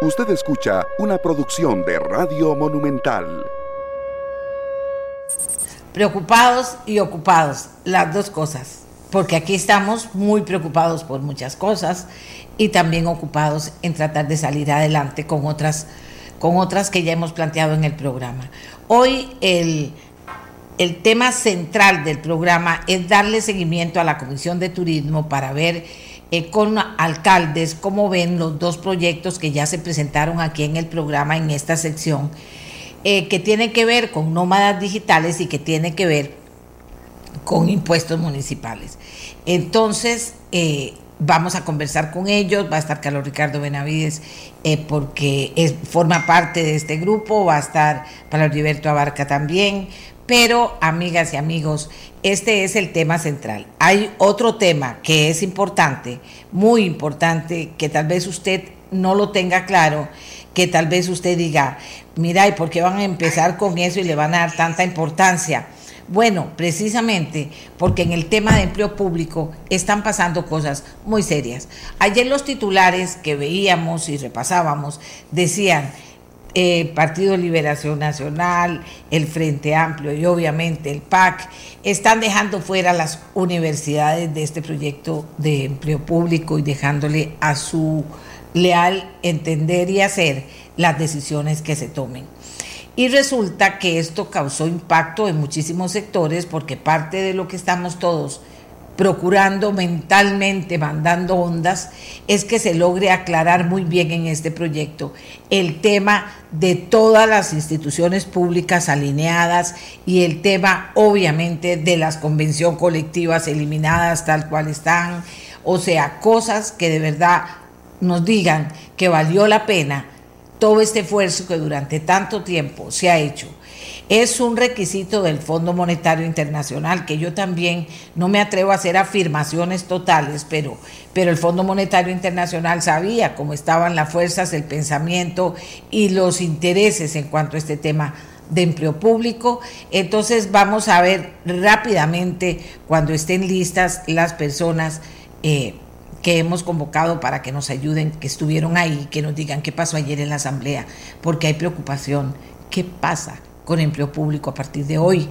Usted escucha una producción de Radio Monumental. Preocupados y ocupados, las dos cosas, porque aquí estamos muy preocupados por muchas cosas y también ocupados en tratar de salir adelante con otras, con otras que ya hemos planteado en el programa. Hoy el, el tema central del programa es darle seguimiento a la Comisión de Turismo para ver eh, con alcaldes cómo ven los dos proyectos que ya se presentaron aquí en el programa, en esta sección, eh, que tienen que ver con nómadas digitales y que tienen que ver con impuestos municipales. Entonces, eh, vamos a conversar con ellos, va a estar Carlos Ricardo Benavides porque es, forma parte de este grupo, va a estar para Heriberto Abarca también, pero, amigas y amigos, este es el tema central. Hay otro tema que es importante, muy importante, que tal vez usted no lo tenga claro, que tal vez usted diga, mira, ¿y por qué van a empezar con eso y le van a dar tanta importancia? Bueno, precisamente porque en el tema de empleo público están pasando cosas muy serias. Ayer los titulares que veíamos y repasábamos decían, eh, Partido Liberación Nacional, el Frente Amplio y obviamente el PAC están dejando fuera las universidades de este proyecto de empleo público y dejándole a su leal entender y hacer las decisiones que se tomen. Y resulta que esto causó impacto en muchísimos sectores porque parte de lo que estamos todos procurando mentalmente, mandando ondas, es que se logre aclarar muy bien en este proyecto el tema de todas las instituciones públicas alineadas y el tema obviamente de las convenciones colectivas eliminadas tal cual están, o sea, cosas que de verdad nos digan que valió la pena todo este esfuerzo que durante tanto tiempo se ha hecho es un requisito del Fondo Monetario Internacional, que yo también no me atrevo a hacer afirmaciones totales, pero, pero el Fondo Monetario Internacional sabía cómo estaban las fuerzas, el pensamiento y los intereses en cuanto a este tema de empleo público. Entonces vamos a ver rápidamente cuando estén listas las personas eh, que hemos convocado para que nos ayuden, que estuvieron ahí, que nos digan qué pasó ayer en la asamblea, porque hay preocupación. ¿Qué pasa? Con empleo público a partir de hoy,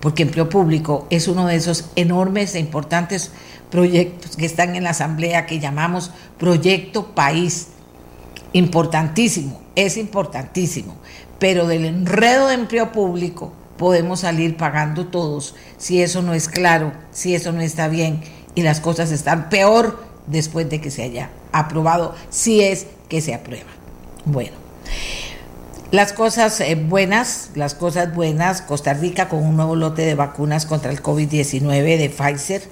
porque empleo público es uno de esos enormes e importantes proyectos que están en la Asamblea que llamamos Proyecto País. Importantísimo, es importantísimo, pero del enredo de empleo público podemos salir pagando todos si eso no es claro, si eso no está bien y las cosas están peor después de que se haya aprobado, si es que se aprueba. Bueno. Las cosas eh, buenas, las cosas buenas, Costa Rica con un nuevo lote de vacunas contra el COVID-19 de Pfizer,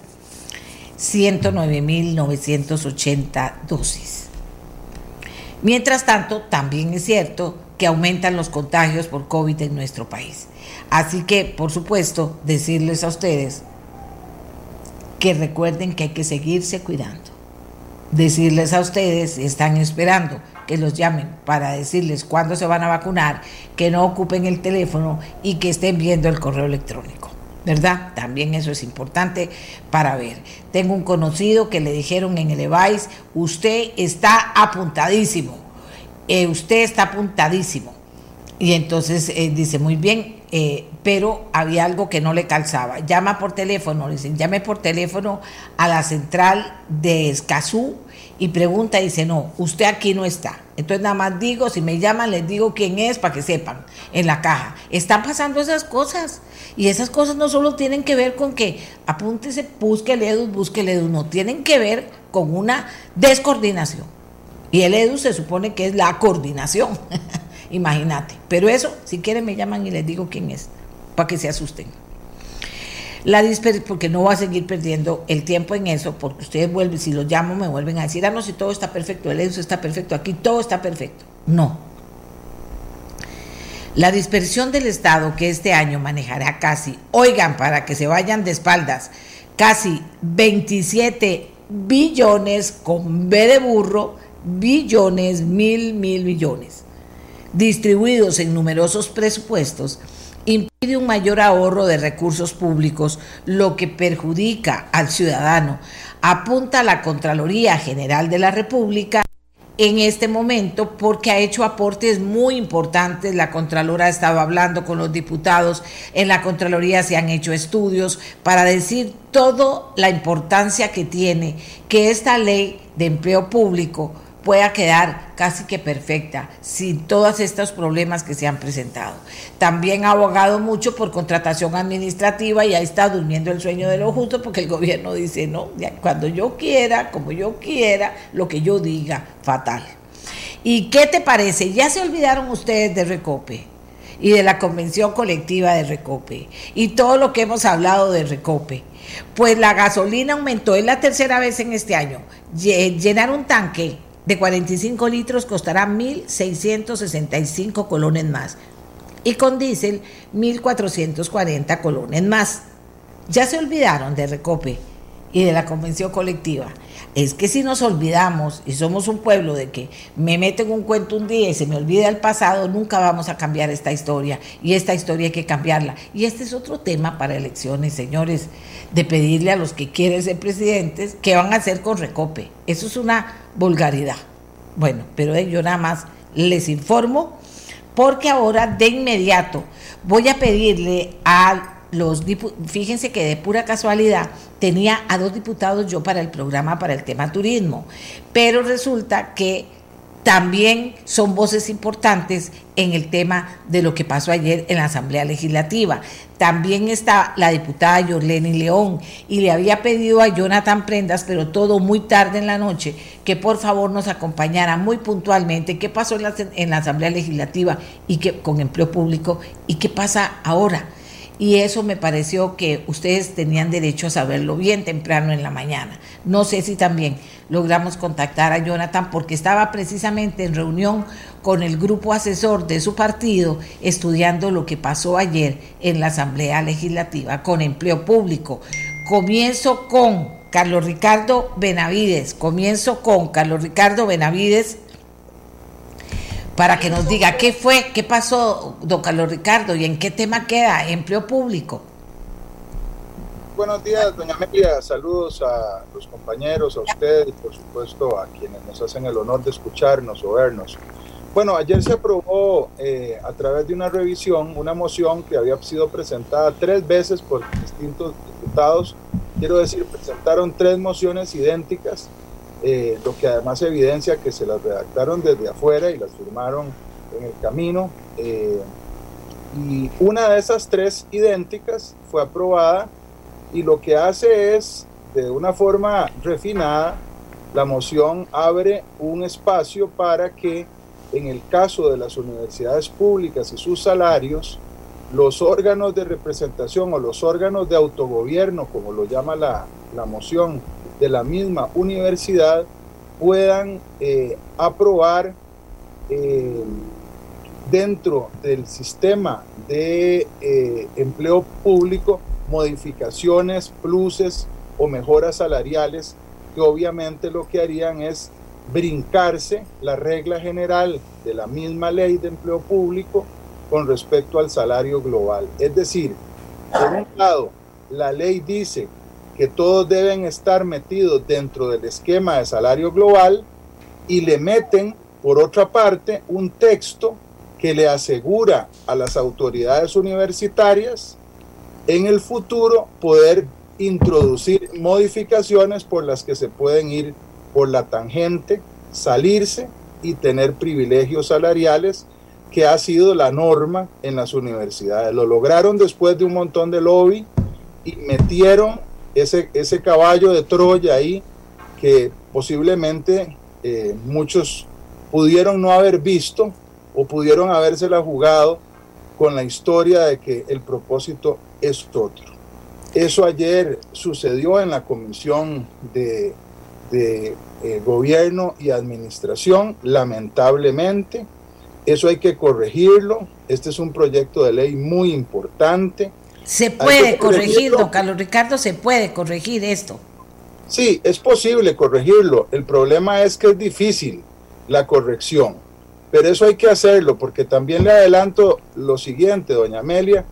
109.980 dosis. Mientras tanto, también es cierto que aumentan los contagios por COVID en nuestro país. Así que, por supuesto, decirles a ustedes que recuerden que hay que seguirse cuidando. Decirles a ustedes, están esperando que los llamen para decirles cuándo se van a vacunar, que no ocupen el teléfono y que estén viendo el correo electrónico. ¿Verdad? También eso es importante para ver. Tengo un conocido que le dijeron en el EVAIS, usted está apuntadísimo, eh, usted está apuntadísimo. Y entonces eh, dice, muy bien, eh, pero había algo que no le calzaba. Llama por teléfono, le dicen, llame por teléfono a la central de Escazú y pregunta y dice, no, usted aquí no está. Entonces nada más digo, si me llaman les digo quién es para que sepan en la caja. Están pasando esas cosas. Y esas cosas no solo tienen que ver con que apúntese, busque el EDU, busque el EDU, no, tienen que ver con una descoordinación. Y el EDU se supone que es la coordinación, imagínate. Pero eso, si quieren me llaman y les digo quién es, para que se asusten. La porque no va a seguir perdiendo el tiempo en eso, porque ustedes vuelven, si los llamo, me vuelven a decir, ah, no, si todo está perfecto, el EDUS está perfecto, aquí todo está perfecto. No. La dispersión del Estado que este año manejará casi, oigan, para que se vayan de espaldas, casi 27 billones con B de burro, billones, mil, mil billones, distribuidos en numerosos presupuestos impide un mayor ahorro de recursos públicos, lo que perjudica al ciudadano. Apunta la Contraloría General de la República en este momento porque ha hecho aportes muy importantes. La Contralora ha estado hablando con los diputados, en la Contraloría se han hecho estudios para decir toda la importancia que tiene que esta ley de empleo público pueda quedar casi que perfecta sin todos estos problemas que se han presentado. También ha abogado mucho por contratación administrativa y ahí está durmiendo el sueño de lo justo porque el gobierno dice, no, cuando yo quiera, como yo quiera, lo que yo diga, fatal. ¿Y qué te parece? ¿Ya se olvidaron ustedes de Recope? y de la convención colectiva de Recope y todo lo que hemos hablado de Recope. Pues la gasolina aumentó, es la tercera vez en este año. Llenar un tanque de 45 litros costará 1.665 colones más y con diésel 1.440 colones más. Ya se olvidaron de Recope y de la convención colectiva. Es que si nos olvidamos y somos un pueblo de que me meten un cuento un día y se me olvida el pasado, nunca vamos a cambiar esta historia. Y esta historia hay que cambiarla. Y este es otro tema para elecciones, señores, de pedirle a los que quieren ser presidentes qué van a hacer con Recope. Eso es una vulgaridad. Bueno, pero yo nada más les informo porque ahora de inmediato voy a pedirle a los fíjense que de pura casualidad tenía a dos diputados yo para el programa para el tema turismo, pero resulta que también son voces importantes en el tema de lo que pasó ayer en la Asamblea Legislativa. También está la diputada Yorleni León y le había pedido a Jonathan Prendas, pero todo muy tarde en la noche, que por favor nos acompañara muy puntualmente qué pasó en la, en la Asamblea Legislativa y que, con empleo público y qué pasa ahora y eso me pareció que ustedes tenían derecho a saberlo bien temprano en la mañana. No sé si también logramos contactar a Jonathan porque estaba precisamente en reunión con el grupo asesor de su partido estudiando lo que pasó ayer en la Asamblea Legislativa con empleo público. Comienzo con Carlos Ricardo Benavides, comienzo con Carlos Ricardo Benavides para que nos diga qué fue, qué pasó, don Carlos Ricardo, y en qué tema queda empleo público. Buenos días, doña Amelia. Saludos a los compañeros, a ustedes y por supuesto a quienes nos hacen el honor de escucharnos o vernos. Bueno, ayer se aprobó eh, a través de una revisión una moción que había sido presentada tres veces por distintos diputados. Quiero decir, presentaron tres mociones idénticas eh, lo que además evidencia que se las redactaron desde afuera y las firmaron en el camino. Eh, y una de esas tres idénticas fue aprobada y lo que hace es, de una forma refinada, la moción abre un espacio para que en el caso de las universidades públicas y sus salarios, los órganos de representación o los órganos de autogobierno, como lo llama la, la moción, de la misma universidad puedan eh, aprobar eh, dentro del sistema de eh, empleo público modificaciones, pluses o mejoras salariales que obviamente lo que harían es brincarse la regla general de la misma ley de empleo público con respecto al salario global. Es decir, por un lado, la ley dice que todos deben estar metidos dentro del esquema de salario global y le meten, por otra parte, un texto que le asegura a las autoridades universitarias en el futuro poder introducir modificaciones por las que se pueden ir por la tangente, salirse y tener privilegios salariales que ha sido la norma en las universidades. Lo lograron después de un montón de lobby y metieron ese, ese caballo de Troya ahí que posiblemente eh, muchos pudieron no haber visto o pudieron habérsela jugado con la historia de que el propósito es otro. Eso ayer sucedió en la Comisión de, de eh, Gobierno y Administración, lamentablemente. Eso hay que corregirlo. Este es un proyecto de ley muy importante se puede corregir, don Carlos Ricardo, se puede corregir esto. Sí, es posible corregirlo. El problema es que es difícil la corrección. Pero eso hay que hacerlo, porque también le adelanto lo siguiente, doña Amelia.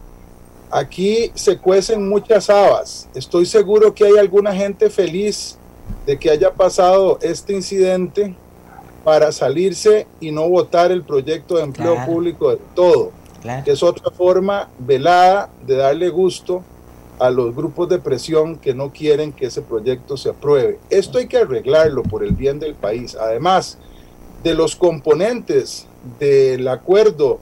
Aquí se cuecen muchas habas. Estoy seguro que hay alguna gente feliz de que haya pasado este incidente para salirse y no votar el proyecto de empleo público de todo, es otra forma velada de darle gusto a los grupos de presión que no quieren que ese proyecto se apruebe. Esto hay que arreglarlo por el bien del país. Además de los componentes del acuerdo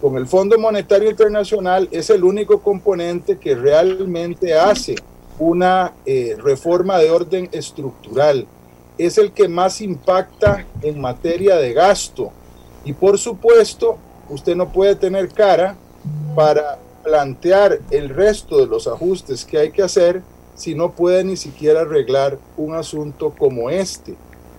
con el Fondo Monetario Internacional, es el único componente que realmente hace una eh, reforma de orden estructural. Es el que más impacta en materia de gasto. Y por supuesto, usted no puede tener cara para plantear el resto de los ajustes que hay que hacer si no puede ni siquiera arreglar un asunto como este,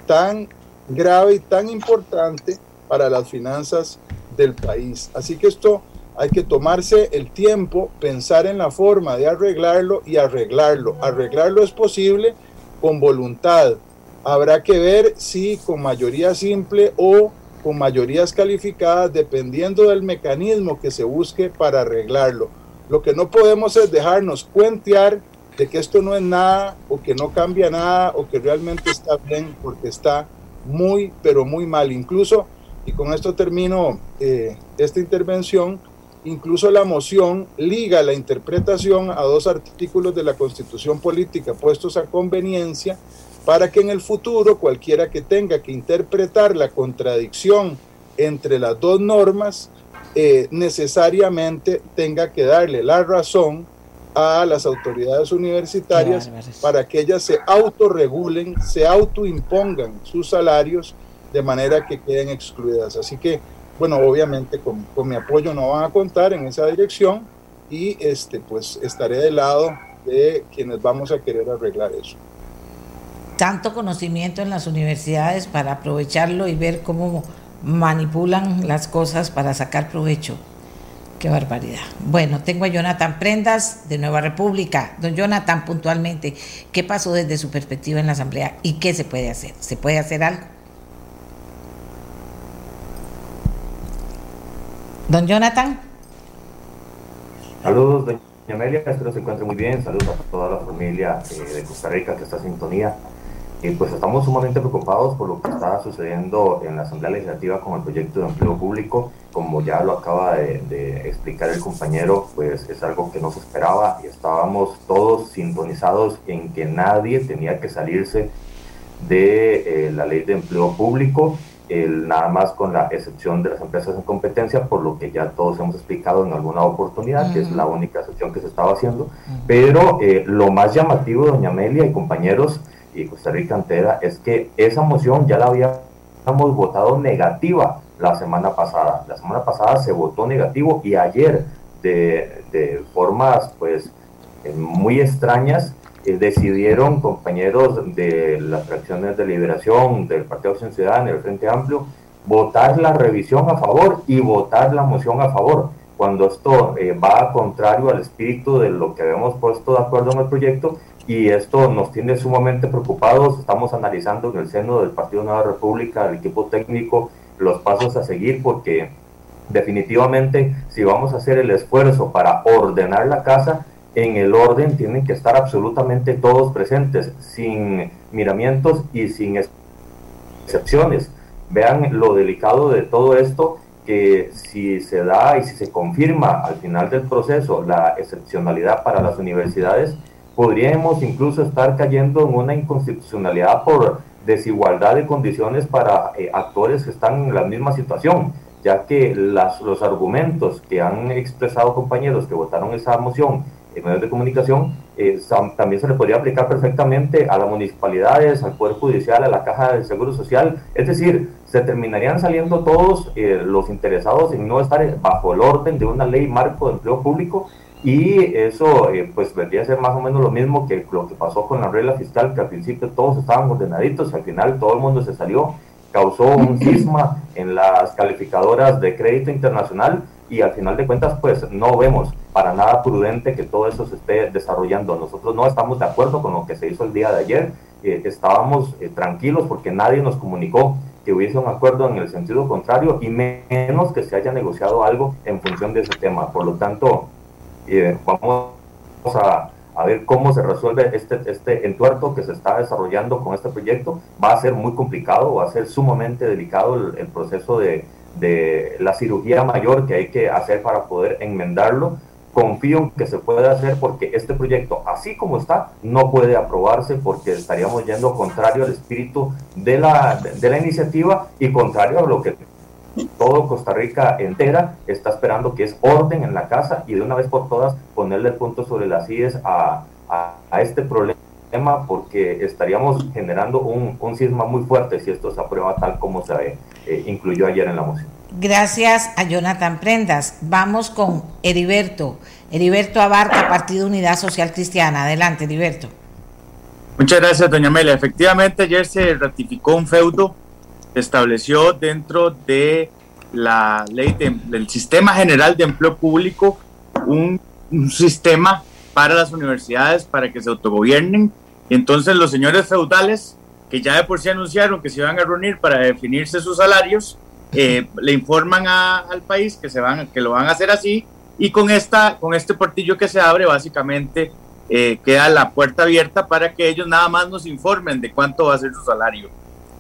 tan grave y tan importante para las finanzas del país. Así que esto hay que tomarse el tiempo, pensar en la forma de arreglarlo y arreglarlo. Arreglarlo es posible con voluntad. Habrá que ver si con mayoría simple o con mayorías calificadas dependiendo del mecanismo que se busque para arreglarlo. Lo que no podemos es dejarnos cuentear de que esto no es nada o que no cambia nada o que realmente está bien porque está muy, pero muy mal. Incluso, y con esto termino eh, esta intervención, incluso la moción liga la interpretación a dos artículos de la Constitución Política puestos a conveniencia para que en el futuro cualquiera que tenga que interpretar la contradicción entre las dos normas eh, necesariamente tenga que darle la razón a las autoridades universitarias para que ellas se autorregulen, se autoimpongan sus salarios de manera que queden excluidas. Así que, bueno, obviamente con, con mi apoyo no van a contar en esa dirección y este, pues estaré del lado de quienes vamos a querer arreglar eso tanto conocimiento en las universidades para aprovecharlo y ver cómo manipulan las cosas para sacar provecho. Qué barbaridad. Bueno, tengo a Jonathan Prendas de Nueva República. Don Jonathan, puntualmente, ¿qué pasó desde su perspectiva en la Asamblea y qué se puede hacer? ¿Se puede hacer algo? Don Jonathan. Saludos, doña Amelia, espero se encuentre muy bien. Saludos a toda la familia eh, de Costa Rica que está en sintonía pues estamos sumamente preocupados por lo que está sucediendo en la Asamblea Legislativa con el proyecto de empleo público. Como ya lo acaba de, explicar el compañero, pues es algo que no se esperaba y estábamos todos sintonizados en que nadie tenía que salirse de eh, la ley de empleo público, el, nada más con la excepción de las empresas en competencia, por lo que ya todos hemos explicado en alguna oportunidad, que es la única excepción que se estaba haciendo. Pero eh, lo más llamativo, doña Amelia y compañeros, y Costa Rica entera es que esa moción ya la habíamos votado negativa la semana pasada. La semana pasada se votó negativo y ayer de, de formas pues eh, muy extrañas eh, decidieron compañeros de las fracciones de liberación del Partido Acción Ciudadana y del Frente Amplio votar la revisión a favor y votar la moción a favor cuando esto eh, va contrario al espíritu de lo que habíamos puesto de acuerdo en el proyecto y esto nos tiene sumamente preocupados. Estamos analizando en el seno del Partido Nueva República, el equipo técnico, los pasos a seguir porque definitivamente si vamos a hacer el esfuerzo para ordenar la casa, en el orden tienen que estar absolutamente todos presentes, sin miramientos y sin excepciones. Vean lo delicado de todo esto, que si se da y si se confirma al final del proceso la excepcionalidad para las universidades, podríamos incluso estar cayendo en una inconstitucionalidad por desigualdad de condiciones para eh, actores que están en la misma situación, ya que las, los argumentos que han expresado compañeros que votaron esa moción en medios de comunicación eh, también se le podría aplicar perfectamente a las municipalidades, al Poder Judicial, a la Caja del Seguro Social, es decir, se terminarían saliendo todos eh, los interesados en no estar bajo el orden de una ley marco de empleo público y eso eh, pues vendría a ser más o menos lo mismo que lo que pasó con la regla fiscal, que al principio todos estaban ordenaditos y al final todo el mundo se salió, causó un cisma en las calificadoras de crédito internacional y al final de cuentas pues no vemos para nada prudente que todo eso se esté desarrollando. Nosotros no estamos de acuerdo con lo que se hizo el día de ayer, eh, estábamos eh, tranquilos porque nadie nos comunicó que hubiese un acuerdo en el sentido contrario y menos que se haya negociado algo en función de ese tema. Por lo tanto, vamos a, ver cómo se resuelve este, este entuerto que se está desarrollando con este proyecto. Va a ser muy complicado, va a ser sumamente delicado el, proceso de, la cirugía mayor que hay que hacer para poder enmendarlo. Confío en que se puede hacer porque este proyecto, así como está, no puede aprobarse porque estaríamos yendo contrario al espíritu de la, de la iniciativa y contrario a lo que todo Costa Rica entera está esperando que es orden en la casa y de una vez por todas ponerle el punto sobre las IES a, a, este problema porque estaríamos generando un, un cisma muy fuerte si esto se aprueba tal como se eh, incluyó ayer en la moción. Gracias a Jonathan Prendas. Vamos con Heriberto. Heriberto Abarca, Partido Unidad Social Cristiana. Adelante, Heriberto. Muchas gracias, doña Amelia. Efectivamente, ayer se ratificó un feudo estableció dentro de la ley del sistema general de empleo público un, sistema para las universidades para que se autogobiernen. Entonces los señores feudales, que ya de por sí anunciaron que se iban a reunir para definirse sus salarios, eh, le informan al país que, se van, que lo van a hacer así y con, esta, con este portillo que se abre básicamente eh, queda la puerta abierta para que ellos nada más nos informen de cuánto va a ser su salario.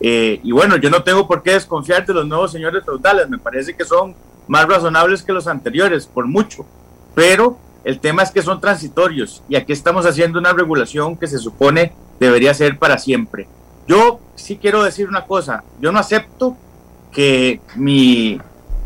Eh, y bueno, yo no tengo por qué desconfiar de los nuevos señores feudales, me parece que son más razonables que los anteriores, por mucho, pero el tema es que son transitorios y aquí estamos haciendo una regulación que se supone debería ser para siempre. Yo sí quiero decir una cosa, yo no acepto que mi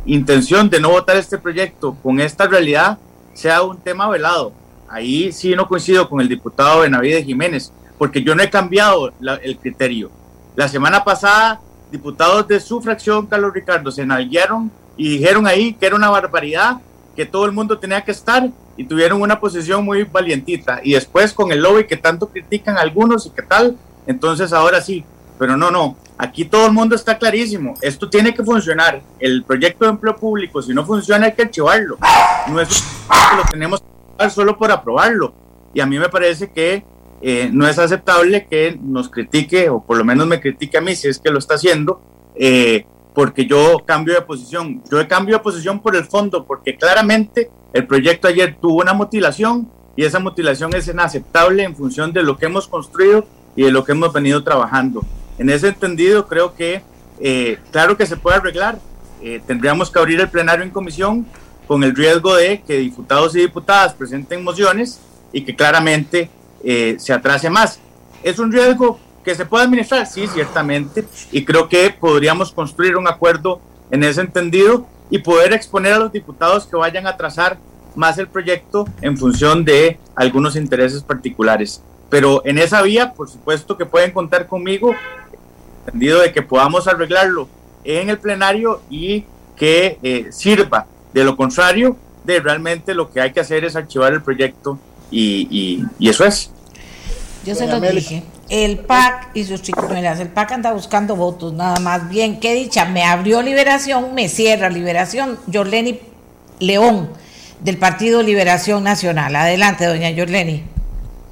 intención de no votar este proyecto con esta realidad sea un tema velado. Ahí sí no coincido con el diputado Benavides Jiménez, porque yo no he cambiado el criterio. La semana pasada, diputados de su fracción, Carlos Ricardo, se nalguearon y dijeron ahí que era una barbaridad, que todo el mundo tenía que estar y tuvieron una posición muy valientita. Y después con el lobby que tanto critican algunos y qué tal, entonces ahora sí. Pero no, no, aquí todo el mundo está clarísimo. Esto tiene que funcionar. El proyecto de empleo público, si no funciona, hay que archivarlo. No es que lo tenemos que solo por aprobarlo. Y a mí me parece que eh, no es aceptable que nos critique, o por lo menos me critique a mí si es que lo está haciendo, eh, porque yo cambio de posición. Yo cambio de posición por el fondo, porque claramente el proyecto ayer tuvo una mutilación y esa mutilación es inaceptable en función de lo que hemos construido y de lo que hemos venido trabajando. En ese entendido, creo que, eh, claro que se puede arreglar. tendríamos que abrir el plenario en comisión con el riesgo de que diputados y diputadas presenten mociones y que claramente eh, se atrase más. ¿Es un riesgo que se puede administrar? Sí, ciertamente. Y creo que podríamos construir un acuerdo en ese entendido y poder exponer a los diputados que vayan a trazar más el proyecto en función de algunos intereses particulares. Pero en esa vía, por supuesto que pueden contar conmigo, entendido de que podamos arreglarlo en el plenario y que eh, sirva. De lo contrario, de realmente lo que hay que hacer es archivar el proyecto y eso es. Yo se lo dije. El PAC y sus chicuelas. El PAC anda buscando votos, nada más. Bien, qué dicha. Me abrió Liberación, me cierra Liberación. Jorleni León, del Partido Liberación Nacional. Adelante, doña Jorleni.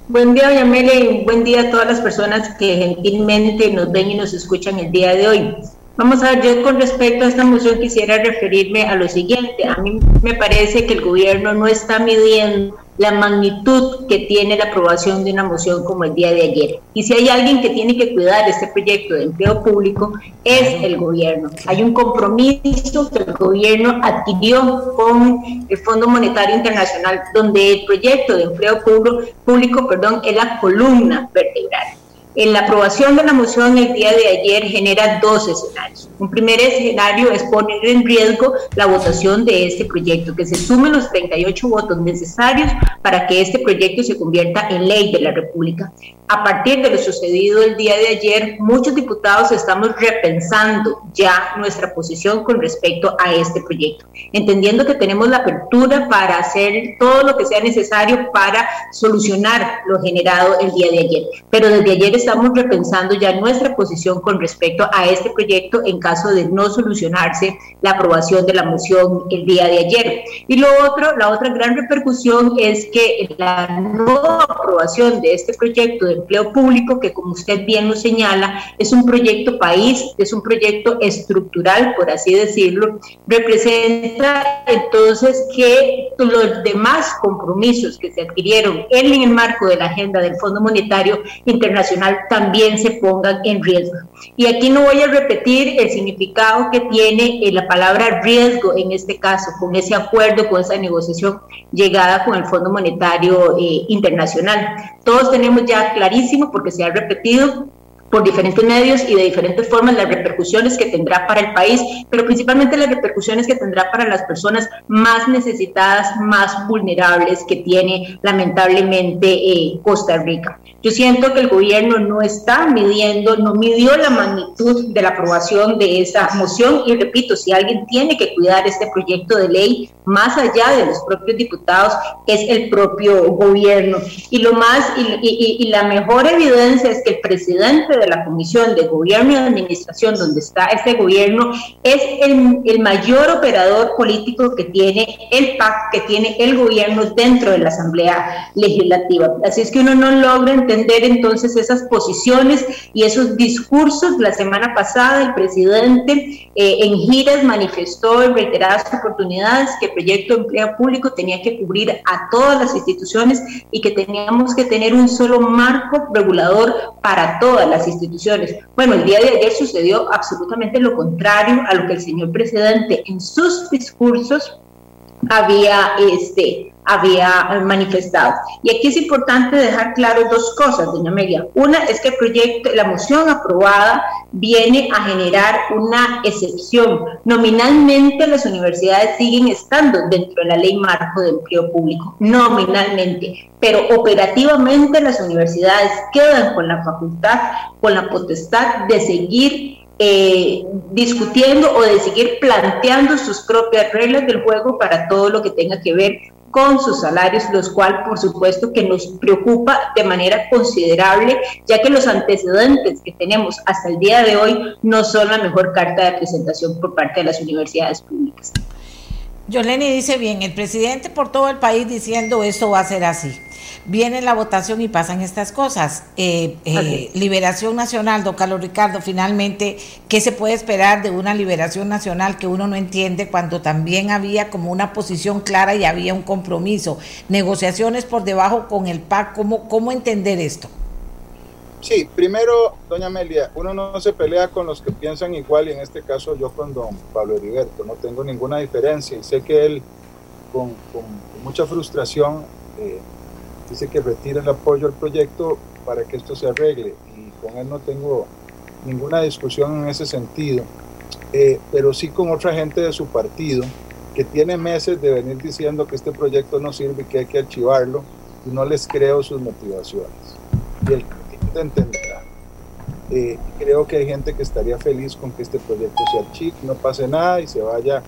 Buen día, doña Mele, buen día a todas las personas que gentilmente nos ven y nos escuchan el día de hoy. Vamos a ver, yo con respecto a esta moción quisiera referirme a lo siguiente. A mí me parece que el gobierno no está midiendo la magnitud que tiene la aprobación de una moción como el día de ayer. Y si hay alguien que tiene que cuidar este proyecto de empleo público, es el gobierno. Hay un compromiso que el gobierno adquirió con el Fondo Monetario Internacional, donde el proyecto de empleo público, público perdón, es la columna vertebral. En la aprobación de la moción el día de ayer genera dos escenarios. Un primer escenario es poner en riesgo la votación de este proyecto, que se sumen los 38 votos necesarios para que este proyecto se convierta en ley de la República. A partir de lo sucedido el día de ayer, muchos diputados estamos repensando ya nuestra posición con respecto a este proyecto, entendiendo que tenemos la apertura para hacer todo lo que sea necesario para solucionar lo generado el día de ayer. Pero desde ayer estamos repensando ya nuestra posición con respecto a este proyecto en caso de no solucionarse la aprobación de la moción el día de ayer. Y lo otro, la otra gran repercusión es que la no aprobación de este proyecto de empleo público, que como usted bien lo señala, es un proyecto país, es un proyecto estructural, por así decirlo, representa entonces que los demás compromisos que se adquirieron en el marco de la agenda del Fondo Monetario Internacional también se pongan en riesgo. Y aquí no voy a repetir el significado que tiene eh, la palabra riesgo en este caso, con ese acuerdo, con esa negociación llegada con el Fondo Monetario eh, Internacional. Todos tenemos ya clarísimo, porque se ha repetido, por diferentes medios y de diferentes formas las repercusiones que tendrá para el país, pero principalmente las repercusiones que tendrá para las personas más necesitadas, más vulnerables que tiene lamentablemente eh, Costa Rica. Yo siento que el gobierno no está midiendo, no midió la magnitud de la aprobación de esa moción y repito, si alguien tiene que cuidar este proyecto de ley más allá de los propios diputados, es el propio gobierno. Y lo más y, y la mejor evidencia es que el presidente de la Comisión de Gobierno y Administración, donde está este gobierno, es el, el mayor operador político que tiene el PAC, que tiene el gobierno dentro de la Asamblea Legislativa. Así es que uno no logra entender entonces esas posiciones y esos discursos. La semana pasada el presidente eh, en giras manifestó en reiteradas oportunidades que el proyecto de empleo público tenía que cubrir a todas las instituciones y que teníamos que tener un solo marco regulador para todas las instituciones. Bueno, el día de ayer sucedió absolutamente lo contrario a lo que el señor presidente en sus discursos había este, había manifestado. Y aquí es importante dejar claro dos cosas, doña Amelia. Una es que el proyecto, la moción aprobada viene a generar una excepción. Nominalmente las universidades siguen estando dentro de la ley marco de empleo público, nominalmente, pero operativamente las universidades quedan con la facultad, con la potestad de seguir eh, discutiendo o de seguir planteando sus propias reglas del juego para todo lo que tenga que ver con sus salarios, los cuales por supuesto que nos preocupa de manera considerable, ya que los antecedentes que tenemos hasta el día de hoy no son la mejor carta de presentación por parte de las universidades públicas. Yoleni dice bien, el presidente por todo el país diciendo eso va a ser así viene la votación y pasan estas cosas. Eh, eh, liberación nacional, don Carlos Ricardo, finalmente, ¿qué se puede esperar de una liberación nacional que uno no entiende cuando también había como una posición clara y había un compromiso? Negociaciones por debajo con el PAC, ¿cómo, cómo entender esto? Sí, primero, doña Amelia, uno no se pelea con los que piensan igual y en este caso yo con don Pablo Heriberto, no tengo ninguna diferencia y sé que él con, mucha frustración eh, dice que retire el apoyo al proyecto para que esto se arregle y con él no tengo ninguna discusión en ese sentido, eh, pero sí con otra gente de su partido que tiene meses de venir diciendo que este proyecto no sirve y que hay que archivarlo y no les creo sus motivaciones. Y el que entenderá. Eh, creo que hay gente que estaría feliz con que este proyecto se archive, no pase nada y se vaya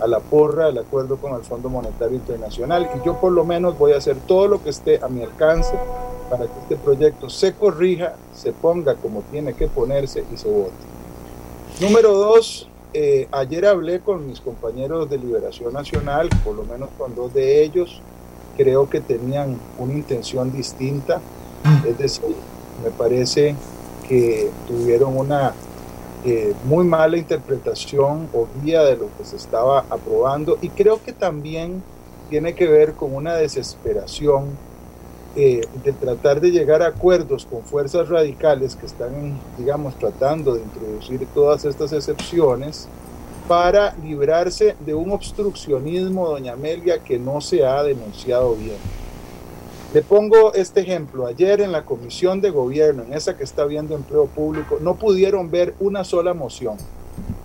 a la porra del acuerdo con el Fondo Monetario Internacional y yo por lo menos voy a hacer todo lo que esté a mi alcance para que este proyecto se corrija, se ponga como tiene que ponerse y se vote. Número dos, eh, ayer hablé con mis compañeros de Liberación Nacional, por lo menos con dos de ellos, creo que tenían una intención distinta, es decir, me parece que tuvieron una eh, muy mala interpretación o guía de lo que se estaba aprobando y creo que también tiene que ver con una desesperación eh, de tratar de llegar a acuerdos con fuerzas radicales que están, digamos, tratando de introducir todas estas excepciones para librarse de un obstruccionismo, doña Amelia, que no se ha denunciado bien. Le pongo este ejemplo. Ayer en la comisión de gobierno, en esa que está viendo empleo público, no pudieron ver una sola moción.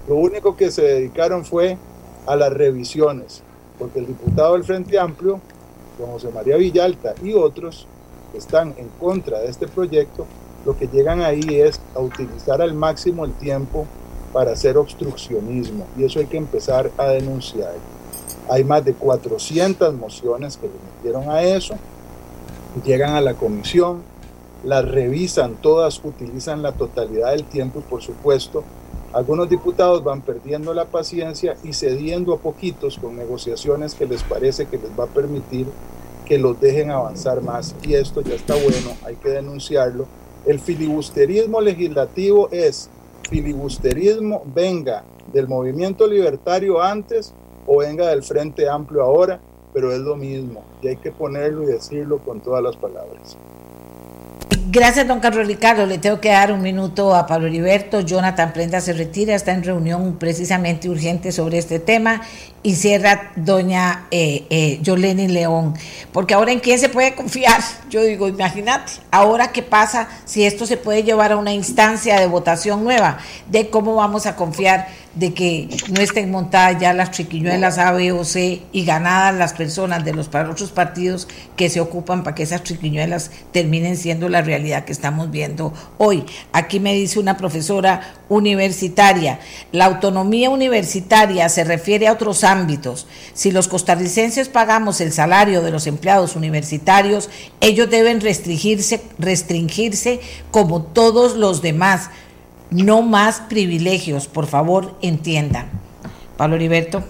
Lo único que se dedicaron fue a las revisiones, porque el diputado del Frente Amplio, don José María Villalta y otros que están en contra de este proyecto, lo que llegan ahí es a utilizar al máximo el tiempo para hacer obstruccionismo. Y eso hay que empezar a denunciar. Hay más de 400 mociones que le metieron a eso llegan a la comisión, las revisan todas, utilizan la totalidad del tiempo y por supuesto Algunos diputados van perdiendo la paciencia y cediendo a poquitos con negociaciones que les parece que les va a permitir que los dejen avanzar más. Y esto ya está bueno, hay que denunciarlo. El filibusterismo legislativo es filibusterismo, venga del movimiento libertario antes o venga del Frente Amplio ahora, pero es lo mismo y hay que ponerlo y decirlo con todas las palabras. Gracias, don Carlos Ricardo. Le tengo que dar un minuto a Pablo Heriberto. Jonathan Prenda se retira, está en reunión precisamente urgente sobre este tema. Y cierra doña eh, eh, León. Porque ahora en quién se puede confiar. Yo digo, imagínate, ahora qué pasa si esto se puede llevar a una instancia de votación nueva, de cómo vamos a confiar de que no estén montadas ya las chiquiñuelas A, B o C y ganadas las personas de los otros partidos que se ocupan para que esas chiquiñuelas terminen siendo la realidad que estamos viendo hoy. Aquí me dice una profesora universitaria, la autonomía universitaria se refiere a otros ámbitos. Si los costarricenses pagamos el salario de los empleados universitarios, ellos deben restringirse, restringirse como todos los demás no más privilegios, por favor, entiendan. Pablo Heriberto.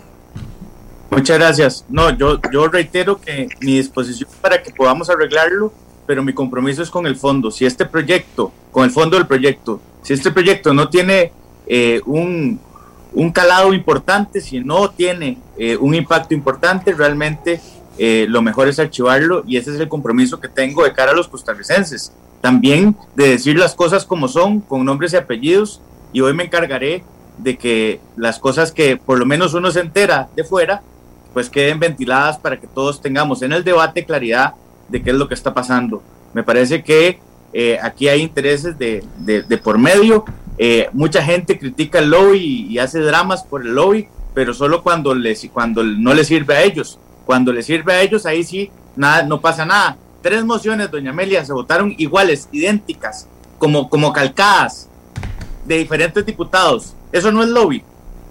Muchas gracias. No, yo, yo reitero que mi disposición para que podamos arreglarlo, pero mi compromiso es con el fondo. Si este proyecto, con el fondo del proyecto, si este proyecto no tiene eh, un, calado importante, si no tiene eh, un impacto importante, realmente eh, lo mejor es archivarlo y ese es el compromiso que tengo de cara a los costarricenses también de decir las cosas como son, con nombres y apellidos, y hoy me encargaré de que las cosas que por lo menos uno se entera de fuera, pues queden ventiladas para que todos tengamos en el debate claridad de qué es lo que está pasando. Me parece que eh, aquí hay intereses de, de, por medio. Eh, mucha gente critica el lobby y, hace dramas por el lobby, pero solo cuando, les, cuando no le sirve a ellos. Cuando le sirve a ellos, ahí sí nada, no pasa nada tres mociones, doña Amelia, se votaron iguales, idénticas, como, como calcadas de diferentes diputados. Eso no es lobby.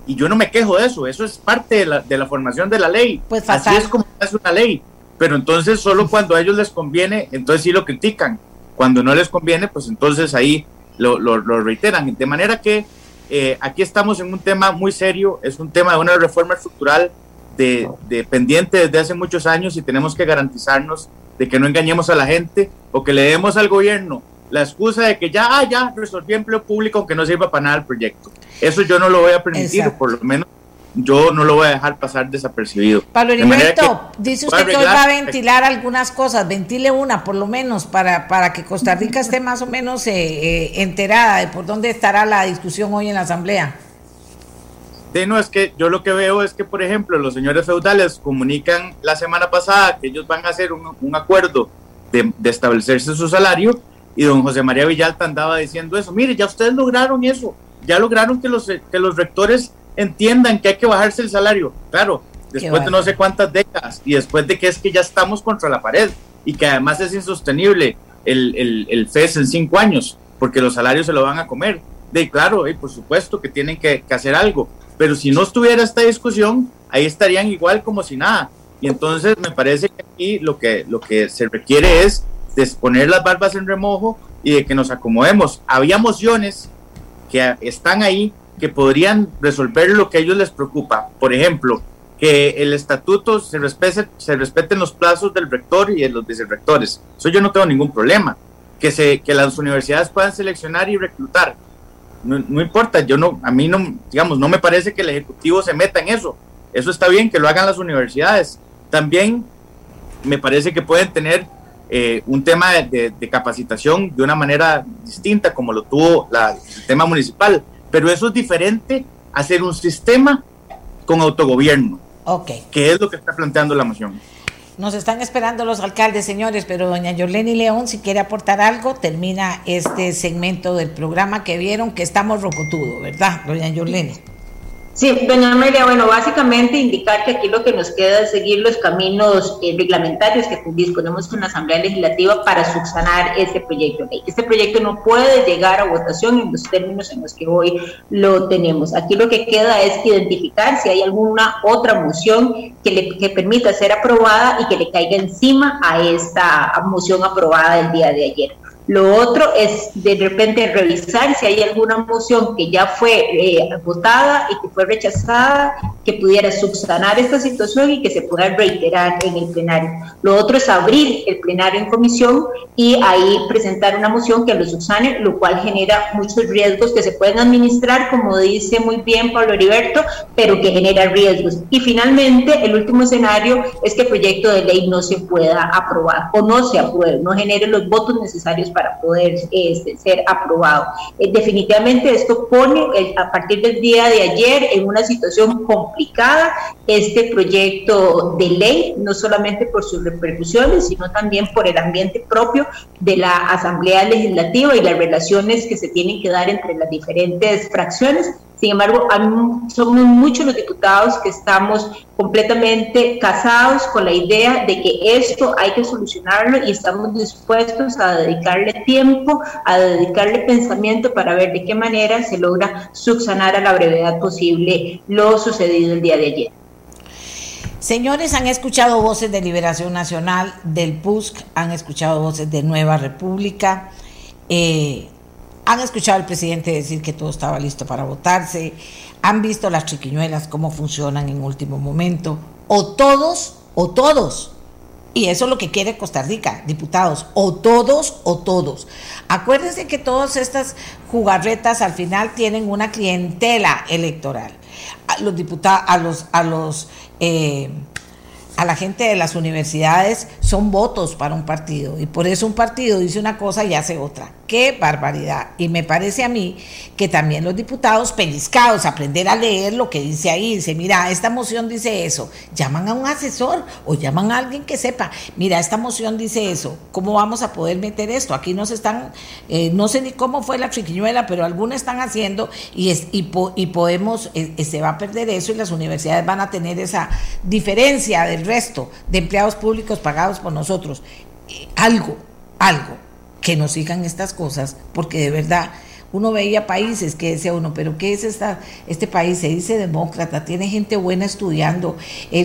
Y yo no me quejo de eso, eso es parte de la, de la formación de la ley. Pues Así es como es una ley. Pero entonces solo cuando a ellos les conviene, entonces sí lo critican. Cuando no les conviene, pues entonces ahí lo, lo, reiteran. De manera que eh, aquí estamos en un tema muy serio, es un tema de una reforma estructural de, de pendiente desde hace muchos años y tenemos que garantizarnos de que no engañemos a la gente o que le demos al gobierno la excusa de que ya, ah, ya resolví empleo público aunque no sirva para nada el proyecto. Eso yo no lo voy a permitir, por lo menos yo no lo voy a dejar pasar desapercibido. Pablo Heriberto, dice usted que hoy va a ventilar algunas cosas, ventile una por lo menos para, para que Costa Rica esté más o menos eh, eh, enterada de por dónde estará la discusión hoy en la Asamblea. No, es que yo lo que veo es que, por ejemplo, los señores feudales comunican la semana pasada que ellos van a hacer un, acuerdo de, establecerse su salario y don José María Villalta andaba diciendo eso. Mire, ya ustedes lograron eso, ya lograron que los, que los rectores entiendan que hay que bajarse el salario. Claro, después de no sé cuántas décadas y después de que es que ya estamos contra la pared y que además es insostenible el, el, el FES en cinco años porque los salarios se lo van a comer. De claro, y por supuesto que tienen que, que hacer algo, pero si no estuviera esta discusión, ahí estarían igual como si nada. Y entonces me parece que aquí lo que, lo que se requiere es de poner las barbas en remojo y de que nos acomodemos. Había mociones que están ahí que podrían resolver lo que a ellos les preocupa. Por ejemplo, que el estatuto se respete, se respeten los plazos del rector y de los vicerrectores. Eso yo no tengo ningún problema. Que, se, que las universidades puedan seleccionar y reclutar no, importa, yo no, a mí no, digamos, no me parece que el Ejecutivo se meta en eso. Eso está bien que lo hagan las universidades. También me parece que pueden tener eh, un tema de, capacitación de una manera distinta, como lo tuvo la, el tema municipal, pero eso es diferente a hacer un sistema con autogobierno, okay. que es lo que está planteando la moción. Nos están esperando los alcaldes, señores, pero doña Yoleni León, si quiere aportar algo, termina este segmento del programa que vieron que estamos rocotudo, ¿verdad, doña Yoleni? Sí, doña Amelia, bueno, básicamente indicar que aquí lo que nos queda es seguir los caminos eh, reglamentarios que disponemos con la Asamblea Legislativa para subsanar este proyecto de ley. Este proyecto no puede llegar a votación en los términos en los que hoy lo tenemos. Aquí lo que queda es identificar si hay alguna otra moción que le que permita ser aprobada y que le caiga encima a esta moción aprobada el día de ayer. Lo otro es de repente revisar si hay alguna moción que ya fue eh, votada y que fue rechazada, que pudiera subsanar esta situación y que se pueda reiterar en el plenario. Lo otro es abrir el plenario en comisión y ahí presentar una moción que lo subsane, lo cual genera muchos riesgos que se pueden administrar, como dice muy bien Pablo Heriberto, pero que genera riesgos. Y finalmente, el último escenario es que el proyecto de ley no se pueda aprobar o no se apruebe, no genere los votos necesarios para poder este, ser aprobado. Eh, definitivamente esto pone a partir del día de ayer en una situación complicada este proyecto de ley, no solamente por sus repercusiones, sino también por el ambiente propio de la Asamblea Legislativa y las relaciones que se tienen que dar entre las diferentes fracciones sin embargo, somos muchos los diputados que estamos completamente casados con la idea de que esto hay que solucionarlo y estamos dispuestos a dedicarle tiempo, a dedicarle pensamiento para ver de qué manera se logra subsanar a la brevedad posible lo sucedido el día de ayer. Señores, han escuchado voces de Liberación Nacional, del PUSC, han escuchado voces de Nueva República. Eh, han escuchado al presidente decir que todo estaba listo para votarse, han visto las chiquiñuelas cómo funcionan en último momento, o todos, o todos. Y eso es lo que quiere Costa Rica, diputados, o todos o todos. Acuérdense que todas estas jugarretas al final tienen una clientela electoral. A los diputados, a los, a los eh, a la gente de las universidades son votos para un partido y por eso un partido dice una cosa y hace otra. Qué barbaridad. Y me parece a mí que también los diputados pellizcados, aprender a leer lo que dice ahí, dice, mira, esta moción dice eso, llaman a un asesor o llaman a alguien que sepa, mira, esta moción dice eso, ¿cómo vamos a poder meter esto? Aquí nos están, eh, no sé ni cómo fue la chiquiñuela, pero algunos están haciendo y, es, y, y podemos, eh, eh, se va a perder eso y las universidades van a tener esa diferencia del resto de empleados públicos pagados por nosotros. algo, algo que nos sigan estas cosas, porque de verdad uno veía países que decía uno, pero ¿qué es esta, este país? Se dice demócrata, tiene gente buena estudiando,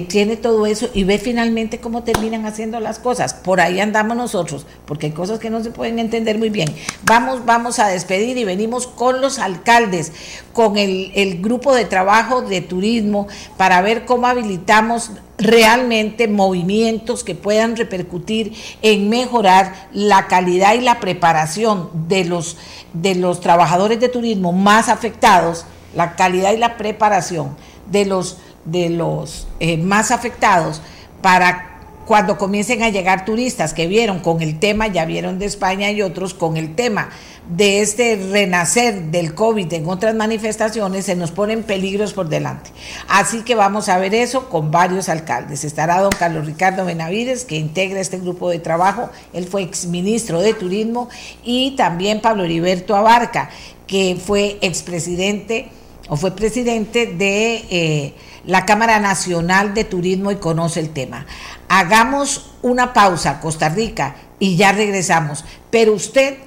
tiene todo eso y ve finalmente cómo terminan haciendo las cosas. Por ahí andamos nosotros, porque hay cosas que no se pueden entender muy bien. Vamos, vamos a despedir y venimos con los alcaldes, con el grupo de trabajo de turismo, para ver cómo habilitamos realmente movimientos que puedan repercutir en mejorar la calidad y la preparación de los, de los trabajadores de turismo más afectados, la calidad y la preparación de los, de los eh, más afectados para cuando comiencen a llegar turistas que vieron con el tema, ya vieron de España y otros con el tema de este renacer del COVID en otras manifestaciones, se nos ponen peligros por delante. Así que vamos a ver eso con varios alcaldes. Estará don Carlos Ricardo Benavides, que integra este grupo de trabajo. Él fue exministro de Turismo y también Pablo Heriberto Abarca, que fue expresidente o fue presidente de eh, la Cámara Nacional de Turismo y conoce el tema. Hagamos una pausa, Costa Rica, y ya regresamos. Pero usted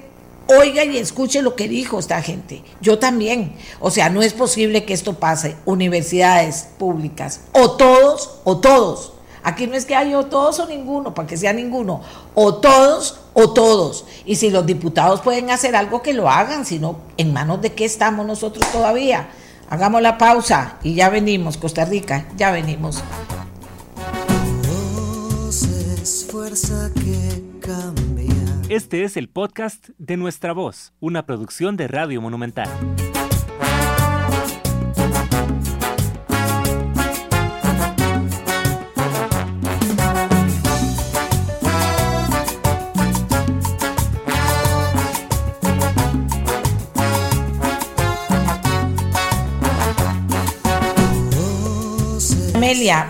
oiga y escuche lo que dijo esta gente. Yo también. O sea, no es posible que esto pase. Universidades públicas, o todos, o todos. Aquí no es que haya o todos o ninguno, para que sea ninguno. O todos o todos. Y si los diputados pueden hacer algo, que lo hagan. Si no, ¿en manos de qué estamos nosotros todavía? Hagamos la pausa y ya venimos, Costa Rica, ya venimos. este es el podcast de Nuestra Voz, una producción de Radio Monumental.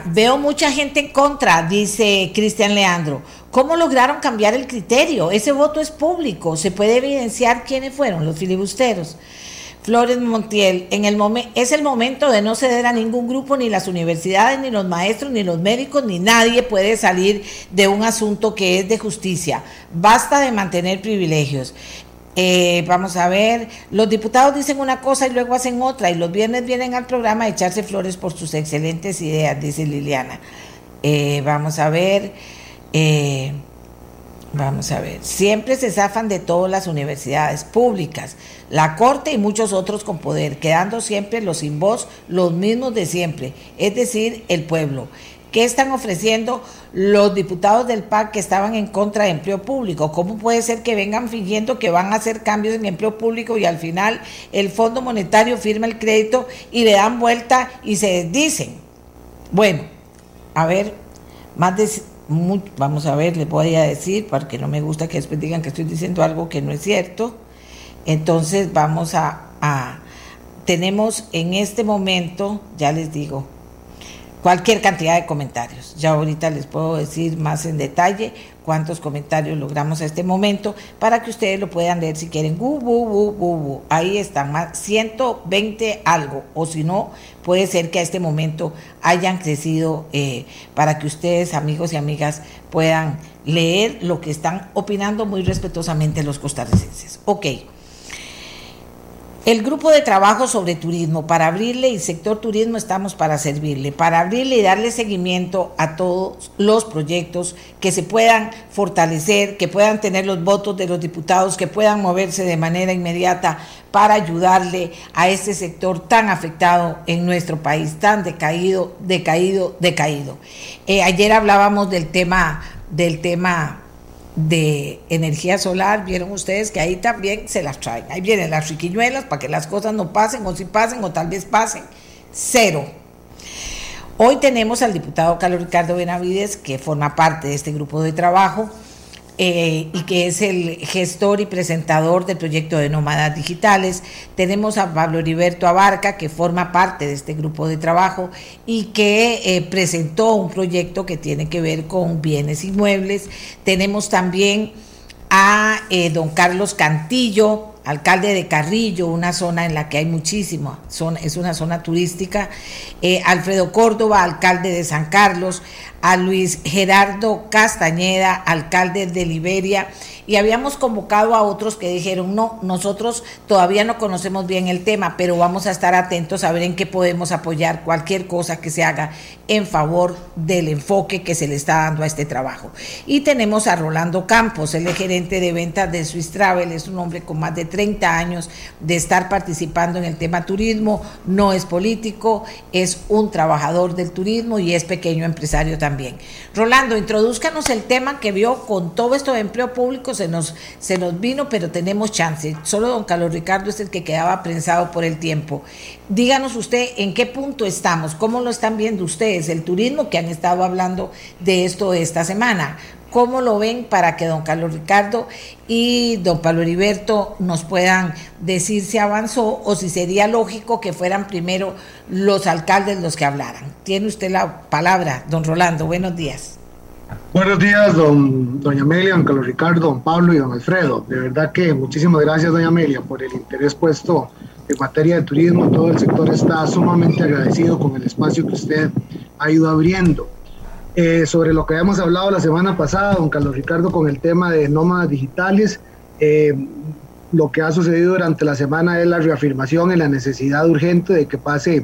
Veo mucha gente en contra, dice Cristian Leandro. ¿Cómo lograron cambiar el criterio? Ese voto es público, se puede evidenciar quiénes fueron los filibusteros. Flores Montiel, en el es el momento de no ceder a ningún grupo, ni las universidades, ni los maestros, ni los médicos, ni nadie puede salir de un asunto que es de justicia. Basta de mantener privilegios. Eh, vamos a ver, los diputados dicen una cosa y luego hacen otra, y los viernes vienen al programa a echarse flores por sus excelentes ideas, dice Liliana. Eh, vamos a ver. Eh, Vamos a ver, siempre se zafan de todas las universidades públicas, la Corte y muchos otros con poder, quedando siempre los sin voz, los mismos de siempre, es decir, el pueblo. ¿Qué están ofreciendo los diputados del PAC que estaban en contra de empleo público? ¿Cómo puede ser que vengan fingiendo que van a hacer cambios en empleo público y al final el Fondo Monetario firma el crédito y le dan vuelta y se desdicen? Bueno, a ver, más de... vamos a ver, les voy a decir, porque no me gusta que después digan que estoy diciendo algo que no es cierto. Entonces vamos a tenemos en este momento, ya les digo, cualquier cantidad de comentarios. Ya ahorita les puedo decir más en detalle cuántos comentarios logramos a este momento para que ustedes lo puedan leer si quieren. Ahí están más 120 algo o si no puede ser que a este momento hayan crecido eh, para que ustedes amigos y amigas puedan leer lo que están opinando muy respetuosamente los costarricenses. Ok. El grupo de trabajo sobre turismo, para abrirle y sector turismo estamos para servirle, para abrirle y darle seguimiento a todos los proyectos que se puedan fortalecer, que puedan tener los votos de los diputados, que puedan moverse de manera inmediata para ayudarle a este sector tan afectado en nuestro país, tan decaído, decaído, decaído. Eh, ayer hablábamos del tema, del tema de energía solar, vieron ustedes que ahí también se las traen. Ahí vienen las riquiñuelas para que las cosas no pasen o si pasen o tal vez pasen. Cero. Hoy tenemos al diputado Carlos Ricardo Benavides, que forma parte de este grupo de trabajo eh, y que es el gestor y presentador del proyecto de Nómadas Digitales. Tenemos a Pablo Heriberto Abarca, que forma parte de este grupo de trabajo y que eh, presentó un proyecto que tiene que ver con bienes inmuebles. Tenemos también a eh, don Carlos Cantillo, alcalde de Carrillo, una zona en la que hay muchísimo, es una zona turística, Alfredo Córdoba, alcalde de San Carlos, a Luis Gerardo Castañeda, alcalde de Liberia, y habíamos convocado a otros que dijeron, no, nosotros todavía no conocemos bien el tema, pero vamos a estar atentos a ver en qué podemos apoyar cualquier cosa que se haga en favor del enfoque que se le está dando a este trabajo. Y tenemos a Rolando Campos, el gerente de ventas de Swiss Travel, es un hombre con más de 30 años de estar participando en el tema turismo, no es político, es un trabajador del turismo y es pequeño empresario también. Rolando, introduzcanos el tema que vio con todo esto de empleo público, se nos, se nos vino, pero tenemos chance. Solo don Carlos Ricardo es el que quedaba prensado por el tiempo. Díganos usted en qué punto estamos, cómo lo están viendo ustedes, el turismo que han estado hablando de esto esta semana. ¿Cómo lo ven para que don Carlos Ricardo y don Pablo Heriberto nos puedan decir si avanzó o si sería lógico que fueran primero los alcaldes los que hablaran? Tiene usted la palabra, don Rolando. Buenos días. Buenos días, don, doña Amelia, don Carlos Ricardo, don Pablo y don Alfredo. De verdad que muchísimas gracias, doña Amelia, por el interés puesto en materia de turismo. Todo el sector está sumamente agradecido con el espacio que usted ha ido abriendo. Eh, sobre lo que habíamos hablado la semana pasada, don Carlos Ricardo, con el tema de nómadas digitales. Eh, lo que ha sucedido durante la semana es la reafirmación en la necesidad urgente de que pase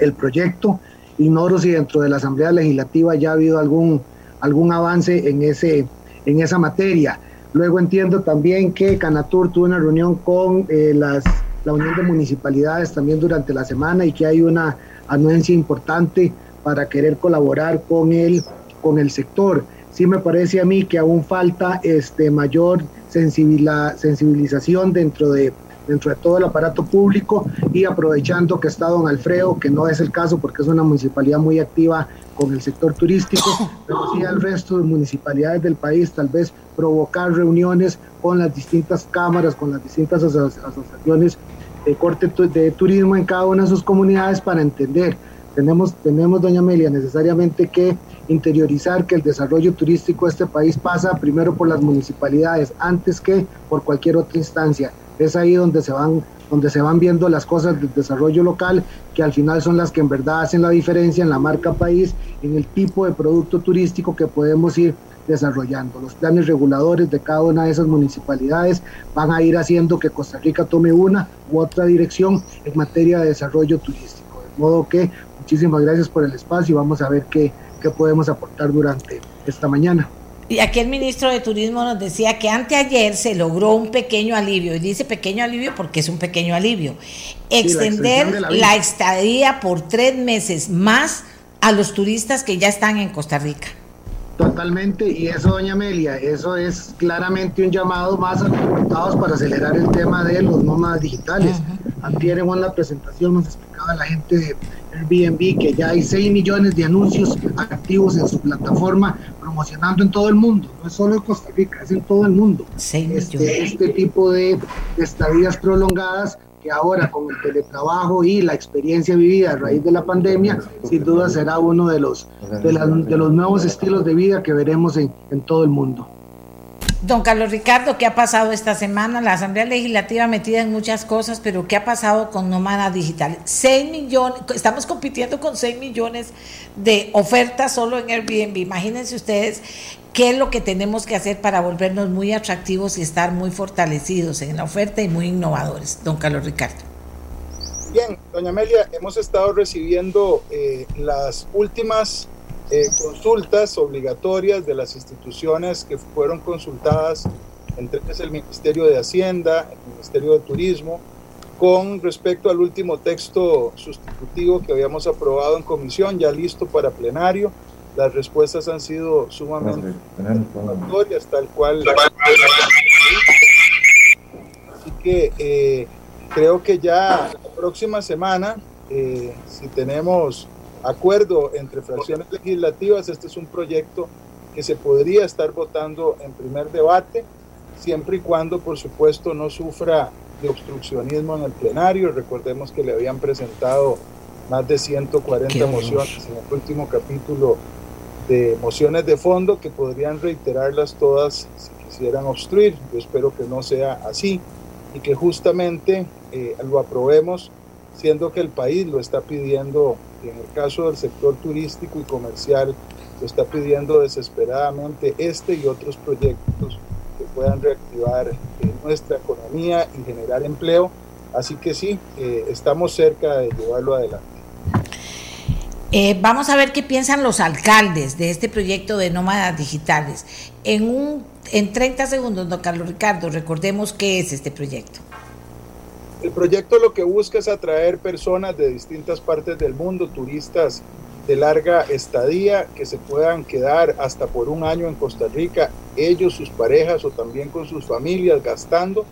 el proyecto. Ignoro si dentro de la Asamblea Legislativa ya ha habido algún, algún avance en, ese, en esa materia. Luego entiendo también que Canatur tuvo una reunión con eh, las, la Unión de Municipalidades también durante la semana y que hay una anuencia importante para querer colaborar con el, con el sector. Sí me parece a mí que aún falta este, mayor sensibilización dentro de, dentro de todo el aparato público y aprovechando que está don Alfredo, que no es el caso porque es una municipalidad muy activa con el sector turístico, pero sí al resto de municipalidades del país tal vez provocar reuniones con las distintas cámaras, con las distintas asociaciones de corte de turismo en cada una de sus comunidades para entender tenemos, tenemos, doña Amelia, necesariamente que interiorizar que el desarrollo turístico de este país pasa primero por las municipalidades antes que por cualquier otra instancia. Es ahí donde se van donde se van viendo las cosas del desarrollo local, que al final son las que en verdad hacen la diferencia en la marca país, en el tipo de producto turístico que podemos ir desarrollando. Los planes reguladores de cada una de esas municipalidades van a ir haciendo que Costa Rica tome una u otra dirección en materia de desarrollo turístico. De modo que Muchísimas gracias por el espacio y vamos a ver qué, qué podemos aportar durante esta mañana. Y aquí el ministro de Turismo nos decía que anteayer se logró un pequeño alivio, y dice pequeño alivio porque es un pequeño alivio, extender la, estadía por tres meses más a los turistas que ya están en Costa Rica. Totalmente, y eso, doña Amelia, eso es claramente un llamado más a los diputados para acelerar el tema de los nómadas digitales. Antier en una presentación nos explicaba la gente de Airbnb que ya hay 6 millones de anuncios activos en su plataforma promocionando en todo el mundo, no es solo en Costa Rica, es en todo el mundo. Este, este tipo de estadías prolongadas que ahora con el teletrabajo y la experiencia vivida a raíz de la pandemia, sin duda será uno de los, de, los nuevos estilos de vida que veremos en, en todo el mundo. Don Carlos Ricardo, ¿qué ha pasado esta semana? La Asamblea Legislativa metida en muchas cosas, pero ¿qué ha pasado con Nómada Digital? 6 millones, estamos compitiendo con 6 millones de ofertas solo en Airbnb. Imagínense ustedes qué es lo que tenemos que hacer para volvernos muy atractivos y estar muy fortalecidos en la oferta y muy innovadores. Don Carlos Ricardo. Bien, doña Amelia, hemos estado recibiendo eh, las últimas eh, consultas obligatorias de las instituciones que fueron consultadas, entre ellas el Ministerio de Hacienda, el Ministerio de Turismo, con respecto al último texto sustitutivo que habíamos aprobado en comisión, ya listo para plenario. Las respuestas han sido sumamente obligatorias, tal cual. Así que eh, creo que ya la próxima semana, eh, si tenemos acuerdo entre fracciones legislativas, este es un proyecto que se podría estar votando en primer debate, siempre y cuando, por supuesto, no sufra de obstruccionismo en el plenario. Recordemos que le habían presentado más de 140 mociones en el último capítulo de mociones de fondo que podrían reiterarlas todas si quisieran obstruir. Yo espero que no sea así y que justamente eh, lo aprobemos siendo que el país lo está pidiendo, en el caso del sector turístico y comercial, lo está pidiendo desesperadamente este y otros proyectos que puedan reactivar eh, nuestra economía y generar empleo. Así que sí, eh, estamos cerca de llevarlo adelante. Eh, vamos a ver qué piensan los alcaldes de este proyecto de nómadas digitales. En, un, en 30 segundos, don Carlos Ricardo, recordemos qué es este proyecto. El proyecto lo que busca es atraer personas de distintas partes del mundo, turistas de larga estadía, que se puedan quedar hasta por un año en Costa Rica, ellos, sus parejas o también con sus familias gastando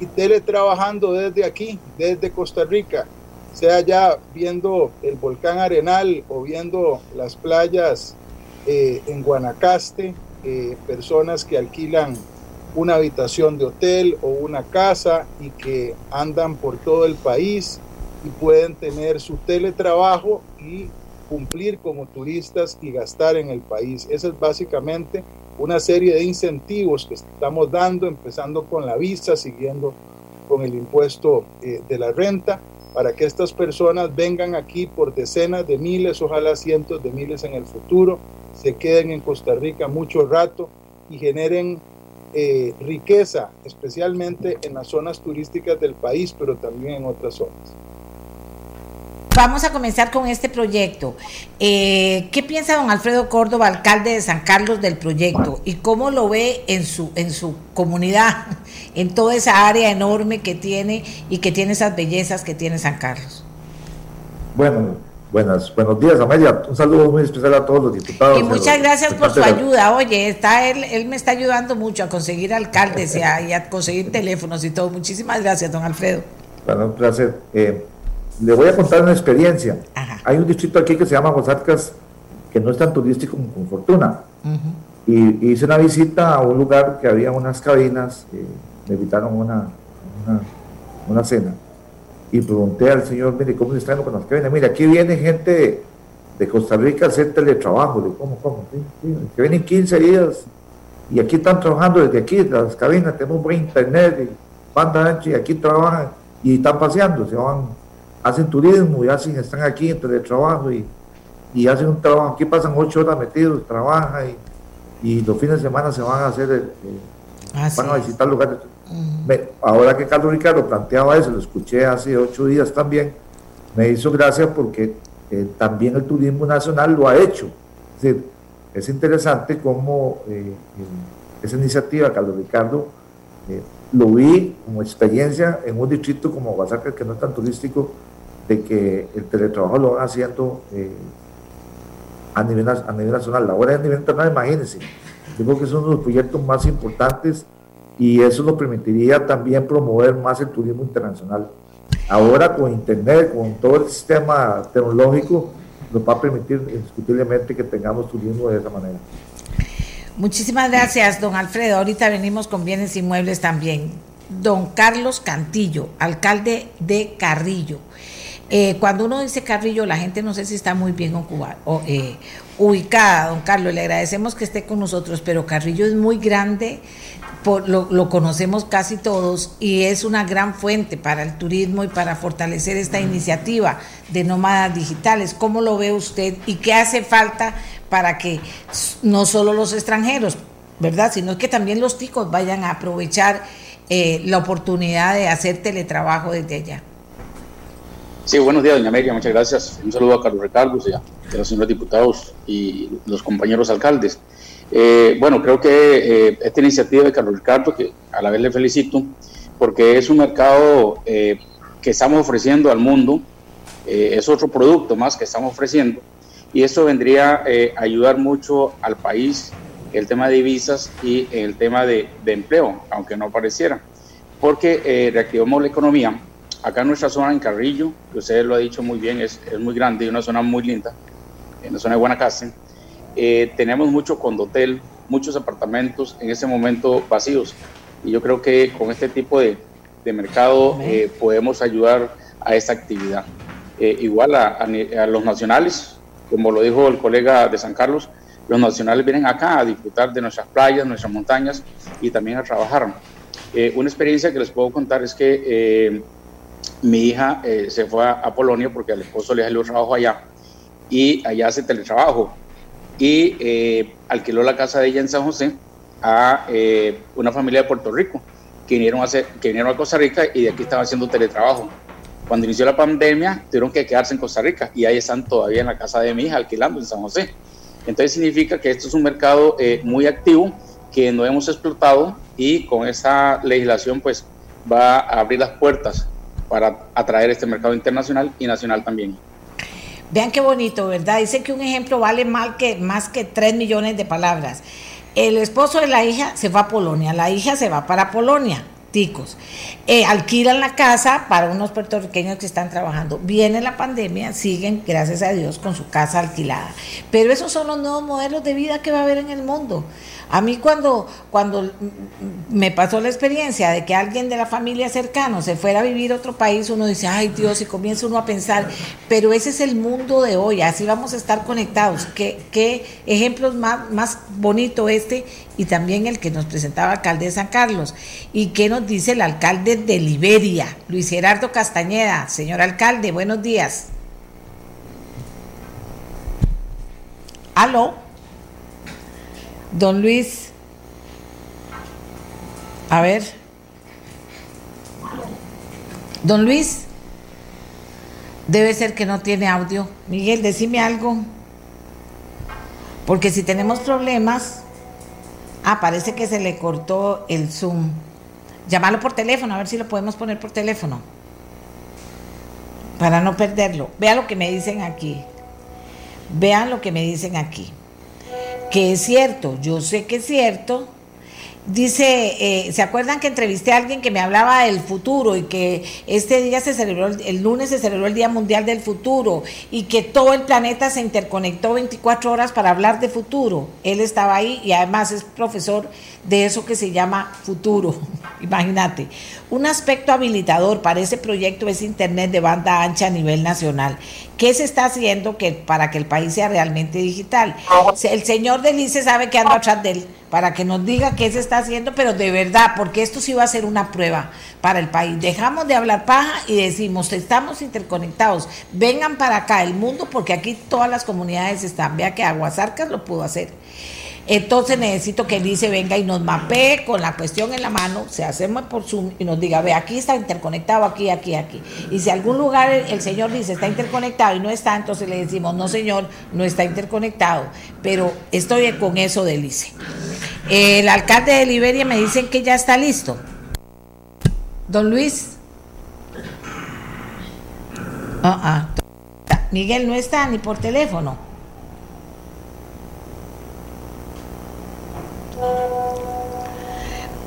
y teletrabajando desde aquí, desde Costa Rica, sea ya viendo el volcán Arenal o viendo las playas eh, en Guanacaste, eh, personas que alquilan una habitación de hotel o una casa y que andan por todo el país y pueden tener su teletrabajo y cumplir como turistas y gastar en el país. Esa es básicamente una serie de incentivos que estamos dando, empezando con la visa, siguiendo con el impuesto eh, de la renta, para que estas personas vengan aquí por decenas de miles, ojalá cientos de miles en el futuro, se queden en Costa Rica mucho rato y generen eh, riqueza, especialmente en las zonas turísticas del país, pero también en otras zonas. Vamos a comenzar con este proyecto. Eh, ¿Qué piensa don Alfredo Córdoba, alcalde de San Carlos, del proyecto? ¿Y cómo lo ve en su, en su comunidad, en toda esa área enorme que tiene y que tiene esas bellezas que tiene San Carlos? Bueno, Buenas, buenos días, Amelia. Un saludo muy especial a todos los diputados. Y muchas gracias por su ayuda. Oye, está él, él me está ayudando mucho a conseguir alcaldes y a, conseguir teléfonos y todo. Muchísimas gracias, don Alfredo. Bueno, un placer. Eh, le voy a contar una experiencia. Hay un distrito aquí que se llama Guasarcas, que no es tan turístico como con Fortuna. Y hice una visita a un lugar que había unas cabinas, eh, me invitaron una, una, una cena y pregunté al señor, mire, ¿cómo se están con las cabinas? Mire, aquí viene gente de Costa Rica a hacer teletrabajo. Le ¿cómo, cómo? que vienen 15 días y aquí están trabajando desde aquí, las cabinas, tenemos buen internet, y banda ancha, y aquí trabajan y están paseando, se van, hacen turismo y hacen, están aquí en teletrabajo y, y hacen un trabajo. Aquí pasan ocho horas metidos, trabajan y, y los fines de semana se van a hacer, el, ah, van a visitar lugares ahora que Carlos Ricardo planteaba eso, lo escuché hace ocho días también, me hizo gracia porque eh, también el turismo nacional lo ha hecho. Es es interesante cómo esa iniciativa, Carlos Ricardo, lo vi como experiencia en un distrito como Oaxaca, que no es tan turístico, de que el teletrabajo lo van haciendo a, nivel, a nivel nacional. Ahora a nivel internacional, imagínense, yo creo que es uno de los proyectos más importantes y eso nos permitiría también promover más el turismo internacional. Ahora con Internet, con todo el sistema tecnológico, nos va a permitir indiscutiblemente que tengamos turismo de esa manera. Muchísimas gracias, don Alfredo. Ahorita venimos con bienes inmuebles también. Don Carlos Cantillo, alcalde de Carrillo. Eh, cuando uno dice Carrillo, la gente no sé si está muy bien o, eh, ubicada, don Carlos. Le agradecemos que esté con nosotros, pero Carrillo es muy grande, lo, conocemos casi todos y es una gran fuente para el turismo y para fortalecer esta iniciativa de nómadas digitales. ¿Cómo lo ve usted y qué hace falta para que no solo los extranjeros, ¿verdad? Sino que también los ticos vayan a aprovechar eh, la oportunidad de hacer teletrabajo desde allá. Sí, buenos días, doña Amelia, muchas gracias. Un saludo a Carlos Ricardo y a, los señores diputados y los compañeros alcaldes. Eh, bueno, creo que eh, esta iniciativa de Carlos Ricardo, que a la vez le felicito, porque es un mercado que estamos ofreciendo al mundo, es otro producto más que estamos ofreciendo, y eso vendría eh, a ayudar mucho al país el tema de divisas y el tema de, empleo, aunque no pareciera, porque eh, reactivamos la economía. Acá en nuestra zona, en Carrillo, que usted lo ha dicho muy bien, es, es muy grande y una zona muy linda, en la zona de Guanacaste, eh, tenemos mucho condotel, muchos apartamentos en ese momento vacíos. Y yo creo que con este tipo de, de mercado eh, podemos ayudar a esta actividad. igual a, a, los nacionales, como lo dijo el colega de San Carlos, los nacionales vienen acá a disfrutar de nuestras playas, nuestras montañas y también a trabajar. Eh, una experiencia que les puedo contar es que eh, mi hija eh, se fue a, Polonia porque al esposo le salió trabajo allá y allá hace teletrabajo y alquiló la casa de ella en San José a una familia de Puerto Rico que vinieron, a que vinieron a Costa Rica y de aquí estaban haciendo teletrabajo. Cuando inició la pandemia, tuvieron que quedarse en Costa Rica y ahí están todavía en la casa de mi hija alquilando en San José. Entonces significa que esto es un mercado eh, muy activo que no hemos explotado y con esta legislación pues va a abrir las puertas para atraer este mercado internacional y nacional también. Vean qué bonito, ¿verdad? Dice que un ejemplo vale mal que, más que 3 millones de palabras. El esposo de la hija se va a Polonia, la hija se va para Polonia ticos. Eh, alquilan la casa para unos puertorriqueños que están trabajando. Viene la pandemia, siguen, gracias a Dios, con su casa alquilada. Pero esos son los nuevos modelos de vida que va a haber en el mundo. A mí cuando, cuando me pasó la experiencia de que alguien de la familia cercano se fuera a vivir a otro país, uno dice, ay Dios, y comienza uno a pensar, pero ese es el mundo de hoy, así vamos a estar conectados. ¿Qué, qué ejemplos más, más bonito este y también el que nos presentaba alcalde de San Carlos? ¿Y qué nos dice el alcalde de Liberia, Luis Gerardo Castañeda? Señor alcalde, buenos días. ¿Aló? Don Luis, a ver. Don Luis, debe ser que no tiene audio. Miguel, decime algo. Porque si tenemos problemas, ah, parece que se le cortó el Zoom. Llámalo por teléfono, a ver si lo podemos poner por teléfono. Para no perderlo. Vean lo que me dicen aquí. Vean lo que me dicen aquí que es cierto, yo sé que es cierto. Dice, eh, ¿se acuerdan que entrevisté a alguien que me hablaba del futuro y que este día se celebró, el lunes se celebró el Día Mundial del Futuro y que todo el planeta se interconectó 24 horas para hablar de futuro? Él estaba ahí y además es profesor de eso que se llama futuro. Imagínate. Un aspecto habilitador para ese proyecto es Internet de banda ancha a nivel nacional. ¿Qué se está haciendo que, para que el país sea realmente digital? El señor Delice sabe que anda atrás de él para que nos diga qué se está haciendo, pero de verdad, porque esto sí va a ser una prueba para el país. Dejamos de hablar paja y decimos, estamos interconectados, vengan para acá el mundo, porque aquí todas las comunidades están. Vea que Aguasarcas lo pudo hacer. Entonces necesito que Lice venga y nos mapee con la cuestión en la mano, se hacemos por Zoom y nos diga, ve, aquí está interconectado, aquí, aquí, aquí. Y si algún lugar el, señor dice está interconectado y no está, entonces le decimos, no señor, no está interconectado. Pero estoy con eso de Lice. El alcalde de Liberia me dicen que ya está listo. Don Luis. Ah, ah. Miguel no está ni por teléfono.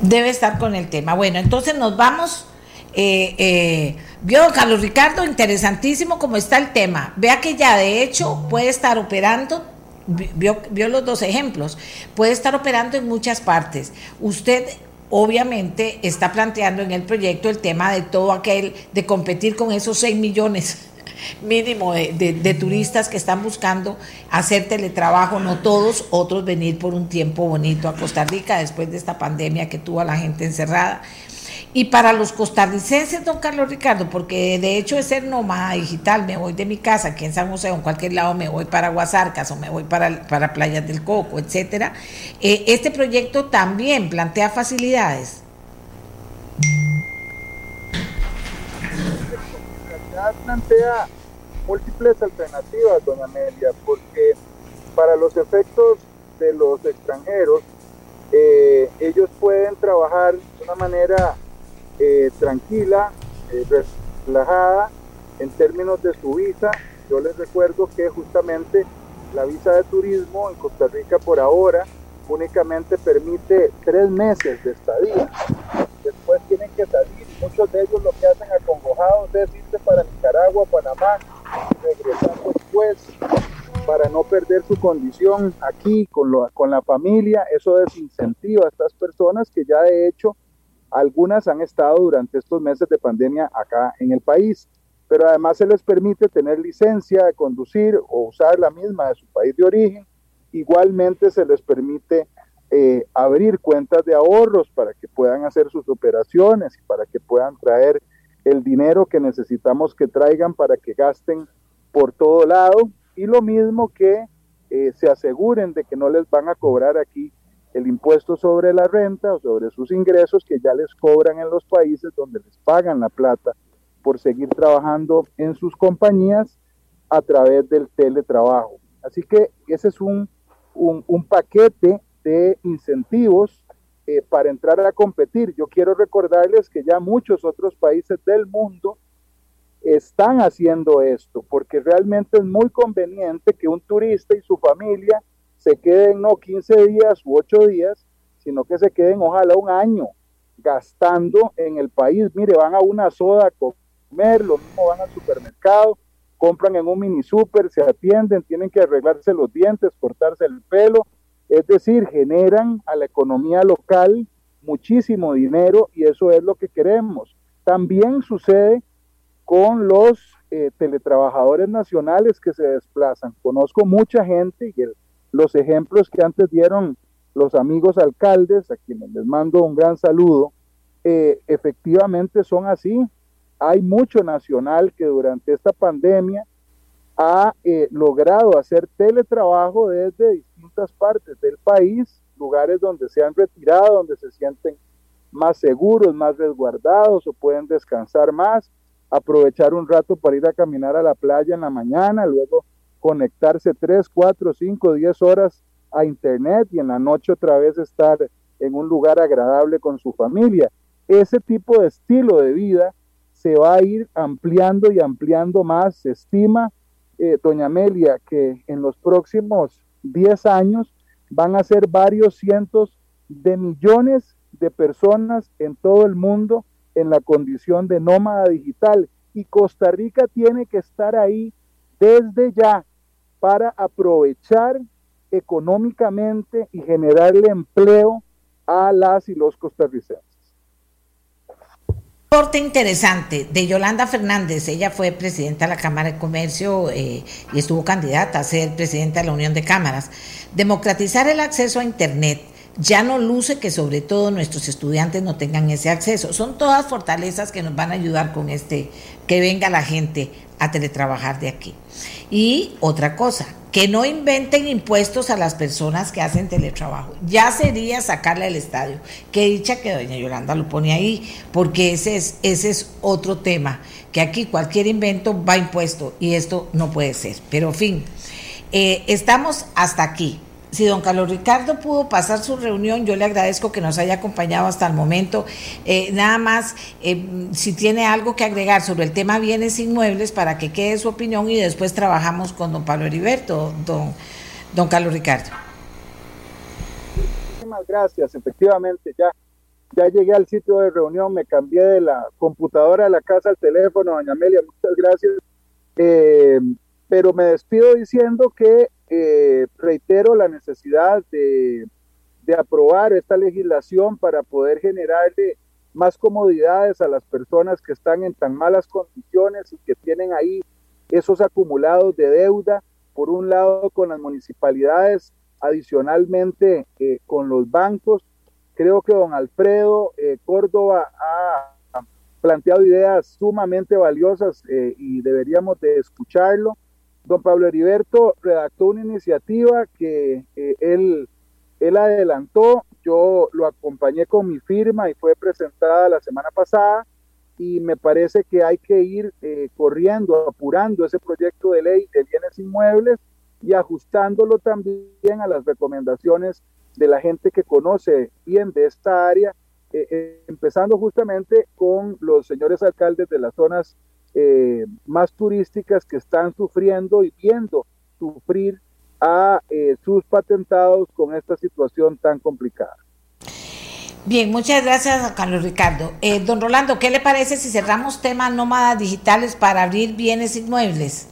Debe estar con el tema. Bueno, entonces nos vamos. Eh, eh, vio Carlos Ricardo, interesantísimo como está el tema. Vea que ya de hecho puede estar operando Vio, vio, los dos ejemplos, puede estar operando en muchas partes. Usted obviamente está planteando en el proyecto el tema de todo aquel, de competir con esos 6 millones mínimo de, turistas que están buscando hacer teletrabajo, no todos, otros venir por un tiempo bonito a Costa Rica después de esta pandemia que tuvo a la gente encerrada. Y para los costarricenses, don Carlos Ricardo, porque de hecho es ser nómada digital, me voy de mi casa aquí en San José o en cualquier lado, me voy para Guasarcas o me voy para, para Playas del Coco, etcétera. Eh, este proyecto también plantea facilidades. Plantea múltiples alternativas, doña Amelia, porque para los efectos de los extranjeros, eh, ellos pueden trabajar de una manera eh, tranquila, eh, relajada en términos de su visa. Yo les recuerdo que justamente la visa de turismo en Costa Rica por ahora únicamente permite tres meses de estadía. Después tienen que salir. Muchos de ellos lo que hacen acongojados es irse para Nicaragua, Panamá, regresar después para no perder su condición aquí con, lo, con la familia. Eso desincentiva a estas personas que ya de hecho algunas han estado durante estos meses de pandemia acá en el país, pero además se les permite tener licencia de conducir o usar la misma de su país de origen. Igualmente se les permite eh, abrir cuentas de ahorros para que puedan hacer sus operaciones para que puedan traer el dinero que necesitamos que traigan para que gasten por todo lado y lo mismo que eh, se aseguren de que no les van a cobrar aquí el impuesto sobre la renta o sobre sus ingresos que ya les cobran en los países donde les pagan la plata por seguir trabajando en sus compañías a través del teletrabajo. Así que ese es un, un, paquete de incentivos eh, para entrar a competir. Yo quiero recordarles que ya muchos otros países del mundo están haciendo esto, porque realmente es muy conveniente que un turista y su familia se queden no 15 días u 8 días, sino que se queden ojalá un año gastando en el país. Mire, van a una soda a comer, lo mismo van al supermercado, compran en un mini super, se atienden, tienen que arreglarse los dientes, cortarse el pelo, es decir, generan a la economía local muchísimo dinero y eso es lo que queremos. También sucede con los eh, teletrabajadores nacionales que se desplazan. Conozco mucha gente y los ejemplos que antes dieron los amigos alcaldes, a quienes les mando un gran saludo, eh, efectivamente son así. Hay mucho nacional que durante esta pandemia ha eh, logrado hacer teletrabajo desde distintas partes del país, lugares donde se han retirado, donde se sienten más seguros, más resguardados o pueden descansar más, aprovechar un rato para ir a caminar a la playa en la mañana, luego conectarse 3, 4, 5, 10 horas a internet y en la noche otra vez estar en un lugar agradable con su familia. Ese tipo de estilo de vida se va a ir ampliando y ampliando más. Se estima, eh, doña Amelia, que en los próximos 10 años van a ser varios cientos de millones de personas en todo el mundo en la condición de nómada digital. Y Costa Rica tiene que estar ahí desde ya para aprovechar económicamente y generarle empleo a las y los costarricenses. Corte interesante de Yolanda Fernández. Ella fue presidenta de la Cámara de Comercio eh, y estuvo candidata a ser presidenta de la Unión de Cámaras. Democratizar el acceso a Internet ya no luce que sobre todo nuestros estudiantes no tengan ese acceso. Son todas fortalezas que nos van a ayudar con este, que venga la gente a teletrabajar de aquí. Y otra cosa, que no inventen impuestos a las personas que hacen teletrabajo. Ya sería sacarle al estadio. Qué dicha que doña Yolanda lo pone ahí, porque ese es, ese es otro tema, que aquí cualquier invento va impuesto y esto no puede ser. Pero fin, eh, estamos hasta aquí si don Carlos Ricardo pudo pasar su reunión, yo le agradezco que nos haya acompañado hasta el momento. Eh, nada más, eh, si tiene algo que agregar sobre el tema bienes inmuebles para que quede su opinión y después trabajamos con don Pablo Heriberto, don, don Carlos Ricardo. Muchísimas gracias, efectivamente, ya, ya llegué al sitio de reunión, me cambié de la computadora de la casa al teléfono, doña Amelia, muchas gracias. Eh, pero me despido diciendo que eh, reitero la necesidad de, aprobar esta legislación para poder generarle más comodidades a las personas que están en tan malas condiciones y que tienen ahí esos acumulados de deuda, por un lado con las municipalidades, adicionalmente eh, con los bancos. Creo que don Alfredo eh, Córdoba ha planteado ideas sumamente valiosas y deberíamos de escucharlo. Don Pablo Heriberto redactó una iniciativa que eh, él, él adelantó, yo lo acompañé con mi firma y fue presentada la semana pasada. Y me parece que hay que ir eh, corriendo, apurando ese proyecto de ley de bienes inmuebles y ajustándolo también a las recomendaciones de la gente que conoce bien de esta área, eh, empezando justamente con los señores alcaldes de las zonas eh, más turísticas que están sufriendo y viendo sufrir a eh, sus patentados con esta situación tan complicada. Bien, muchas gracias Carlos Ricardo. Eh, don Rolando, ¿qué le parece si cerramos temas nómadas digitales para abrir bienes inmuebles?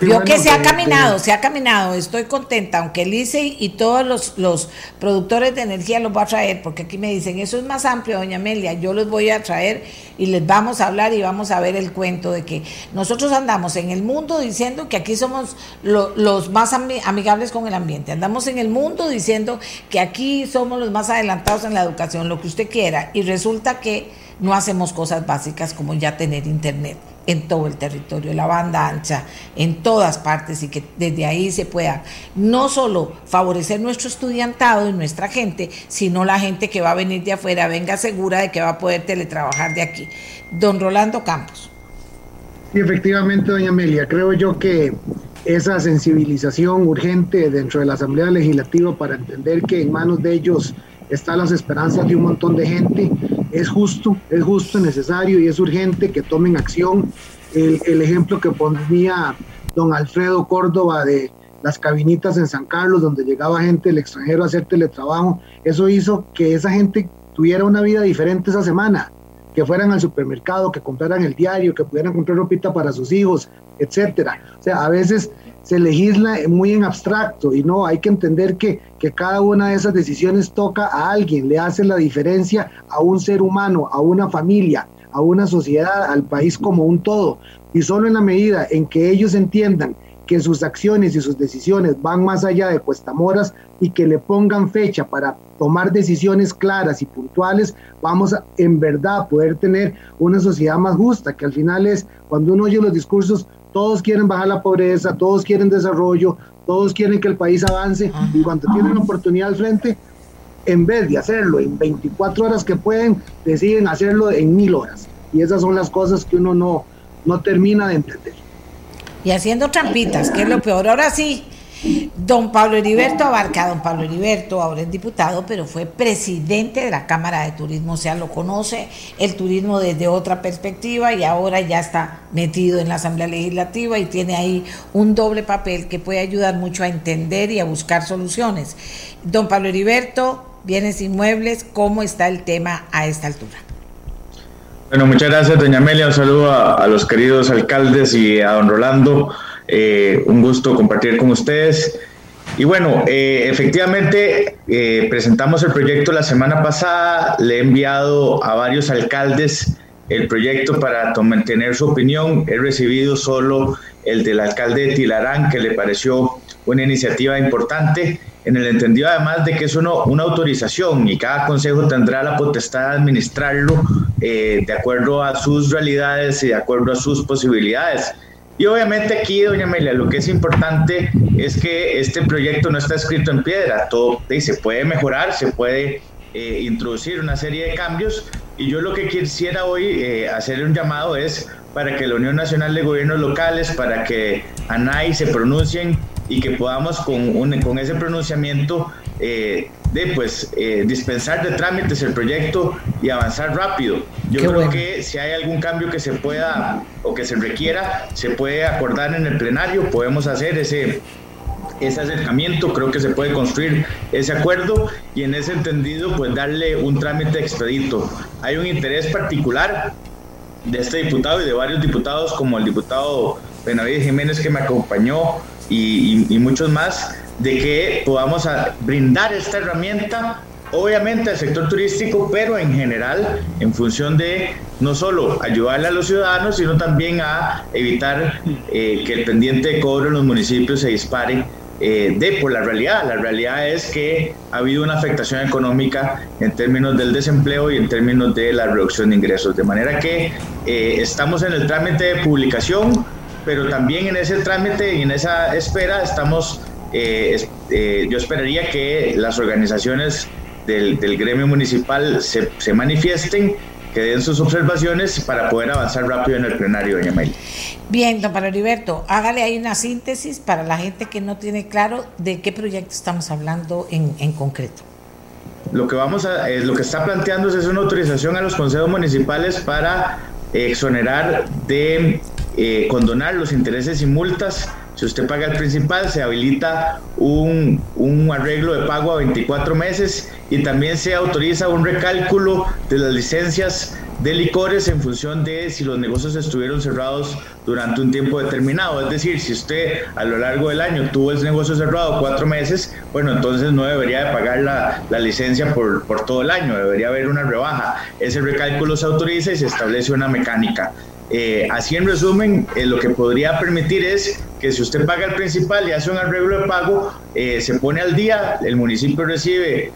Vio que se ha caminado, se ha caminado, estoy contenta, aunque el ICE y todos los, los productores de energía los va a traer, porque aquí me dicen, eso es más amplio, doña Amelia, yo los voy a traer y les vamos a hablar y vamos a ver el cuento de que nosotros andamos en el mundo diciendo que aquí somos los más amigables con el ambiente, andamos en el mundo diciendo que aquí somos los más adelantados en la educación, lo que usted quiera, y resulta que no hacemos cosas básicas como ya tener internet en todo el territorio, la banda ancha, en todas partes y que desde ahí se pueda no solo favorecer nuestro estudiantado y nuestra gente, sino la gente que va a venir de afuera venga segura de que va a poder teletrabajar de aquí. Don Rolando Campos. Sí, efectivamente, doña Amelia, creo yo que esa sensibilización urgente dentro de la Asamblea Legislativa para entender que en manos de ellos están las esperanzas de un montón de gente es justo, es justo, necesario y es urgente que tomen acción. El, ejemplo que ponía don Alfredo Córdoba de las cabinitas en San Carlos, donde llegaba gente del extranjero a hacer teletrabajo, eso hizo que esa gente tuviera una vida diferente esa semana, que fueran al supermercado, que compraran el diario, que pudieran comprar ropita para sus hijos, etcétera. O sea, a veces se legisla muy en abstracto y no, hay que entender que, que cada una de esas decisiones toca a alguien, le hace la diferencia a un ser humano, a una familia, a una sociedad, al país como un todo. Y solo en la medida en que ellos entiendan que sus acciones y sus decisiones van más allá de cuestamoras y que le pongan fecha para tomar decisiones claras y puntuales, vamos a en verdad poder tener una sociedad más justa, que al final es cuando uno oye los discursos todos quieren bajar la pobreza, todos quieren desarrollo, todos quieren que el país avance y cuando tienen la oportunidad al frente, en vez de hacerlo en 24 horas que pueden, deciden hacerlo en mil horas. Y esas son las cosas que uno no, no termina de entender. Y haciendo trampitas, que es lo peor. Ahora sí, Don Pablo Heriberto Abarca, don Pablo Heriberto ahora es diputado, pero fue presidente de la Cámara de Turismo, o sea, lo conoce el turismo desde otra perspectiva y ahora ya está metido en la Asamblea Legislativa y tiene ahí un doble papel que puede ayudar mucho a entender y a buscar soluciones. Don Pablo Heriberto, bienes inmuebles, ¿cómo está el tema a esta altura? Bueno, muchas gracias, doña Amelia. Un saludo a, a los queridos alcaldes y a don Rolando. Eh, un gusto compartir con ustedes. Y bueno, eh, efectivamente eh, presentamos el proyecto la semana pasada, le he enviado a varios alcaldes el proyecto para tener su opinión. He recibido solo el del alcalde de Tilarán, que le pareció una iniciativa importante, en el entendido además de que es uno, una autorización y cada consejo tendrá la potestad de administrarlo de acuerdo a sus realidades y de acuerdo a sus posibilidades. Y obviamente aquí, doña Amelia, lo que es importante es que este proyecto no está escrito en piedra, todo se puede mejorar, se puede eh, introducir una serie de cambios. Y yo lo que quisiera hoy eh, hacer un llamado es para que la Unión Nacional de Gobiernos Locales, para que ANAI se pronuncien y que podamos con, un, con ese pronunciamiento eh, de pues eh, dispensar de trámites el proyecto y avanzar rápido. Yo creo que si hay algún cambio que se pueda o que se requiera, se puede acordar en el plenario, podemos hacer ese ese acercamiento, creo que se puede construir ese acuerdo y en ese entendido pues darle un trámite expedito. Hay un interés particular de este diputado y de varios diputados como el diputado Benavides Jiménez que me acompañó y, muchos más, de que podamos brindar esta herramienta obviamente al sector turístico, pero en general en función de no solo ayudarle a los ciudadanos, sino también a evitar eh, que el pendiente de cobro en los municipios se dispare eh, de por la realidad. La realidad es que ha habido una afectación económica en términos del desempleo y en términos de la reducción de ingresos. De manera que eh, estamos en el trámite de publicación, pero también en ese trámite y en esa espera estamos, eh, yo esperaría que las organizaciones del, gremio municipal se, se manifiesten que den sus observaciones para poder avanzar rápido en el plenario, doña May. Bien, don Pablo Heriberto, hágale ahí una síntesis para la gente que no tiene claro de qué proyecto estamos hablando en, en concreto. Lo que vamos a, lo que está planteando es una autorización a los consejos municipales para exonerar de eh, condonar los intereses y multas si usted paga el principal, se habilita un, un, arreglo de pago a 24 meses y también se autoriza un recálculo de las licencias de licores en función de si los negocios estuvieron cerrados durante un tiempo determinado. Es decir, si usted a lo largo del año tuvo el negocio cerrado cuatro meses, bueno, entonces no debería de pagar la, la licencia por, por todo el año, debería haber una rebaja. Ese recálculo se autoriza y se establece una mecánica. Eh, así en resumen, eh, lo que podría permitir es que si usted paga el principal y hace un arreglo de pago, eh, se pone al día, el municipio recibe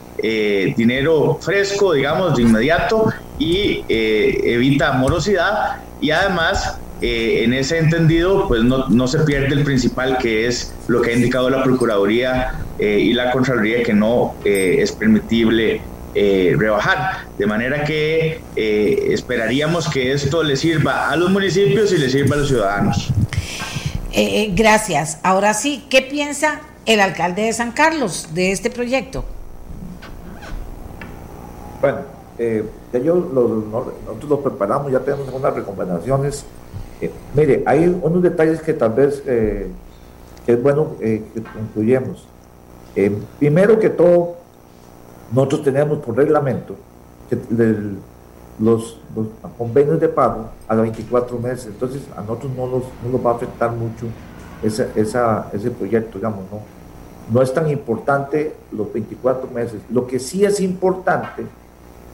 dinero fresco, digamos, de inmediato y evita morosidad y además en ese entendido, pues no, no, se pierde el principal, que es lo que ha indicado la Procuraduría y la Contraloría, que no es permitible eh, rebajar. De manera que eh, esperaríamos que esto le sirva a los municipios y le sirva a los ciudadanos. Eh, gracias. Ahora sí, ¿qué piensa el alcalde de San Carlos de este proyecto? Bueno, ya yo nosotros lo preparamos, ya tenemos algunas recomendaciones. mire, hay unos detalles que tal vez es bueno que concluyamos. primero que todo, nosotros tenemos por reglamento los, convenios de pago a los 24 meses, entonces a nosotros no nos, nos va a afectar mucho ese proyecto, digamos, ¿no? No es tan importante los 24 meses. Lo que sí es importante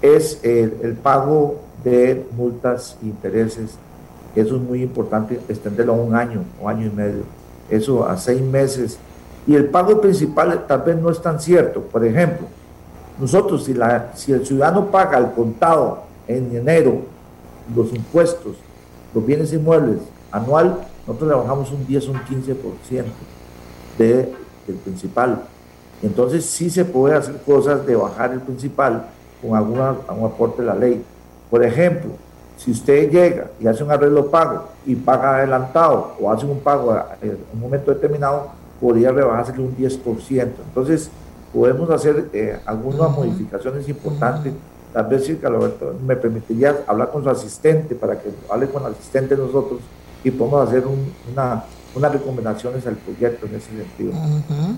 es el, el pago de multas e intereses. Eso es muy importante, extenderlo a un año o año y medio. Eso a seis meses. Y el pago principal tal vez no es tan cierto. Por ejemplo, nosotros, si, la, si el ciudadano paga al contado en enero los impuestos, los bienes inmuebles anual, nosotros le bajamos un 10 o un 15% de, del principal. Entonces sí se puede hacer cosas de bajar el principal con alguna, algún aporte de la ley. Por ejemplo, si usted llega y hace un arreglo pago y paga adelantado o hace un pago en un momento determinado, podría rebajarse un 10%. Entonces, podemos hacer eh, algunas modificaciones importantes. Tal vez si me permitiría hablar con su asistente para que hable con el asistente de nosotros y podamos hacer una, unas recomendaciones al proyecto en ese sentido.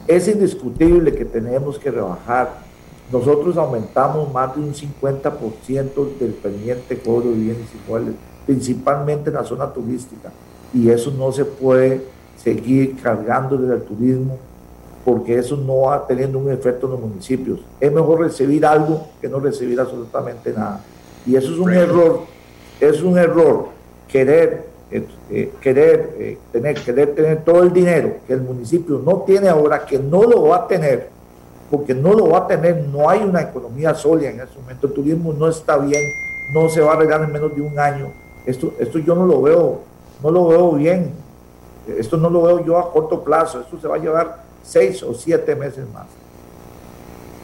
Es indiscutible que tenemos que rebajar. Nosotros aumentamos más de un 50% del pendiente cobro de bienes iguales, principalmente en la zona turística. Y eso no se puede seguir cargando del turismo porque eso no va teniendo un efecto en los municipios. Es mejor recibir algo que no recibir absolutamente nada. Y eso es un error es un error querer, eh, eh, querer, eh, tener, querer tener todo el dinero que el municipio no tiene ahora, que no lo va a tener, porque no lo va a tener, no hay una economía sólida en este momento, el turismo no está bien, no se va a arreglar en menos de un año. Esto, esto yo no lo veo, no lo veo bien. Esto no lo veo yo a corto plazo. Esto se va a llevar seis o siete meses más.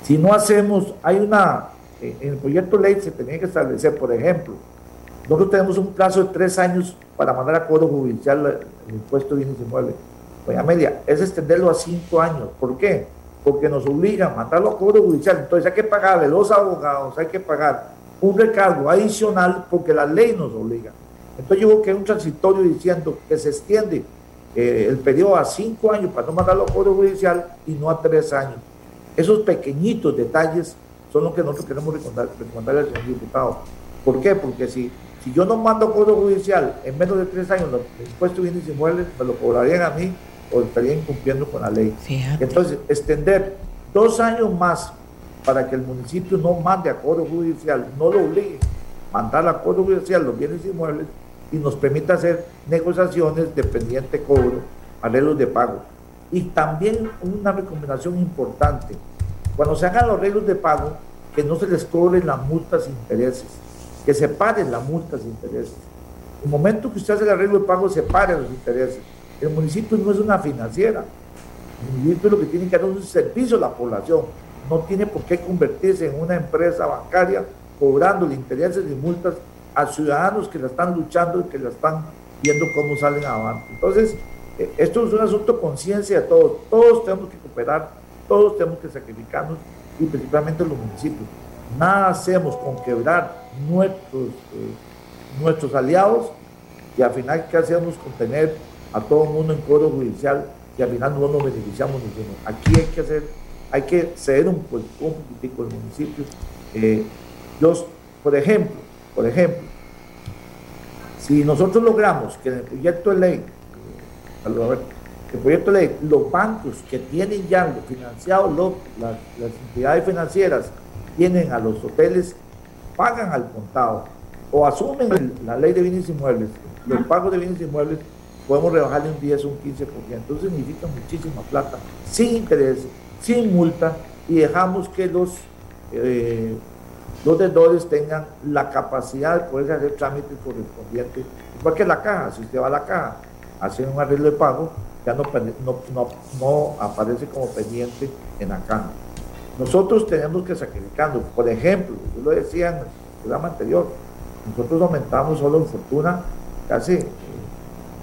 Si no hacemos, hay una, en el proyecto ley se tenía que establecer, por ejemplo, nosotros tenemos un plazo de tres años para mandar a código judicial el impuesto de bienes inmuebles. Doña Media, es extenderlo a cinco años. ¿Por qué? Porque nos obligan a mandarlo a código judicial. Entonces hay que pagarle los abogados, hay que pagar un recargo adicional porque la ley nos obliga. Entonces yo creo que hay un transitorio diciendo que se extiende eh, el periodo a cinco años para no mandarlo a código judicial y no a tres años. Esos pequeñitos detalles son los que nosotros queremos recomendarle al señor diputado. ¿Por qué? Porque si si yo no mando código judicial en menos de tres años, los impuestos bienes inmuebles me lo cobrarían a mí o estarían cumpliendo con la ley. Entonces, extender dos años más para que el municipio no mande a código judicial, no lo obligue, mandar a código judicial los bienes inmuebles y nos permita hacer negociaciones de pendiente cobro, arreglos de pago. Y también una recomendación importante, cuando se hagan los arreglos de pago, que no se les cobren las multas e intereses que se paren las multas e intereses. El momento que usted hace el arreglo de pago, se paren los intereses. El municipio no es una financiera. El municipio lo que tiene que dar es un servicio a la población. No tiene por qué convertirse en una empresa bancaria cobrando intereses y multas a ciudadanos que la están luchando y que la están viendo cómo salen adelante. Entonces, eh, esto es un asunto de conciencia de todos. Todos tenemos que cooperar, todos tenemos que sacrificarnos y principalmente los municipios. Nada hacemos con quebrar nuestros, eh, nuestros aliados y al final, ¿qué hacemos con tener a todo el mundo en coro judicial y al final no nos beneficiamos ninguno? Aquí hay que hacer, hay que ceder un, pues, un poquitico el municipio. Eh, por ejemplo, por ejemplo, si nosotros logramos que en el proyecto de ley, eh, el proyecto de ley, los bancos que tienen ya financiados, las, las entidades financieras tienen a los hoteles pagan al contado o asumen la ley de bienes inmuebles, los pagos de bienes inmuebles, podemos rebajarle un 10 o un 15%. Entonces significa muchísima plata, sin interés, sin multa, y dejamos que los, eh, los deudores tengan la capacidad de poder hacer trámites correspondientes. Igual que la caja, si usted va a la caja, hace un arreglo de pago, ya no, no, aparece como pendiente en la caja. Nosotros tenemos que sacrificarnos. Por ejemplo, yo lo decía en el programa anterior, nosotros aumentamos solo en fortuna casi eh,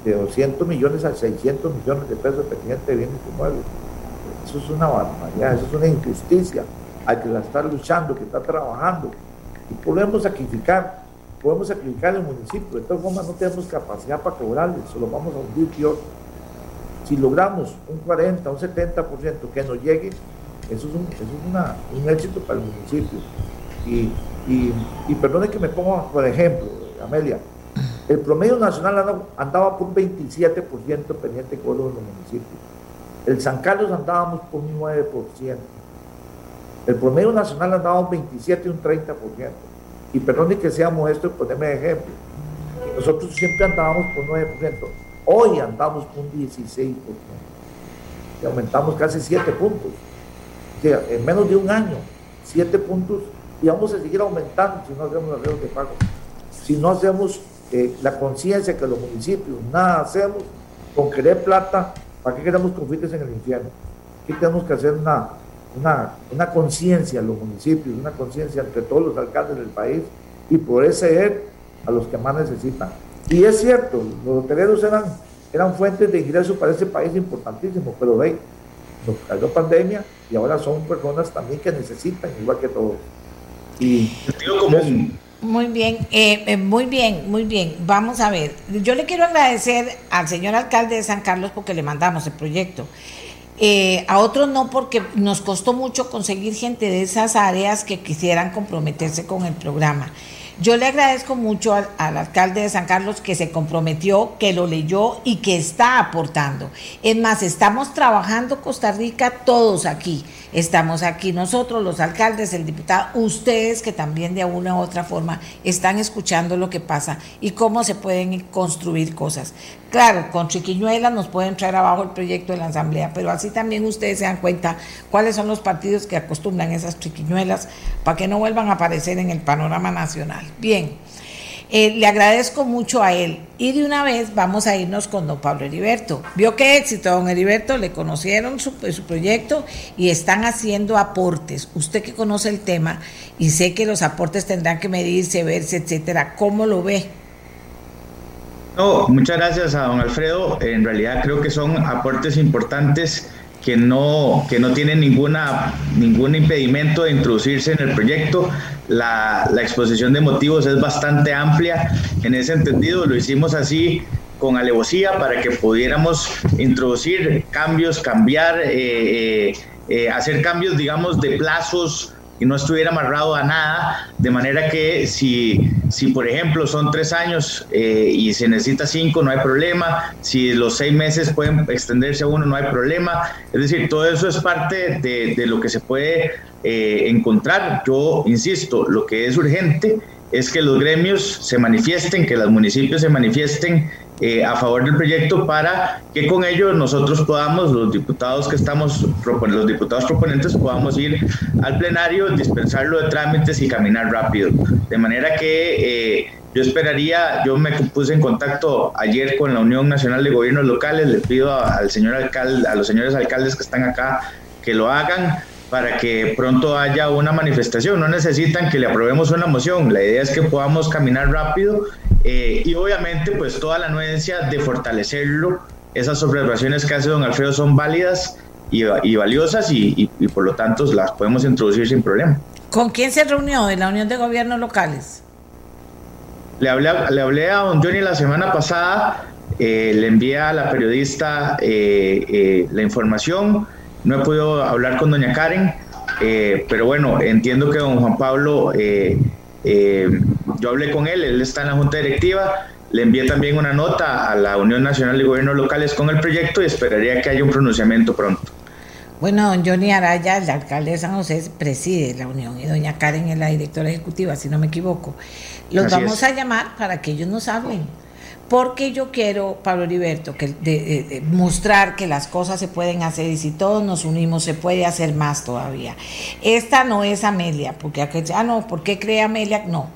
de 200 millones a 600 millones de pesos pendiente de bienes inmuebles. Eso es una barbaridad, eso es una injusticia al que la está luchando, que está trabajando. Y podemos sacrificar, podemos sacrificar el municipio. De todas formas, no tenemos capacidad para cobrarle, solo vamos a hundir peor. Si logramos un 40, un 70% que nos llegue, eso es un, eso es un éxito para el municipio. Y, y, perdone que me ponga, por ejemplo, Amelia, el promedio nacional andaba por un 27% pendiente de cobro de los municipios. El San Carlos andábamos por un 9%. El promedio nacional andaba un 27 y un 30%. Y perdone que seamos esto y ponerme de ejemplo. Nosotros siempre andábamos por 9%. Hoy andamos por un 16%. Y aumentamos casi 7 puntos en menos de un año, siete puntos, y vamos a seguir aumentando si no hacemos los arreglos de pago. Si no hacemos eh, la conciencia que los municipios nada hacemos con querer plata, ¿para qué queremos conflictos en el infierno? Aquí tenemos que hacer una, una, una conciencia en los municipios, una conciencia entre todos los alcaldes del país y poder ceder a los que más necesitan. Y es cierto, los hoteleros eran, eran fuentes de ingresos para ese país importantísimos, pero ve, nos cayó pandemia y ahora son personas también que necesitan, igual que todos. Y muy bien, eh, eh, muy bien, muy bien. Vamos a ver. Yo le quiero agradecer al señor alcalde de San Carlos porque le mandamos el proyecto. Eh, a otros no porque nos costó mucho conseguir gente de esas áreas que quisieran comprometerse con el programa. Yo le agradezco mucho al, alcalde de San Carlos que se comprometió, que lo leyó y que está aportando. Es más, estamos trabajando Costa Rica todos aquí. Estamos aquí nosotros, los alcaldes, el diputado, ustedes que también de una u otra forma están escuchando lo que pasa y cómo se pueden construir cosas. Claro, con chiquiñuelas nos pueden traer abajo el proyecto de la Asamblea, pero así también ustedes se dan cuenta cuáles son los partidos que acostumbran esas chiquiñuelas para que no vuelvan a aparecer en el panorama nacional. Bien, eh, le agradezco mucho a él. Y de una vez vamos a irnos con don Pablo Heriberto. Vio qué éxito, don Heriberto, le conocieron su, su, proyecto y están haciendo aportes. Usted que conoce el tema y sé que los aportes tendrán que medirse, verse, etcétera, ¿cómo lo ve? No, muchas gracias a don Alfredo. En realidad creo que son aportes importantes que no, que no tienen ninguna, ningún impedimento de introducirse en el proyecto. La, la, exposición de motivos es bastante amplia. En ese entendido, lo hicimos así con alevosía para que pudiéramos introducir cambios, cambiar, eh, eh, eh, hacer cambios, digamos, de plazos y no estuviera amarrado a nada, de manera que si, si por ejemplo son tres años eh, y se necesita cinco, no hay problema, si los seis meses pueden extenderse a uno, no hay problema, es decir, todo eso es parte de, de lo que se puede eh, encontrar. Yo insisto, lo que es urgente es que los gremios se manifiesten, que los municipios se manifiesten eh, a favor del proyecto para que con ello nosotros podamos, los diputados que estamos, los diputados proponentes, podamos ir al plenario, dispensarlo de trámites y caminar rápido. De manera que eh, yo esperaría, yo me puse en contacto ayer con la Unión Nacional de Gobiernos Locales, le pido al señor alcalde, a los señores alcaldes que están acá que lo hagan para que pronto haya una manifestación. No necesitan que le aprobemos una moción, la idea es que podamos caminar rápido eh, y obviamente pues toda la anuencia de fortalecerlo. Esas observaciones que hace don Alfredo son válidas y, valiosas y, por lo tanto las podemos introducir sin problema. ¿Con quién se reunió de la Unión de Gobiernos Locales? Le hablé, le hablé a don Johnny la semana pasada, eh, le envié a la periodista eh, la información no he podido hablar con doña Karen, eh, pero bueno, entiendo que don Juan Pablo, eh, eh, yo hablé con él, él está en la Junta Directiva, le envié también una nota a la Unión Nacional de Gobiernos Locales con el proyecto y esperaría que haya un pronunciamiento pronto. Bueno, don Johnny Araya, el alcalde de San José, preside la unión y doña Karen es la directora ejecutiva, si no me equivoco. Los vamos a llamar para que ellos nos hablen porque yo quiero, Pablo Heriberto, que de, mostrar que las cosas se pueden hacer y si todos nos unimos se puede hacer más todavía. Esta no es Amelia, porque ah, no, ¿por qué cree Amelia? No.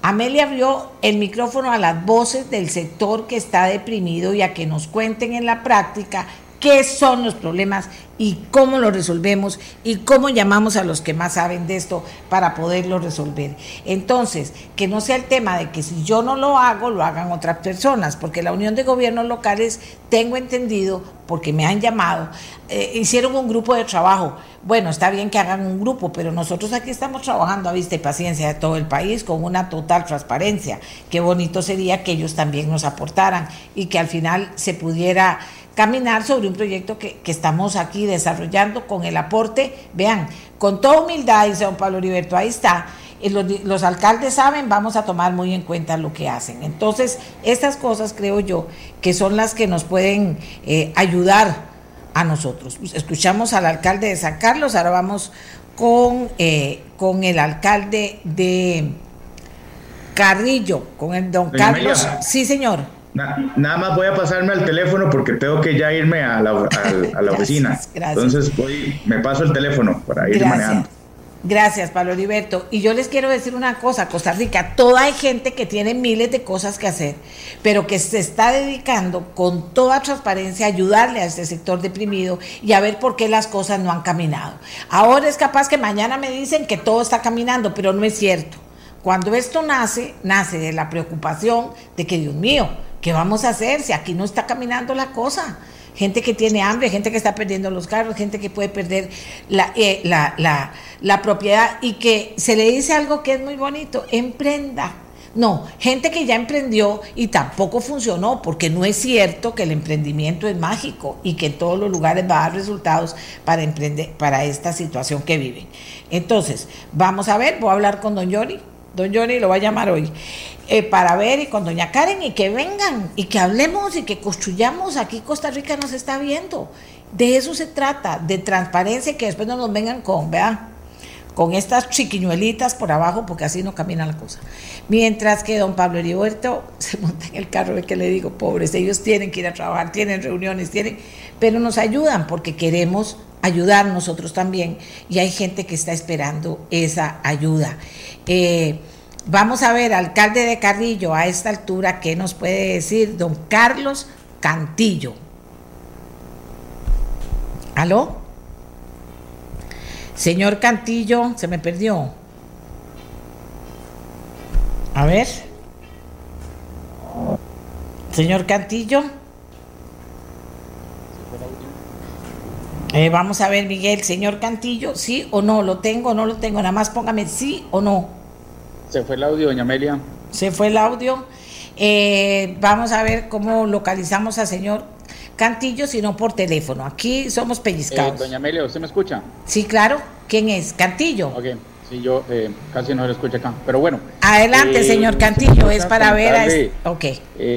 Amelia abrió el micrófono a las voces del sector que está deprimido y a que nos cuenten en la práctica qué son los problemas y cómo lo resolvemos y cómo llamamos a los que más saben de esto para poderlo resolver. Entonces, que no sea el tema de que si yo no lo hago, lo hagan otras personas, porque la Unión de Gobiernos Locales, tengo entendido, porque me han llamado, eh, hicieron un grupo de trabajo. Bueno, está bien que hagan un grupo, pero nosotros aquí estamos trabajando a vista y paciencia de todo el país con una total transparencia. Qué bonito sería que ellos también nos aportaran y que al final se pudiera caminar sobre un proyecto que, estamos aquí desarrollando con el aporte, vean, con toda humildad, dice don Pablo Heriberto, ahí está, eh, los, alcaldes saben, vamos a tomar muy en cuenta lo que hacen. Entonces, estas cosas creo yo que son las que nos pueden eh, ayudar a nosotros. Escuchamos al alcalde de San Carlos, ahora vamos con, eh, con el alcalde de Carrillo, con el don Carlos. Sí, señor nada más voy a pasarme al teléfono porque tengo que ya irme a la, oficina. Entonces voy, me paso el teléfono para ir manejando. Gracias, Pablo Heriberto. Y yo les quiero decir una cosa, Costa Rica, toda hay gente que tiene miles de cosas que hacer, pero que se está dedicando con toda transparencia a ayudarle a este sector deprimido y a ver por qué las cosas no han caminado. Ahora es capaz que mañana me dicen que todo está caminando, pero no es cierto. Cuando esto nace, nace de la preocupación de que, Dios mío, ¿Qué vamos a hacer si aquí no está caminando la cosa? Gente que tiene hambre, gente que está perdiendo los carros, gente que puede perder eh, la, la, propiedad y que se le dice algo que es muy bonito, emprenda. No, gente que ya emprendió y tampoco funcionó, porque no es cierto que el emprendimiento es mágico y que en todos los lugares va a dar resultados para emprender, para esta situación que viven. Entonces, vamos a ver, voy a hablar con don Yori. Don Johnny lo va a llamar hoy, eh, para ver y con doña Karen y que vengan y que hablemos y que construyamos. Aquí Costa Rica nos está viendo. De eso se trata, de transparencia y que después no nos vengan con, vea, con estas chiquiñuelitas por abajo, porque así no camina la cosa. Mientras que don Pablo Heriberto se monta en el carro, que le digo, pobres, ellos tienen que ir a trabajar, tienen reuniones, tienen, pero nos ayudan porque queremos ayudar nosotros también y hay gente que está esperando esa ayuda. Eh, vamos a ver, alcalde de Carrillo, a esta altura, ¿qué nos puede decir don Carlos Cantillo? ¿Aló? Señor Cantillo, se me perdió. A ver. Señor Cantillo. Eh, vamos a ver, Miguel, señor Cantillo, sí o no, lo tengo o no lo tengo, nada más póngame sí o no. Se fue el audio, doña Amelia. Se fue el audio. Eh, vamos a ver cómo localizamos al señor Cantillo, sino por teléfono. Aquí somos pellizcados. Eh, doña Amelia, ¿usted me escucha? Sí, claro. ¿Quién es? Cantillo. Ok, sí, yo casi no lo escucho acá, pero bueno. Adelante, señor Cantillo, es para ver a... Ok.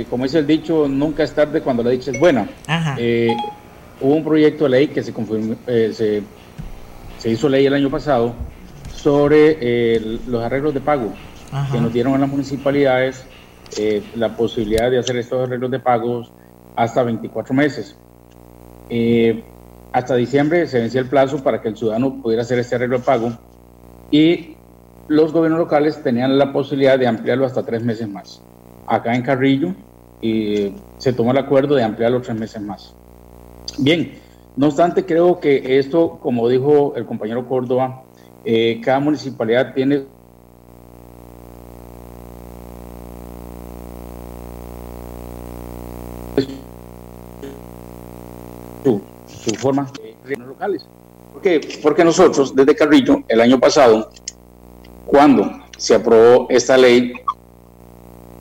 como dice el dicho, nunca es tarde cuando la dicha es buena. Ajá hubo un proyecto de ley que se, eh, se, hizo ley el año pasado sobre eh, los arreglos de pago que nos dieron a las municipalidades eh, la posibilidad de hacer estos arreglos de pagos hasta 24 meses. hasta diciembre se vencía el plazo para que el ciudadano pudiera hacer este arreglo de pago y los gobiernos locales tenían la posibilidad de ampliarlo hasta tres meses más. Acá en Carrillo y se tomó el acuerdo de ampliarlo tres meses más. Bien, no obstante, creo que esto, como dijo el compañero Córdoba, eh, cada municipalidad tiene su, forma de locales. ¿Por qué? Porque nosotros desde Carrillo, el año pasado, cuando se aprobó esta ley,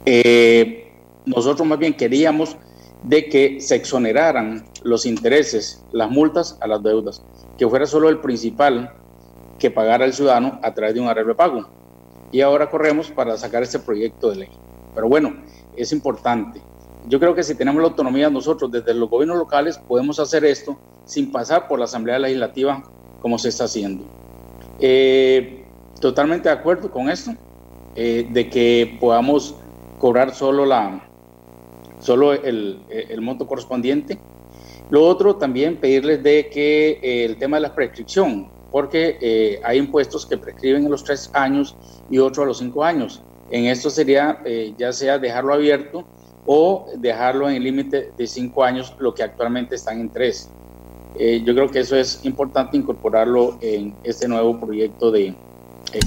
eh, nosotros más bien queríamos de que se exoneraran los intereses, las multas a las deudas, que fuera solo el principal que pagara el ciudadano a través de un arreglo de pago. Y ahora corremos para sacar este proyecto de ley. Pero bueno, es importante. Yo creo que si tenemos la autonomía nosotros desde los gobiernos locales podemos hacer esto sin pasar por la Asamblea Legislativa como se está haciendo. Eh, totalmente de acuerdo con esto, eh, de que podamos cobrar solo la, solo el, monto correspondiente. Lo otro, también pedirles de que eh, el tema de la prescripción, porque eh, hay impuestos que prescriben a los tres años y otros a los cinco años. En esto sería eh, ya sea dejarlo abierto o dejarlo en el límite de cinco años, lo que actualmente están en tres. yo creo que eso es importante incorporarlo en este nuevo proyecto de,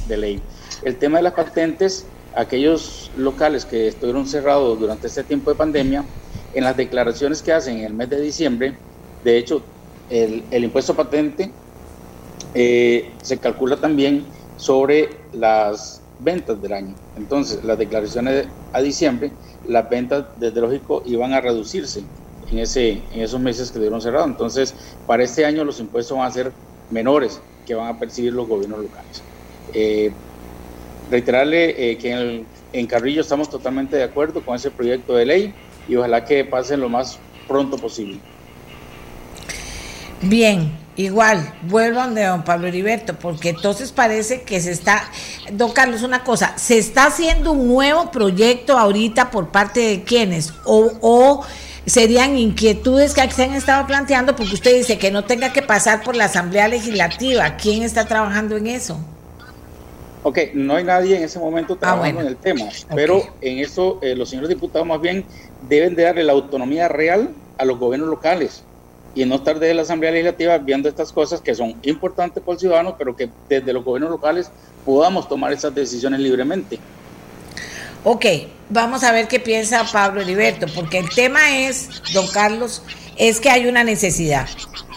de ley. El tema de las patentes, aquellos locales que estuvieron cerrados durante este tiempo de pandemia, en las declaraciones que hacen en el mes de diciembre, de hecho, el, impuesto patente eh, se calcula también sobre las ventas del año. Entonces, las declaraciones a diciembre, las ventas, desde lógico, iban a reducirse en, ese, en esos meses que estuvieron cerrados. Entonces, para este año los impuestos van a ser menores que van a percibir los gobiernos locales. Eh, reiterarle eh, que en, Carrillo estamos totalmente de acuerdo con ese proyecto de ley y ojalá que pase lo más pronto posible. Bien, igual, vuelvo a don Pablo Heriberto, porque entonces parece que se está, don Carlos, una cosa, ¿se está haciendo un nuevo proyecto ahorita por parte de quienes? ¿O, o serían inquietudes que se han estado planteando? Porque usted dice que no tenga que pasar por la Asamblea Legislativa. ¿Quién está trabajando en eso? Ok, no hay nadie en ese momento ah, trabajando en el tema, pero en eso eh, los señores diputados más bien deben de darle la autonomía real a los gobiernos locales y no estar desde la Asamblea Legislativa viendo estas cosas que son importantes para el ciudadano, pero que desde los gobiernos locales podamos tomar esas decisiones libremente. Ok, vamos a ver qué piensa Pablo Heriberto, porque el tema es, don Carlos, es que hay una necesidad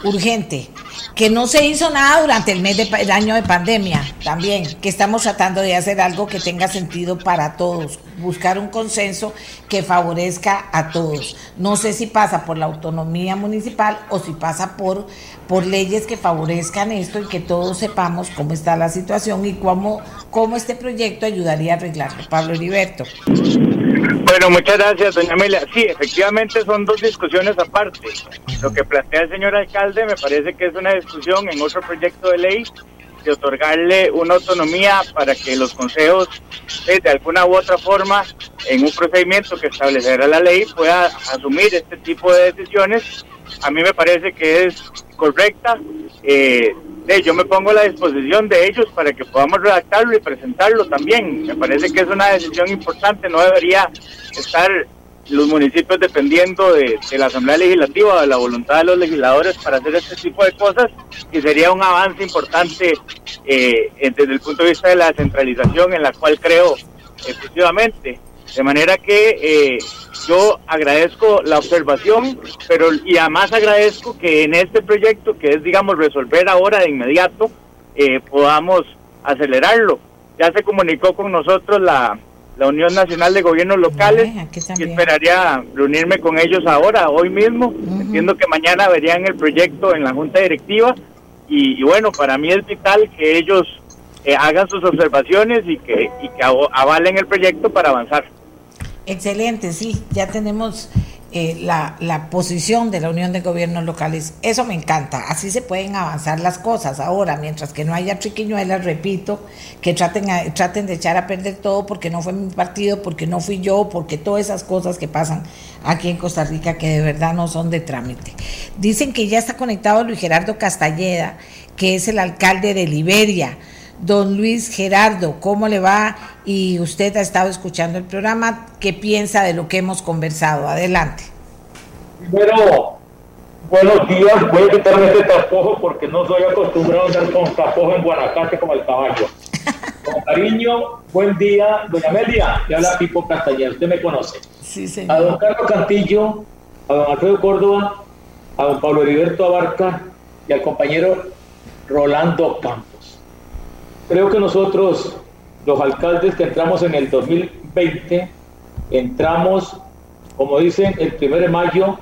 urgente que no se hizo nada durante el mes de año de pandemia también, que estamos tratando de hacer algo que tenga sentido para todos. buscar un consenso que favorezca a todos. No sé si pasa por la autonomía municipal o si pasa por, por leyes que favorezcan esto y que todos sepamos cómo está la situación y cómo, cómo este proyecto ayudaría a arreglarlo. Pablo Heriberto. Bueno, muchas gracias, doña Amelia. Sí, efectivamente son dos discusiones aparte. Lo que plantea el señor alcalde me parece que es una discusión en otro proyecto de ley de otorgarle una autonomía para que los consejos, eh, de alguna u otra forma, en un procedimiento que establecerá la ley, pueda asumir este tipo de decisiones. A mí me parece que es correcta. Eh, yo me pongo a la disposición de ellos para que podamos redactarlo y presentarlo también. Me parece que es una decisión importante, no debería estar los municipios dependiendo de, la Asamblea Legislativa, de la voluntad de los legisladores para hacer este tipo de cosas, y sería un avance importante eh, desde el punto de vista de la centralización en la cual creo efectivamente. De manera que eh, yo agradezco la observación, pero y además agradezco que en este proyecto, que es, digamos, resolver ahora de inmediato, eh, podamos acelerarlo. Ya se comunicó con nosotros la, la Unión Nacional de Gobiernos Locales y esperaría reunirme con ellos ahora, hoy mismo. Entiendo que mañana verían el proyecto en la Junta Directiva y, bueno, para mí es vital que ellos eh, hagan sus observaciones y que, y que avalen el proyecto para avanzar. Excelente, sí, ya tenemos eh, la, la, posición de la Unión de Gobiernos Locales. Eso me encanta. Así se pueden avanzar las cosas. Ahora, mientras que no haya triquiñuelas, repito, que traten, traten de echar a perder todo porque no fue mi partido, porque no fui yo, porque todas esas cosas que pasan aquí en Costa Rica que de verdad no son de trámite. Dicen que ya está conectado Luis Gerardo Castalleda, que es el alcalde de Liberia. Don Luis Gerardo, ¿cómo le va? Y usted ha estado escuchando el programa, ¿qué piensa de lo que hemos conversado? Adelante. Primero, buenos días, voy a quitarme este tapojo porque no soy acostumbrado a andar con tapojo en Guanacaste como el caballo. Con cariño, buen día, doña Amelia, le habla Pipo Castañeda, usted me conoce. Sí, señor. A don Carlos Cantillo, a don Alfredo Córdoba, a don Pablo Heriberto Abarca y al compañero Rolando Campos. Creo que nosotros, los alcaldes que entramos en el 2020, entramos, como dicen, el 1 de mayo,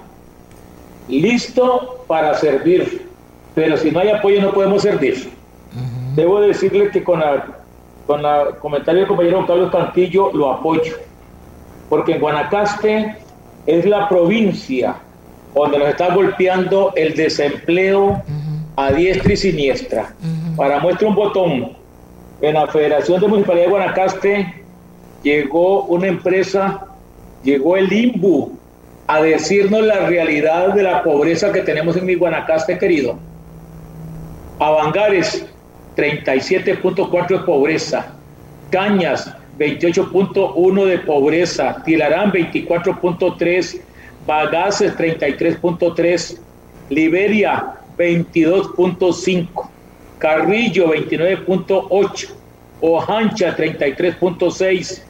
listo para servir, pero si no hay apoyo no podemos servir. Debo decirle que con el con la comentario del compañero Carlos Cantillo lo apoyo, porque en Guanacaste es la provincia donde nos está golpeando el desempleo a diestra y siniestra. Para muestra un botón, en la Federación de Municipalidad de Guanacaste llegó una empresa, llegó el IMBU a decirnos la realidad de la pobreza que tenemos en mi Guanacaste querido. Avangares, 37.4 de pobreza. Cañas, 28.1 de pobreza. Tilarán, 24.3. Bagaces, 33.3. Liberia, 22.5. Carrillo 29.8, Ojancha 33.6,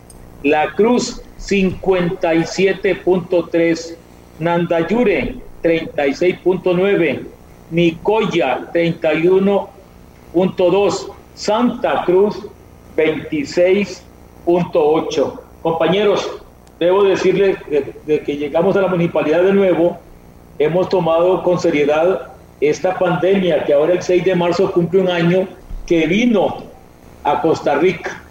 La Cruz 57.3, Nandayure 36.9, Nicoya 31.2, Santa Cruz 26.8. Compañeros, debo decirles de que llegamos a la municipalidad de nuevo, hemos tomado con seriedad esta pandemia que ahora el 6 de marzo cumple un año que vino a Costa Rica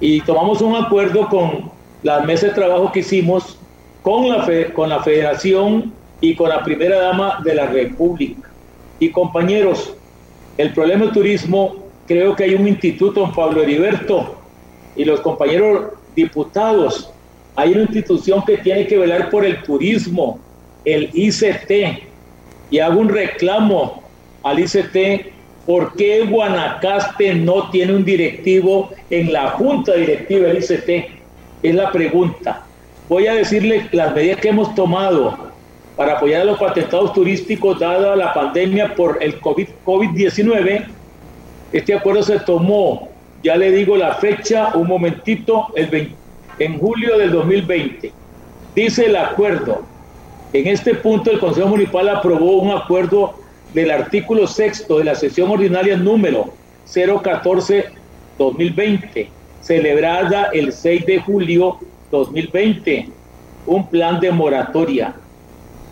y tomamos un acuerdo con las mesas de trabajo que hicimos con la, con la federación y con la primera dama de la República. Y compañeros, el problema del turismo, creo que hay un instituto, don Pablo Heriberto, y los compañeros diputados, hay una institución que tiene que velar por el turismo, el ICT, y hago un reclamo al ICT, ¿por qué Guanacaste no tiene un directivo en la junta directiva del ICT? Es la pregunta. Voy a decirle las medidas que hemos tomado para apoyar a los patentados turísticos dada la pandemia por el COVID-19. este acuerdo se tomó, ya le digo la fecha, un momentito, el en julio del 2020. Dice el acuerdo, en este punto, el Consejo Municipal aprobó un acuerdo del artículo sexto de la sesión ordinaria número 014-2020, celebrada el 6 de julio 2020, un plan de moratoria.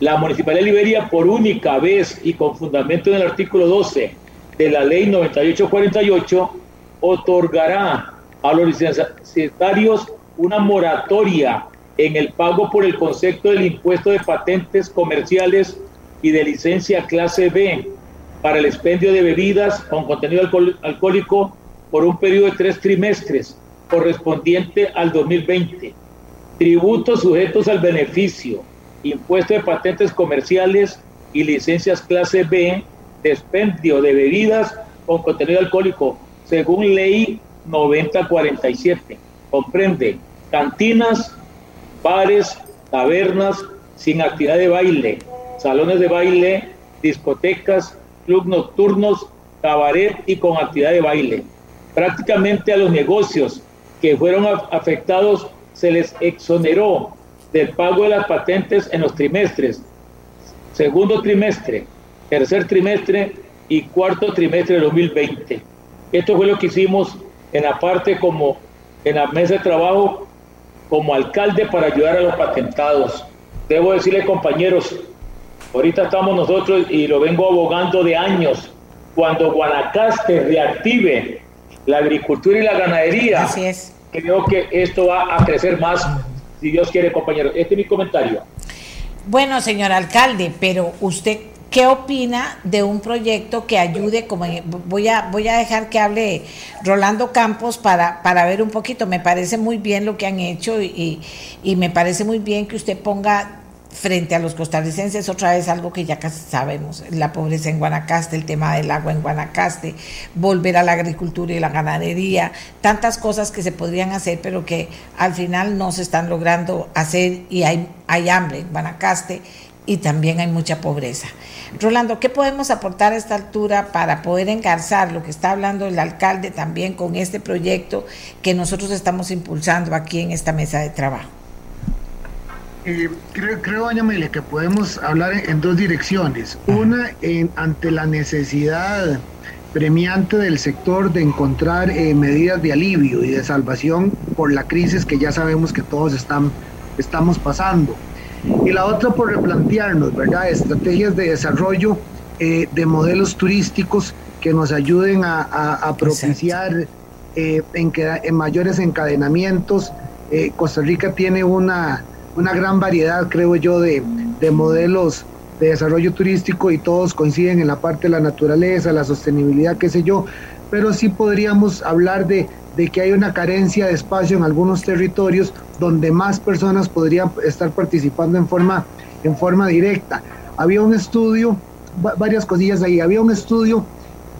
La Municipalidad de Liberia, por única vez y con fundamento en el artículo 12 de la Ley 9848, otorgará a los licenciatarios una moratoria en el pago por el concepto del impuesto de patentes comerciales y de licencia clase B para el expendio de bebidas con contenido alcohólico por un periodo de tres trimestres correspondiente al 2020. Tributos sujetos al beneficio, impuesto de patentes comerciales y licencias clase B de expendio de bebidas con contenido alcohólico según ley 9047. Comprende cantinas, bares, tabernas sin actividad de baile, salones de baile, discotecas, clubes nocturnos, cabaret y con actividad de baile. Prácticamente a los negocios que fueron afectados se les exoneró del pago de las patentes en los trimestres, segundo trimestre, tercer trimestre y cuarto trimestre de 2020. Esto fue lo que hicimos en la parte como en la mesa de trabajo como alcalde para ayudar a los patentados. Debo decirle, compañeros, ahorita estamos nosotros y lo vengo abogando de años. Cuando Guanacaste reactive la agricultura y la ganadería, Así es. creo que esto va a crecer más, si Dios quiere, compañeros. Este es mi comentario. Bueno, señor alcalde, pero usted ¿Qué opina de un proyecto que ayude? Como voy a voy a dejar que hable Rolando Campos para, para ver un poquito. Me parece muy bien lo que han hecho y, y me parece muy bien que usted ponga frente a los costarricenses otra vez algo que ya casi sabemos, la pobreza en Guanacaste, el tema del agua en Guanacaste, volver a la agricultura y la ganadería, tantas cosas que se podrían hacer pero que al final no se están logrando hacer y hay, hay hambre en Guanacaste y también hay mucha pobreza. Rolando, ¿qué podemos aportar a esta altura para poder engarzar lo que está hablando el alcalde también con este proyecto que nosotros estamos impulsando aquí en esta mesa de trabajo? Eh, creo, creo, doña que podemos hablar en, dos direcciones. Una, en, ante la necesidad premiante del sector de encontrar eh, medidas de alivio y de salvación por la crisis que ya sabemos que todos están, estamos pasando y la otra por replantearnos, ¿verdad? Estrategias de desarrollo eh, de modelos turísticos que nos ayuden a, propiciar eh, en, en, mayores encadenamientos. Eh, Costa Rica tiene una, una, gran variedad, creo yo, de, de modelos de desarrollo turístico y todos coinciden en la parte de la naturaleza, la sostenibilidad, qué sé yo, pero sí podríamos hablar de de que hay una carencia de espacio en algunos territorios donde más personas podrían estar participando en forma, en forma directa. Había un estudio, varias cosillas ahí, había un estudio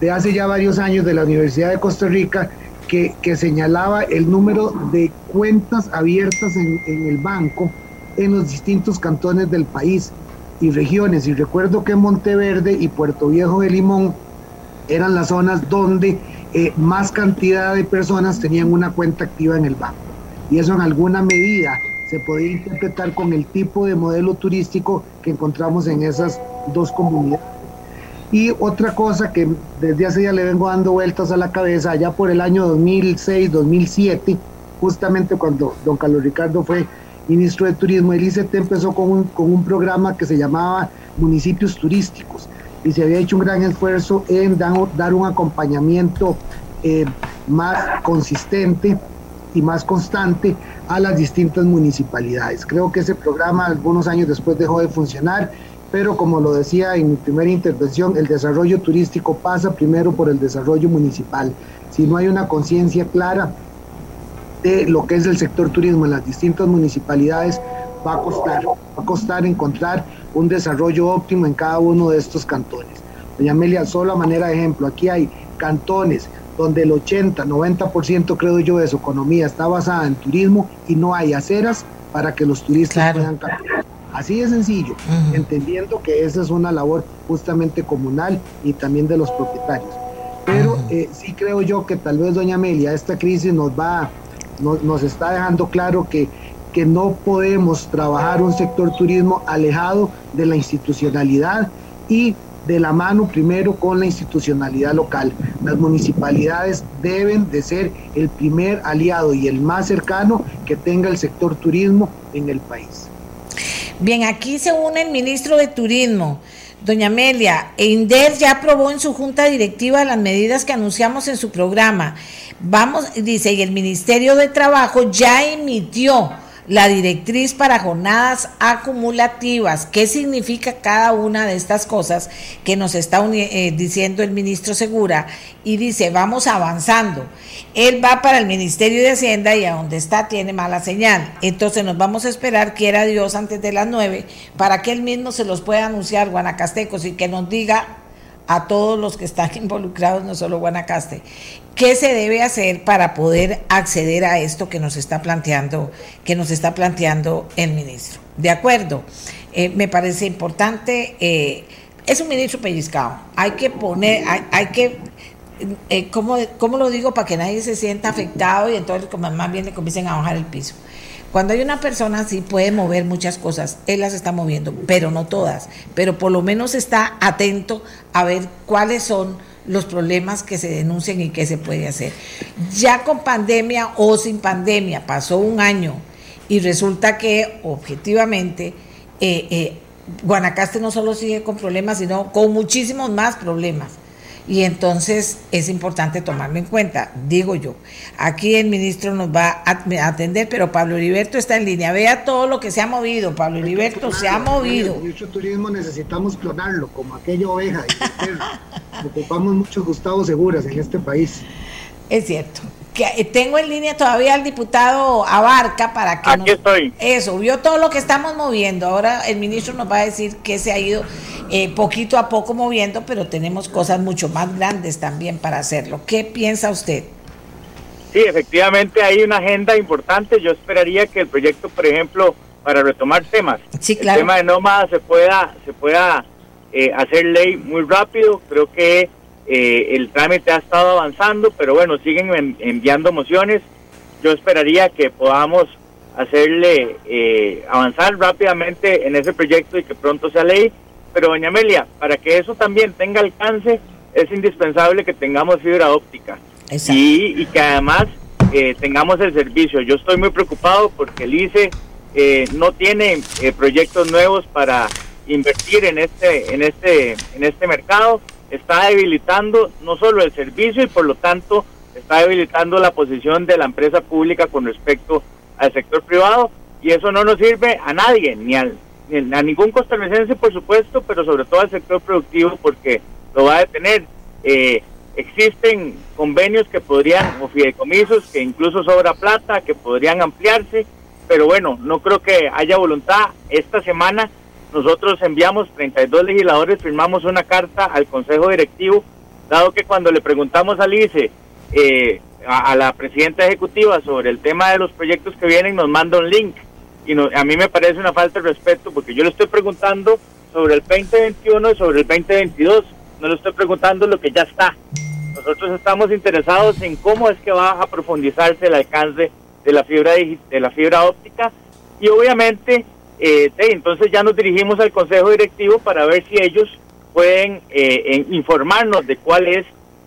de hace ya varios años de la Universidad de Costa Rica que, que señalaba el número de cuentas abiertas en, en el banco en los distintos cantones del país y regiones. Y recuerdo que Monteverde y Puerto Viejo de Limón eran las zonas donde eh, más cantidad de personas tenían una cuenta activa en el banco. Y eso en alguna medida se podía interpretar con el tipo de modelo turístico que encontramos en esas dos comunidades. Y otra cosa que desde hace ya le vengo dando vueltas a la cabeza, allá por el año 2006, 2007, justamente cuando don Carlos Ricardo fue ministro de Turismo, el ICT empezó con un, con un programa que se llamaba Municipios Turísticos y se había hecho un gran esfuerzo en dar, un acompañamiento eh, más consistente y más constante a las distintas municipalidades. Creo que ese programa algunos años después dejó de funcionar, pero como lo decía en mi primera intervención, el desarrollo turístico pasa primero por el desarrollo municipal. Si no hay una conciencia clara de lo que es el sector turismo en las distintas municipalidades, va a costar, va a costar encontrar un desarrollo óptimo en cada uno de estos cantones. Doña Amelia, solo a manera de ejemplo, aquí hay cantones donde el 80, 90% creo yo de su economía está basada en turismo y no hay aceras para que los turistas puedan caminar. Así de sencillo, entendiendo que esa es una labor justamente comunal y también de los propietarios. Pero eh, sí creo yo que tal vez, doña Amelia, esta crisis nos va, nos, nos está dejando claro que que no podemos trabajar un sector turismo alejado de la institucionalidad y de la mano primero con la institucionalidad local. Las municipalidades deben de ser el primer aliado y el más cercano que tenga el sector turismo en el país. Bien, aquí se une el ministro de Turismo. Doña Amelia, EINDER ya aprobó en su junta directiva las medidas que anunciamos en su programa. Vamos, dice, y el Ministerio de Trabajo ya emitió la directriz para jornadas acumulativas. ¿Qué significa cada una de estas cosas que nos está eh, diciendo el ministro Segura? Y dice, vamos avanzando. Él va para el Ministerio de Hacienda y a donde está tiene mala señal. Entonces nos vamos a esperar, quiera Dios, antes de las nueve, para que él mismo se los pueda anunciar, Guanacastecos, y que nos diga a todos los que están involucrados, no solo Guanacaste, ¿Qué se debe hacer para poder acceder a esto que nos está planteando, que nos está planteando el ministro? De acuerdo, eh, me parece importante. Eh, es un ministro pellizcado. Hay que poner, hay, que eh, ¿cómo, lo digo? Para que nadie se sienta afectado y entonces como más bien le comiencen a bajar el piso. Cuando hay una persona así puede mover muchas cosas, él las está moviendo, pero no todas, pero por lo menos está atento a ver cuáles son los problemas que se denuncian y qué se puede hacer. Ya con pandemia o sin pandemia, pasó un año y resulta que objetivamente eh, eh, Guanacaste no solo sigue con problemas, sino con muchísimos más problemas. Y entonces es importante tomarlo en cuenta, digo yo. Aquí el ministro nos va a atender, pero Pablo Heriberto está en línea. Vea todo lo que se ha movido. Pablo Heriberto se ha movido. Mucho turismo necesitamos clonarlo, como aquella oveja. Ocupamos muchos Gustavo Seguras en este país. Es cierto. Que eh, tengo en línea todavía al diputado Abarca para que Aquí estoy. eso vio todo lo que estamos moviendo. Ahora el ministro nos va a decir que se ha ido eh, poquito a poco moviendo, pero tenemos cosas mucho más grandes también para hacerlo. ¿Qué piensa usted? Sí, efectivamente hay una agenda importante. Yo esperaría que el proyecto, por ejemplo, para retomar temas, el tema de nómadas se pueda se pueda eh, hacer ley muy rápido. Creo que eh, el trámite ha estado avanzando, pero bueno, siguen enviando mociones. Yo esperaría que podamos hacerle eh, avanzar rápidamente en ese proyecto y que pronto sea ley. Pero doña Amelia, para que eso también tenga alcance, es indispensable que tengamos fibra óptica y, y, que además tengamos el servicio. Yo estoy muy preocupado porque el ICE no tiene proyectos nuevos para invertir en este, en este, en este mercado, está debilitando no solo el servicio y por lo tanto está debilitando la posición de la empresa pública con respecto al sector privado y eso no nos sirve a nadie, ni, al, a ningún costarricense por supuesto, pero sobre todo al sector productivo porque lo va a detener. Eh, existen convenios que podrían, o fideicomisos, que incluso sobra plata, que podrían ampliarse, pero bueno, no creo que haya voluntad. Esta semana nosotros enviamos 32 legisladores, firmamos una carta al Consejo Directivo, dado que cuando le preguntamos a Lice, eh, a, la presidenta ejecutiva sobre el tema de los proyectos que vienen, nos manda un link. Y a mí me parece una falta de respeto porque yo le estoy preguntando sobre el 2021 y sobre el 2022. No le estoy preguntando lo que ya está. Nosotros estamos interesados en cómo es que va a profundizarse el alcance de la fibra de la fibra óptica y obviamente eh, entonces ya nos dirigimos al Consejo Directivo para ver si ellos pueden eh, informarnos de cuál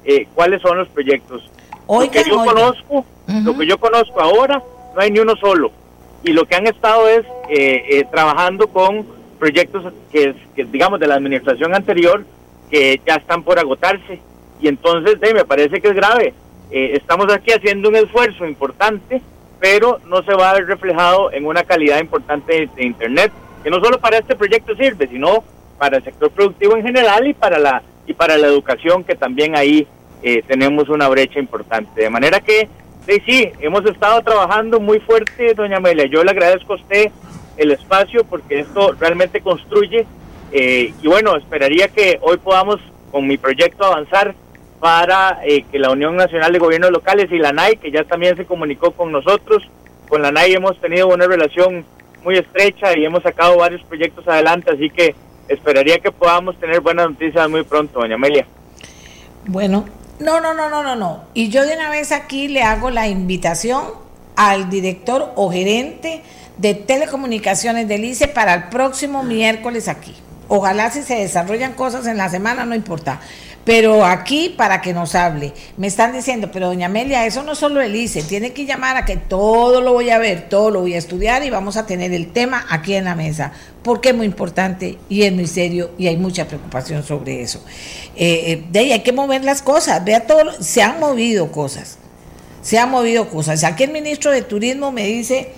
eh, cuáles son los proyectos. lo que yo conozco, lo que yo conozco ahora, no hay ni uno solo. Y lo que han estado es eh, trabajando con proyectos que, que, digamos, de la administración anterior que ya están por agotarse. Y entonces, me parece que es grave. estamos aquí haciendo un esfuerzo importante pero no se va a ver reflejado en una calidad importante de, Internet, que no solo para este proyecto sirve, sino para el sector productivo en general y para la, y para la educación, que también ahí eh, tenemos una brecha importante. De manera que, sí, hemos estado trabajando muy fuerte, doña Amelia. Yo le agradezco a usted el espacio porque esto realmente construye. Eh, y bueno, esperaría que hoy podamos con mi proyecto avanzar para eh, que la Unión Nacional de Gobiernos Locales y la NAI, que ya también se comunicó con nosotros, con la NAI hemos tenido una relación muy estrecha y hemos sacado varios proyectos adelante, así que esperaría que podamos tener buenas noticias muy pronto, doña Amelia. Bueno, no, no, no, no, no, no. Y yo de una vez aquí le hago la invitación al director o gerente de telecomunicaciones del ICE para el próximo miércoles aquí. Ojalá si se desarrollan cosas en la semana, no importa. Pero aquí para que nos hable, me están diciendo, pero doña Amelia, eso no solo el ICE, tiene que llamar a que todo lo voy a ver, todo lo voy a estudiar y vamos a tener el tema aquí en la mesa, porque es muy importante y es muy serio y hay mucha preocupación sobre eso. Eh, eh, de ahí hay que mover las cosas, vea todo, se han movido cosas, se han movido cosas. Aquí el ministro de Turismo me dice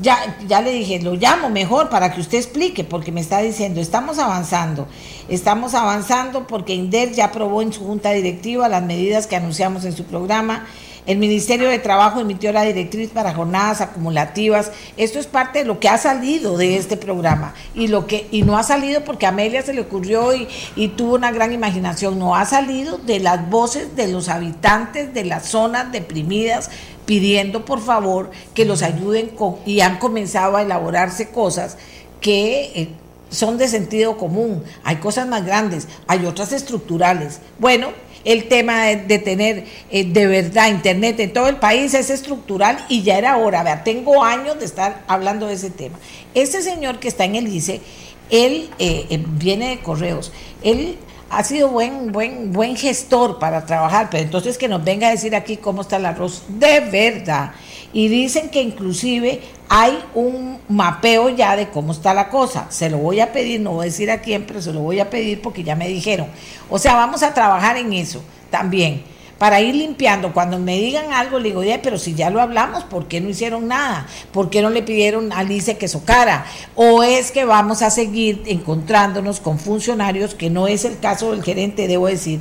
ya, ya le dije, lo llamo mejor para que usted explique, porque me está diciendo, estamos avanzando, estamos avanzando porque INDER ya aprobó en su junta directiva las medidas que anunciamos en su programa. El Ministerio de Trabajo emitió la directriz para jornadas acumulativas. Esto es parte de lo que ha salido de este programa y lo que y no ha salido porque a Amelia se le ocurrió y, y tuvo una gran imaginación. No ha salido de las voces de los habitantes de las zonas deprimidas pidiendo por favor que los ayuden con, y han comenzado a elaborarse cosas que eh, son de sentido común. Hay cosas más grandes, hay otras estructurales. Bueno, el tema de, tener eh, de verdad internet en todo el país es estructural y ya era hora. Tengo años de estar hablando de ese tema. Este señor que está en el ICE, él eh, viene de correos. Él ha sido buen, buen, buen gestor para trabajar, pero entonces que nos venga a decir aquí cómo está el arroz de verdad. Y dicen que inclusive hay un mapeo ya de cómo está la cosa. Se lo voy a pedir, no voy a decir a quién, pero se lo voy a pedir porque ya me dijeron. O sea, vamos a trabajar en eso también para ir limpiando. Cuando me digan algo, le digo, pero si ya lo hablamos, ¿por qué no hicieron nada? ¿Por qué no le pidieron a Alice que socara? ¿O es que vamos a seguir encontrándonos con funcionarios, que no es el caso del gerente, debo decir,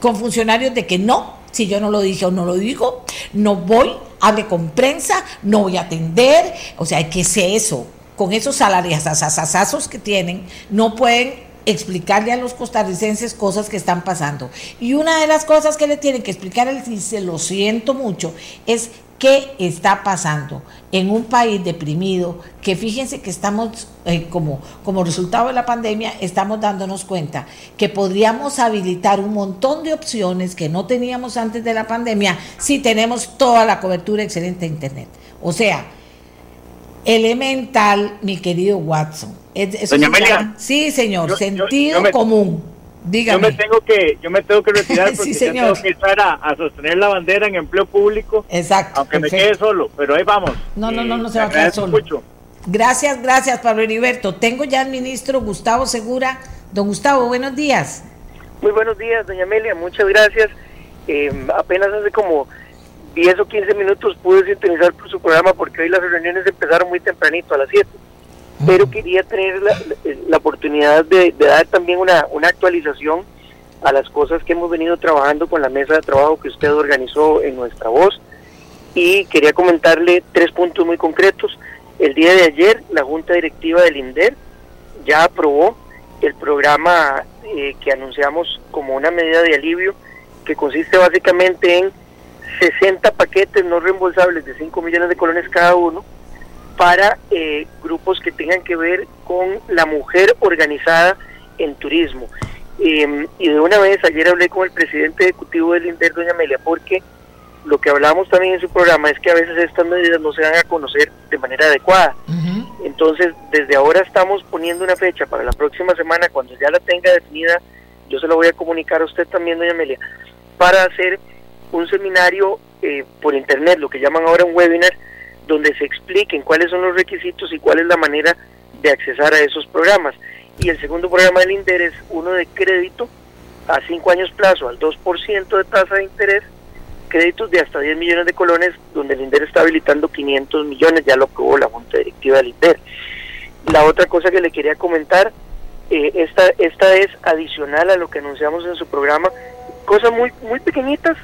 con funcionarios de que no, si yo no lo dije o no lo digo, no voy, hable con prensa, no voy a atender, o sea, ¿qué es eso? Con esos salarios asasazos que tienen, no pueden explicarle a los costarricenses cosas que están pasando. Y una de las cosas que le tienen que explicar, y se lo siento mucho, es qué está pasando en un país deprimido, que fíjense que estamos, eh, como, como resultado de la pandemia, estamos dándonos cuenta que podríamos habilitar un montón de opciones que no teníamos antes de la pandemia si tenemos toda la cobertura excelente de Internet. O sea, elemental, mi querido Watson. Doña Amelia. Sí, señor, sentido común. Dígame. Yo me tengo que, yo me tengo que retirar porque tengo que estar a, sostener la bandera en empleo público. Exacto. Aunque me quede solo, pero ahí vamos. No, no, no, no se va a quedar solo. Gracias, gracias, Pablo Heriberto. Tengo ya al ministro Gustavo Segura. Don Gustavo, buenos días. Muy buenos días, doña Amelia, muchas gracias. Eh, apenas hace como 10 o 15 minutos pude sintonizar por su programa porque hoy las reuniones empezaron muy tempranito, a las 7. Pero quería tener la, oportunidad de, dar también una, una actualización a las cosas que hemos venido trabajando con la mesa de trabajo que usted organizó en nuestra voz. Y quería comentarle tres puntos muy concretos. El día de ayer, la Junta Directiva del INDER ya aprobó el programa eh, que anunciamos como una medida de alivio, que consiste básicamente en 60 paquetes no reembolsables de 5 millones de colones cada uno para eh, grupos que tengan que ver con la mujer organizada en turismo. Em, y de una vez, ayer hablé con el presidente ejecutivo del INDER, doña Amelia, porque lo que hablamos también en su programa es que a veces estas medidas no se dan a conocer de manera adecuada. Entonces, desde ahora estamos poniendo una fecha para la próxima semana, cuando ya la tenga definida, yo se la voy a comunicar a usted también, doña Amelia, para hacer un seminario eh, por internet, lo que llaman ahora un webinar, donde se expliquen cuáles son los requisitos y cuál es la manera de accesar a esos programas. Y el segundo programa del INDER es uno de crédito a cinco años plazo al 2% de tasa de interés, créditos de hasta 10 millones de colones, donde el INDER está habilitando 500 millones, ya lo aprobó la Junta Directiva del INDER. La otra cosa que le quería comentar, eh, esta, esta es adicional a lo que anunciamos en su programa, cosas muy, muy pequeñitas,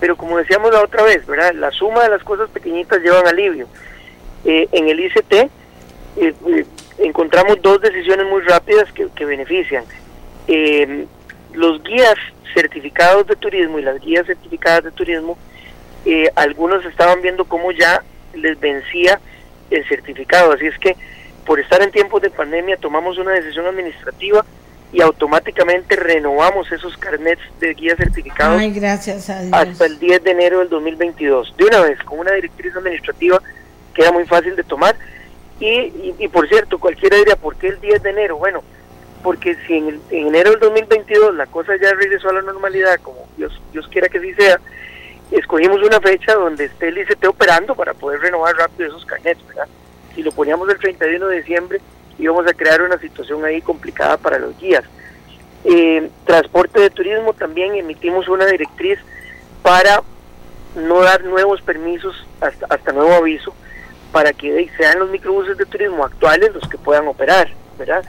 pero como decíamos la otra vez, ¿verdad? La suma de las cosas pequeñitas llevan alivio. Eh, en el ICT eh, eh, encontramos dos decisiones muy rápidas que, que benefician. los guías certificados de turismo y las guías certificadas de turismo, algunos estaban viendo cómo ya les vencía el certificado, así es que por estar en tiempos de pandemia tomamos una decisión administrativa y automáticamente renovamos esos carnets de guía certificados gracias hasta el 10 de enero del 2022. De una vez, con una directriz administrativa que era muy fácil de tomar. Y, y, por cierto, cualquiera diría, ¿por qué el 10 de enero? Bueno, porque si en, enero del 2022 la cosa ya regresó a la normalidad, como Dios, Dios quiera que así sea, escogimos una fecha donde esté el ICT operando para poder renovar rápido esos carnets, ¿verdad? Si lo poníamos el 31 de diciembre, íbamos a crear una situación ahí complicada para los guías. Eh, transporte de turismo también emitimos una directriz para no dar nuevos permisos hasta, hasta nuevo aviso para que sean los microbuses de turismo actuales los que puedan operar, ¿verdad?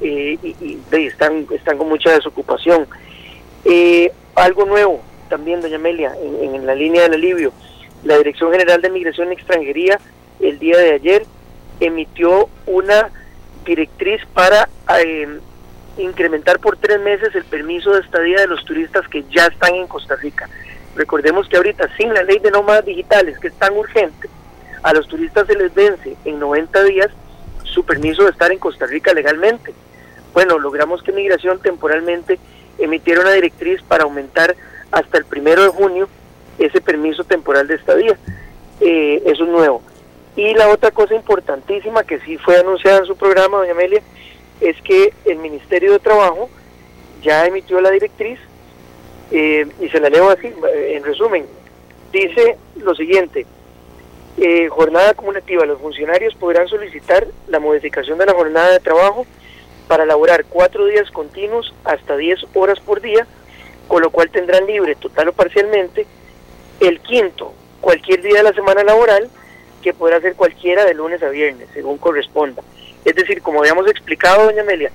Eh, y, están, están con mucha desocupación. Eh, algo nuevo también, doña Amelia, en, la línea del alivio, la Dirección General de Migración y Extranjería el día de ayer emitió una directriz para eh, incrementar por tres meses el permiso de estadía de los turistas que ya están en Costa Rica. Recordemos que ahorita sin la ley de nómadas digitales, que es tan urgente, a los turistas se les vence en 90 días su permiso de estar en Costa Rica legalmente. Bueno, logramos que Migración temporalmente emitiera una directriz para aumentar hasta el primero de junio ese permiso temporal de estadía. Eh, eso es nuevo. Y la otra cosa importantísima que sí fue anunciada en su programa, doña Amelia, es que el Ministerio de Trabajo ya emitió la directriz eh, y se la leo así, en resumen, dice lo siguiente, eh, jornada acumulativa, los funcionarios podrán solicitar la modificación de la jornada de trabajo para laborar cuatro días continuos hasta 10 horas por día, con lo cual tendrán libre total o parcialmente el quinto, cualquier día de la semana laboral, que podrá ser cualquiera de lunes a viernes, según corresponda. Es decir, como habíamos explicado, doña Amelia,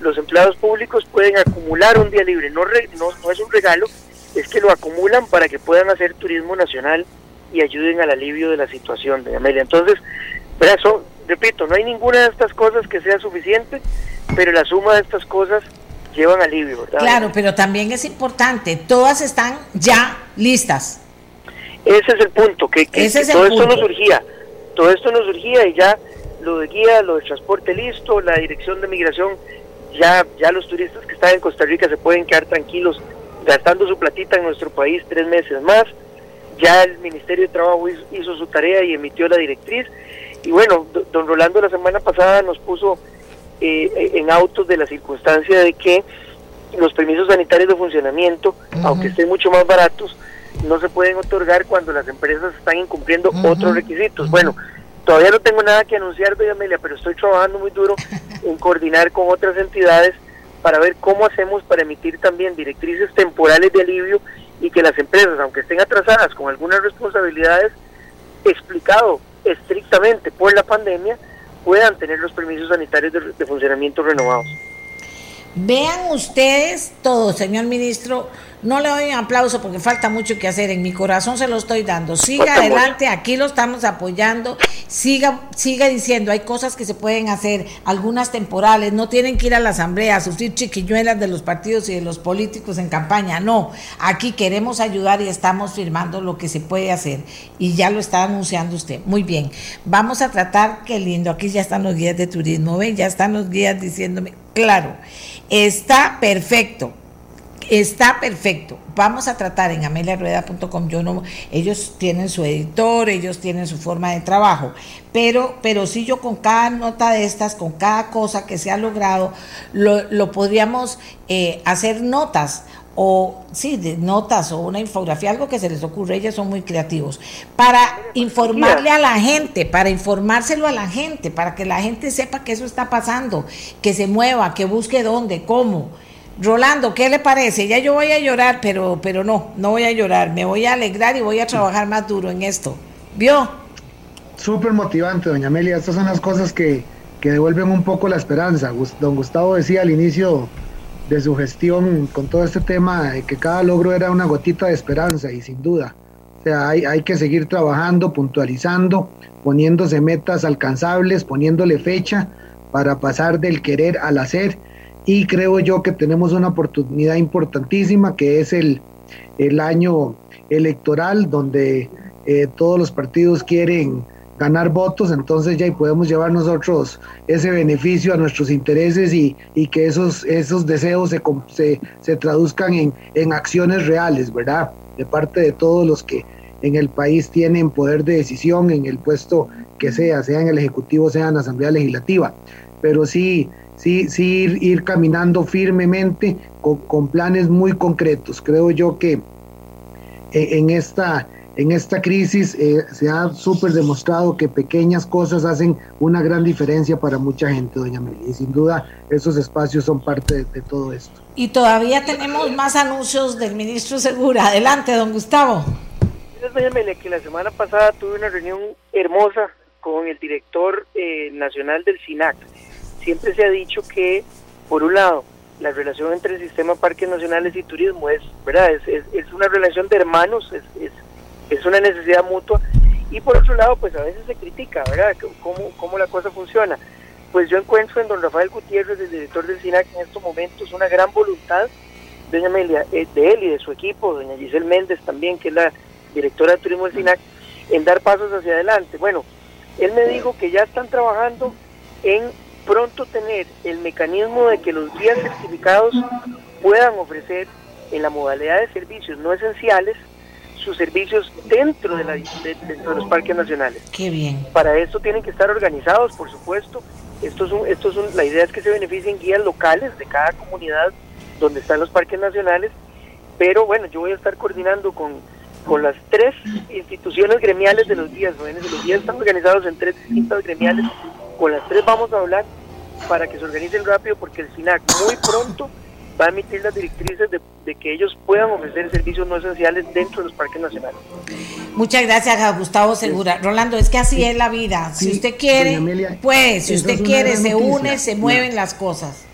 los empleados públicos pueden acumular un día libre, no, no, es un regalo, es que lo acumulan para que puedan hacer turismo nacional y ayuden al alivio de la situación, de Amelia. Entonces, brazo, repito, no hay ninguna de estas cosas que sea suficiente, pero la suma de estas cosas llevan alivio, ¿verdad? Claro, pero también es importante, todas están ya listas. Ese es el punto, que, todo esto no surgía, todo esto no surgía y ya lo de guía, lo de transporte listo, la dirección de migración ya, ya los turistas que están en Costa Rica se pueden quedar tranquilos gastando su platita en nuestro país tres meses más. Ya el Ministerio de Trabajo hizo, su tarea y emitió la directriz. Y bueno, don Rolando la semana pasada nos puso eh, en autos de la circunstancia de que los permisos sanitarios de funcionamiento, aunque estén mucho más baratos, no se pueden otorgar cuando las empresas están incumpliendo otros requisitos. Bueno, Todavía no tengo nada que anunciar, doña Amelia, pero estoy trabajando muy duro en coordinar con otras entidades para ver cómo hacemos para emitir también directrices temporales de alivio y que las empresas, aunque estén atrasadas con algunas responsabilidades, explicado estrictamente por la pandemia, puedan tener los permisos sanitarios de, funcionamiento renovados. Vean ustedes todo, señor ministro, no le doy un aplauso porque falta mucho que hacer. En mi corazón se lo estoy dando. Siga adelante, aquí lo estamos apoyando. Siga, siga diciendo, hay cosas que se pueden hacer, algunas temporales. No tienen que ir a la asamblea a sufrir chiquiñuelas de los partidos y de los políticos en campaña. No, aquí queremos ayudar y estamos firmando lo que se puede hacer. Y ya lo está anunciando usted. Muy bien. Vamos a tratar, qué lindo. Aquí ya están los guías de turismo. Ven, ya están los guías diciéndome, claro, está perfecto Está perfecto. Vamos a tratar en ameliarueda.com. Yo no, ellos tienen su editor, ellos tienen su forma de trabajo, pero, pero sí yo con cada nota de estas, con cada cosa que se ha logrado, lo, podríamos eh, hacer notas o sí, de notas o una infografía, algo que se les ocurre, ellos son muy creativos, para informarle a la gente, para informárselo a la gente, para que la gente sepa que eso está pasando, que se mueva, que busque dónde, cómo. Rolando, ¿qué le parece? Ya yo voy a llorar, pero, pero no, no voy a llorar, me voy a alegrar y voy a trabajar más duro en esto. ¿Vio? Súper motivante, doña Amelia. Estas son las cosas que, que devuelven un poco la esperanza. Don Gustavo decía al inicio de su gestión con todo este tema que cada logro era una gotita de esperanza y sin duda. O sea, hay, hay que seguir trabajando, puntualizando, poniéndose metas alcanzables, poniéndole fecha para pasar del querer al hacer y creo yo que tenemos una oportunidad importantísima que es el, el año electoral donde eh, todos los partidos quieren ganar votos, entonces ya podemos llevar nosotros ese beneficio a nuestros intereses y, y que esos, esos deseos se, se, se traduzcan en, en acciones reales, ¿verdad? De parte de todos los que en el país tienen poder de decisión en el puesto que sea, sea en el Ejecutivo, sea en la Asamblea Legislativa. Pero sí, sí, sí ir, caminando firmemente con, planes muy concretos. Creo yo que eh, en esta, en esta crisis eh, se ha súper demostrado que pequeñas cosas hacen una gran diferencia para mucha gente, doña Meli. Y sin duda esos espacios son parte de, todo esto. Y todavía tenemos más anuncios del ministro Segura. Adelante, don Gustavo. Doña Meli, que la semana pasada tuve una reunión hermosa con el director eh, nacional del SINAC. Siempre se ha dicho que, por un lado, la relación entre el sistema Parques Nacionales y Turismo es, ¿verdad? Es, es, una relación de hermanos, es, es, una necesidad mutua. Y por otro lado, pues a veces se critica, ¿verdad? Cómo, cómo la cosa funciona. Pues yo encuentro en don Rafael Gutiérrez, el director del SINAC, en estos momentos una gran voluntad, doña Amelia, eh, de él y de su equipo, doña Giselle Méndez también, que es la directora de turismo del SINAC, en dar pasos hacia adelante. Bueno, él me dijo que ya están trabajando en pronto tener el mecanismo de que los guías certificados puedan ofrecer en la modalidad de servicios no esenciales sus servicios dentro de, la, los parques nacionales. Qué bien. Para esto tienen que estar organizados, por supuesto. Esto es esto es la idea es que se beneficien guías locales de cada comunidad donde están los parques nacionales. Pero bueno, yo voy a estar coordinando con con las tres instituciones gremiales de los días. Los días están organizados en tres distintas gremiales. Con las tres vamos a hablar para que se organicen rápido porque el SINAC muy pronto va a emitir las directrices de, que ellos puedan ofrecer servicios no esenciales dentro de los parques nacionales. Muchas gracias a Gustavo Segura. Rolando, es que así es la vida. Si usted quiere, pues, si usted quiere, se une, se mueven las cosas.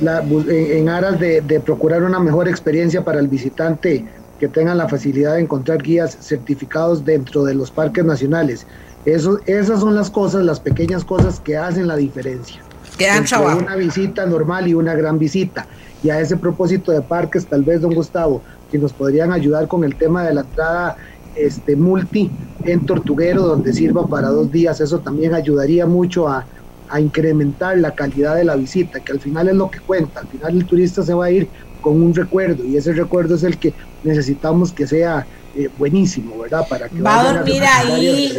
en, aras de, de procurar una mejor experiencia para el visitante que tengan la facilidad de encontrar guías certificados dentro de los parques nacionales. Eso, esas son las cosas, las pequeñas cosas que hacen la diferencia. Entre una visita normal y una gran visita. Y a ese propósito de parques, tal vez, don Gustavo, si nos podrían ayudar con el tema de la entrada este, multi en Tortuguero, donde sirva para dos días, eso también ayudaría mucho a, a incrementar la calidad de la visita, que al final es lo que cuenta. Al final el turista se va a ir con un recuerdo y ese recuerdo es el que necesitamos que sea eh, buenísimo, ¿verdad? Para que va a dormir ahí,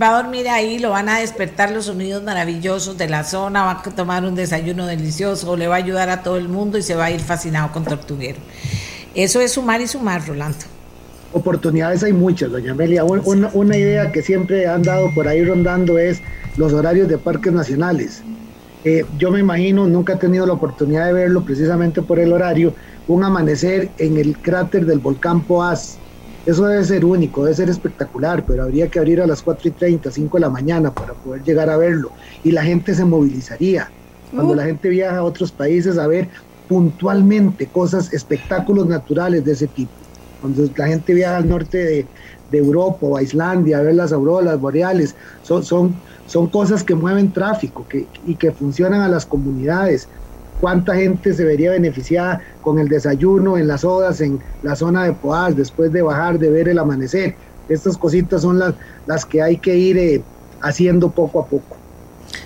va a dormir ahí, lo van a despertar los sonidos maravillosos de la zona, va a tomar un desayuno delicioso, le va a ayudar a todo el mundo y se va a ir fascinado con Tortuguero. Eso es sumar y sumar, Rolando. Oportunidades hay muchas, doña Amelia. Una, una idea que siempre han dado por ahí rondando es los horarios de parques nacionales. Eh, yo me imagino, nunca he tenido la oportunidad de verlo precisamente por el horario, un amanecer en el cráter del volcán Poás. Eso debe ser único, debe ser espectacular, pero habría que abrir a las 4 y 30, 5 de la mañana para poder llegar a verlo. Y la gente se movilizaría. Cuando uh. la gente viaja a otros países a ver puntualmente cosas, espectáculos naturales de ese tipo. Cuando la gente viaja al norte de, de Europa o a Islandia a ver las auroras boreales, son, son son cosas que mueven tráfico que, y que funcionan a las comunidades. ¿Cuánta gente se vería beneficiada con el desayuno en las odas, en la zona de Poás, después de bajar, de ver el amanecer? Estas cositas son las, las que hay que ir eh, haciendo poco a poco.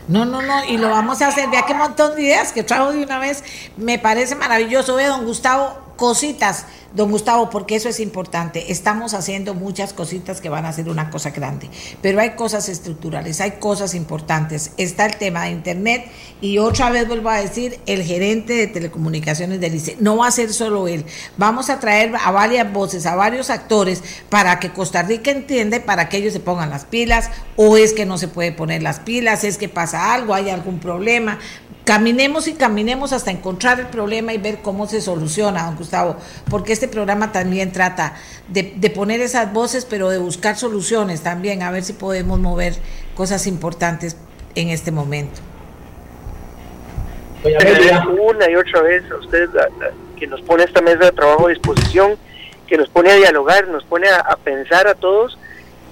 No, no, no, y lo vamos a hacer. Vea qué montón de ideas que trajo de una vez. Me parece maravilloso. Ve, don Gustavo, cositas Don Gustavo, porque eso es importante. Estamos haciendo muchas cositas que van a ser una cosa grande, pero hay cosas estructurales, hay cosas importantes. Está el tema de Internet y otra vez vuelvo a decir, el gerente de telecomunicaciones del ICE, no va a ser solo él. Vamos a traer a varias voces, a varios actores para que Costa Rica entienda, para que ellos se pongan las pilas, o es que no se puede poner las pilas, es que pasa algo, hay algún problema caminemos y caminemos hasta encontrar el problema y ver cómo se soluciona, don Gustavo, porque este programa también trata de, poner esas voces, pero de buscar soluciones también, a ver si podemos mover cosas importantes en este momento. Una y otra vez a usted que nos pone esta mesa de trabajo a disposición, que nos pone a dialogar, nos pone a pensar a todos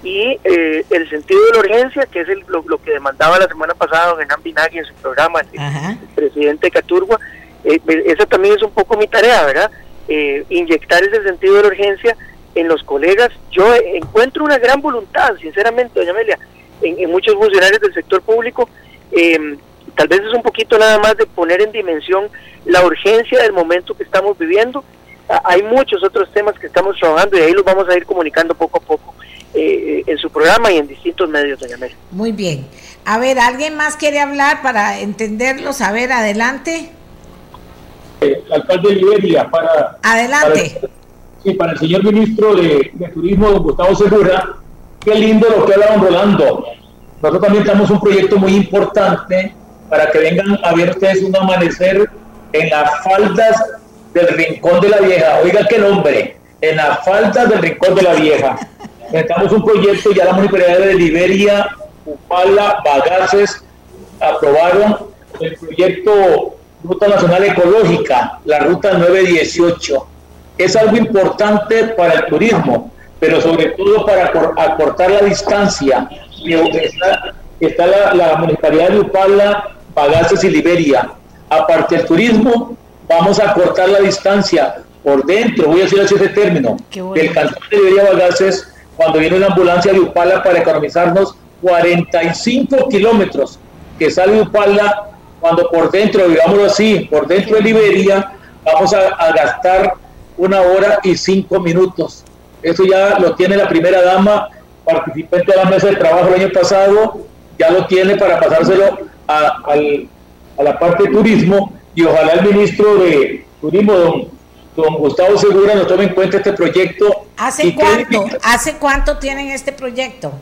y eh, el sentido de la urgencia, que es lo, que demandaba la semana pasada don Hernán Binagui en su programa, el, presidente Caturgua, eh, esa también es un poco mi tarea, ¿verdad? Eh, inyectar ese sentido de la urgencia en los colegas. Yo encuentro una gran voluntad, sinceramente, doña Amelia, en, muchos funcionarios del sector público. Em, tal vez es un poquito nada más de poner en dimensión la urgencia del momento que estamos viviendo hay muchos otros temas que estamos trabajando y ahí los vamos a ir comunicando poco a poco eh, en su programa y en distintos medios, doña Mary. Muy bien. A ver, ¿alguien más quiere hablar para entenderlo? A ver, adelante. Eh, alcalde de Liberia, para... Adelante. sí, para el señor ministro de, Turismo, don Gustavo Segura, qué lindo lo que habla don Rolando. Nosotros también tenemos un proyecto muy importante para que vengan a ver ustedes un amanecer en las faldas del Rincón de la Vieja. Oiga qué nombre, en las faldas del Rincón de la Vieja. Necesitamos un proyecto, ya la municipalidad de Liberia, Upala, Bagaces, aprobaron el proyecto Ruta Nacional Ecológica, la Ruta 918. Es algo importante para el turismo, pero sobre todo para acortar la distancia. Está, la, la, municipalidad de Upala, Bagaces y Liberia. Aparte del turismo, vamos a cortar la distancia por dentro, voy a decir así ese término, del cantón de Liberia Bagaces, cuando viene una ambulancia de Upala para economizarnos 45 kilómetros que sale de Upala, cuando por dentro, digámoslo así, por dentro de Liberia, vamos a, gastar una hora y cinco minutos. Eso ya lo tiene la primera dama, participante de la mesa de trabajo el año pasado, ya lo tiene para pasárselo a, a la parte de turismo y ojalá el ministro de Turismo, don, don Gustavo Segura, nos tome en cuenta este proyecto. ¿Hace cuánto? ¿Hace cuánto tienen este proyecto?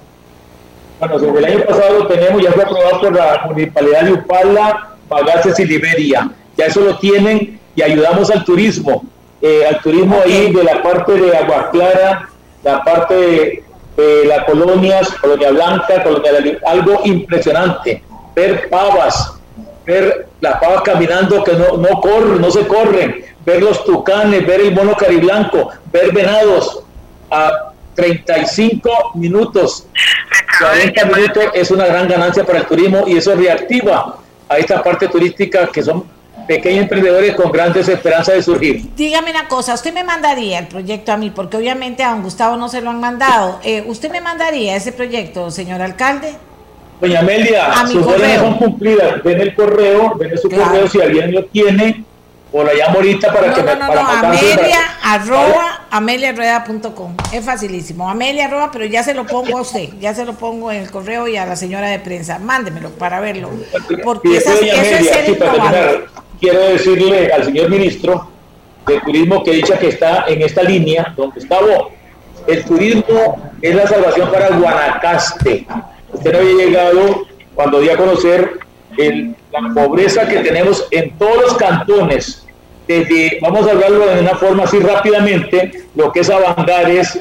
Bueno, desde el año pasado lo tenemos, ya fue aprobado por la municipalidad de Upala, Bagaces y Liberia. Ya eso lo tienen y ayudamos al turismo. Eh, al turismo ahí de la parte de Agua Clara, la parte de, de las colonias, Colonia Blanca, Colonia algo impresionante. Ver pavas, ver las pavas caminando que no, no corren, no se corren, ver los tucanes, ver el mono cariblanco, ver venados a 35 minutos, 40 minutos es una gran ganancia para el turismo y eso reactiva a esta parte turística que son pequeños emprendedores con grandes esperanzas de surgir. Dígame una cosa, usted me mandaría el proyecto a mí, porque obviamente a don Gustavo no se lo han mandado. Eh, ¿Usted me mandaría ese proyecto, señor alcalde? Doña Amelia, sus órdenes son cumplidas. Ven el correo, ven su correo si alguien lo tiene, o la llamo ahorita para que no, me no, no, Amelia arroba ameliarrueda.com. Es facilísimo. Amelia arroba, pero ya se lo pongo a usted, ya se lo pongo en el correo y a la señora de prensa. Mándemelo para verlo. Porque eso es Quiero decirle al señor ministro de Turismo que dicha que está en esta línea, don Gustavo, el turismo es la salvación para Guanacaste usted había llegado cuando dio a conocer la pobreza que tenemos en todos los cantones. Desde, vamos a hablarlo de una forma así rápidamente, lo que es Avangares,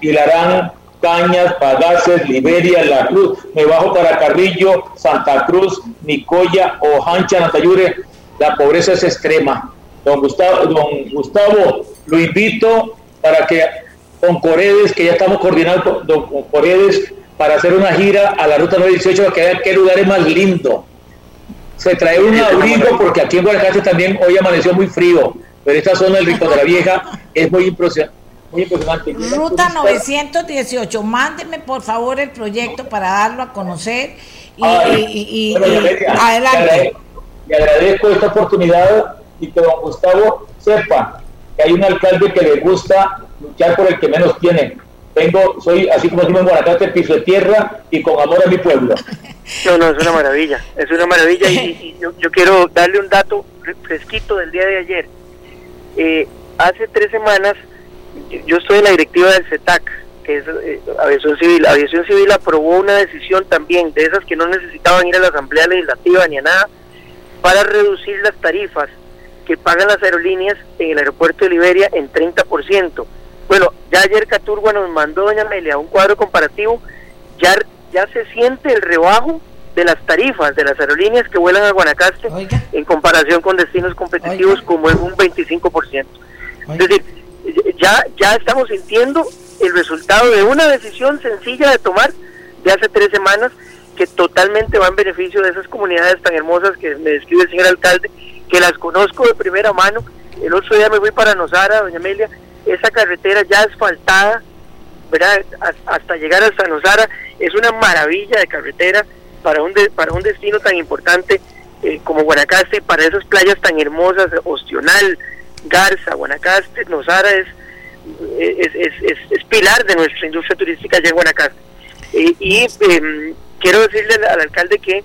Hilarán, Cañas, Pagaces, Liberia, La Cruz, me bajo para Carrillo, Santa Cruz, Nicoya, Ojancha, Natayure, la pobreza es extrema. Don Gustavo, don Gustavo, lo invito para que con Coredes, que ya estamos coordinando con Coredes, para hacer una gira a la ruta 918 para que vean qué lugar es más lindo. Se trae un abrigo porque aquí en Guanacaste también hoy amaneció muy frío, pero esta zona del Rico de la Vieja es muy impresionante. Ruta 918, mándeme por favor el proyecto para darlo a conocer y, adelante. Le agradezco esta oportunidad y que don Gustavo sepa que hay un alcalde que le gusta luchar por el que menos tiene tengo, soy así como decimos en Guanacaste, piso de tierra y con amor a mi pueblo. No, no, es una maravilla, es una maravilla y, yo, quiero darle un dato fresquito del día de ayer. Eh, hace tres semanas yo estoy en la directiva del CETAC, que es eh, Aviación Civil. Aviación Civil aprobó una decisión también de esas que no necesitaban ir a la Asamblea Legislativa ni a nada para reducir las tarifas que pagan las aerolíneas en el aeropuerto de Liberia en 30%. Bueno, ya ayer Caturgua nos mandó, doña Amelia, un cuadro comparativo, ya, ya se siente el rebajo de las tarifas de las aerolíneas que vuelan a Guanacaste en comparación con destinos competitivos como en un 25%. Es decir, ya, ya estamos sintiendo el resultado de una decisión sencilla de tomar de hace tres semanas que totalmente va en beneficio de esas comunidades tan hermosas que me describe el señor alcalde, que las conozco de primera mano. El otro día me fui para Nosara, doña Amelia, esa carretera ya asfaltada, ¿verdad? hasta llegar hasta Nosara, es una maravilla de carretera para un, para un destino tan importante eh, como Guanacaste, para esas playas tan hermosas, Ostional, Garza, Guanacaste, Nosara es, es, es, pilar de nuestra industria turística allá en Guanacaste. Eh, y em, quiero decirle al, alcalde que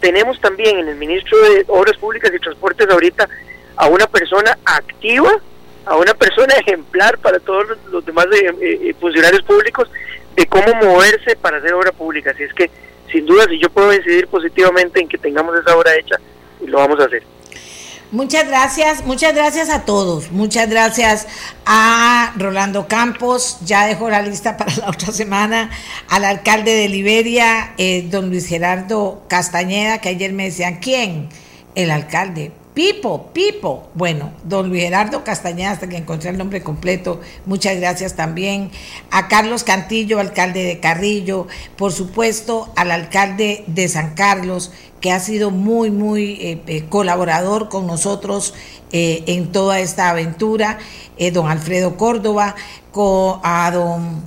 tenemos también en el ministro de Obras Públicas y Transportes ahorita a una persona activa, a una persona ejemplar para todos los, demás eh, eh, funcionarios públicos de cómo moverse para hacer obra pública. Así es que, sin duda, si yo puedo incidir positivamente en que tengamos esa obra hecha, lo vamos a hacer. Muchas gracias, muchas gracias a todos. Muchas gracias a Rolando Campos, ya dejó la lista para la otra semana, al alcalde de Liberia, eh, don Luis Gerardo Castañeda, que ayer me decían, ¿quién? El alcalde. Pipo, Pipo. Bueno, don Luis Gerardo Castañeda, hasta que encontré el nombre completo, muchas gracias también. A Carlos Cantillo, alcalde de Carrillo, por supuesto al alcalde de San Carlos, que ha sido muy, muy eh, eh, colaborador con nosotros eh, en toda esta aventura, don Alfredo Córdoba, a don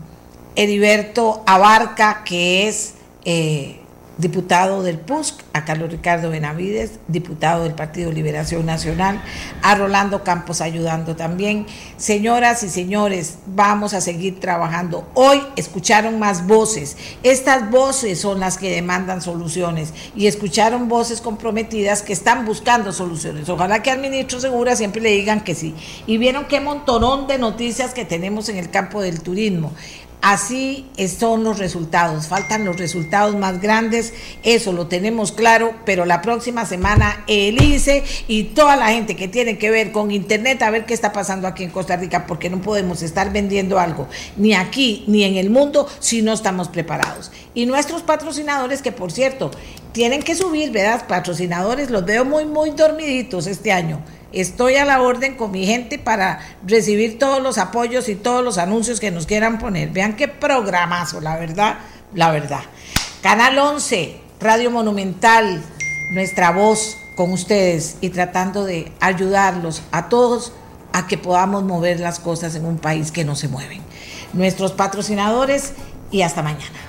Heriberto Abarca, que es diputado del PUSC, a Carlos Ricardo Benavides, diputado del Partido Liberación Nacional, a Rolando Campos ayudando también. Señoras y señores, vamos a seguir trabajando. Hoy escucharon más voces. Estas voces son las que demandan soluciones y escucharon voces comprometidas que están buscando soluciones. Ojalá que al ministro Segura siempre le digan que sí. Y vieron qué montonón de noticias que tenemos en el campo del turismo. Así son los resultados, faltan los resultados más grandes, eso lo tenemos claro, pero la próxima semana el ICE y toda la gente que tiene que ver con Internet a ver qué está pasando aquí en Costa Rica, porque no podemos estar vendiendo algo, ni aquí ni en el mundo, si no estamos preparados. Y nuestros patrocinadores, que por cierto, tienen que subir, ¿verdad? Patrocinadores, los veo muy, muy dormiditos este año Estoy a la orden con mi gente para recibir todos los apoyos y todos los anuncios que nos quieran poner. Vean qué programazo, la verdad, la verdad. Canal 11, Radio Monumental, nuestra voz con ustedes y tratando de ayudarlos a todos a que podamos mover las cosas en un país que no se mueven. Nuestros patrocinadores y hasta mañana.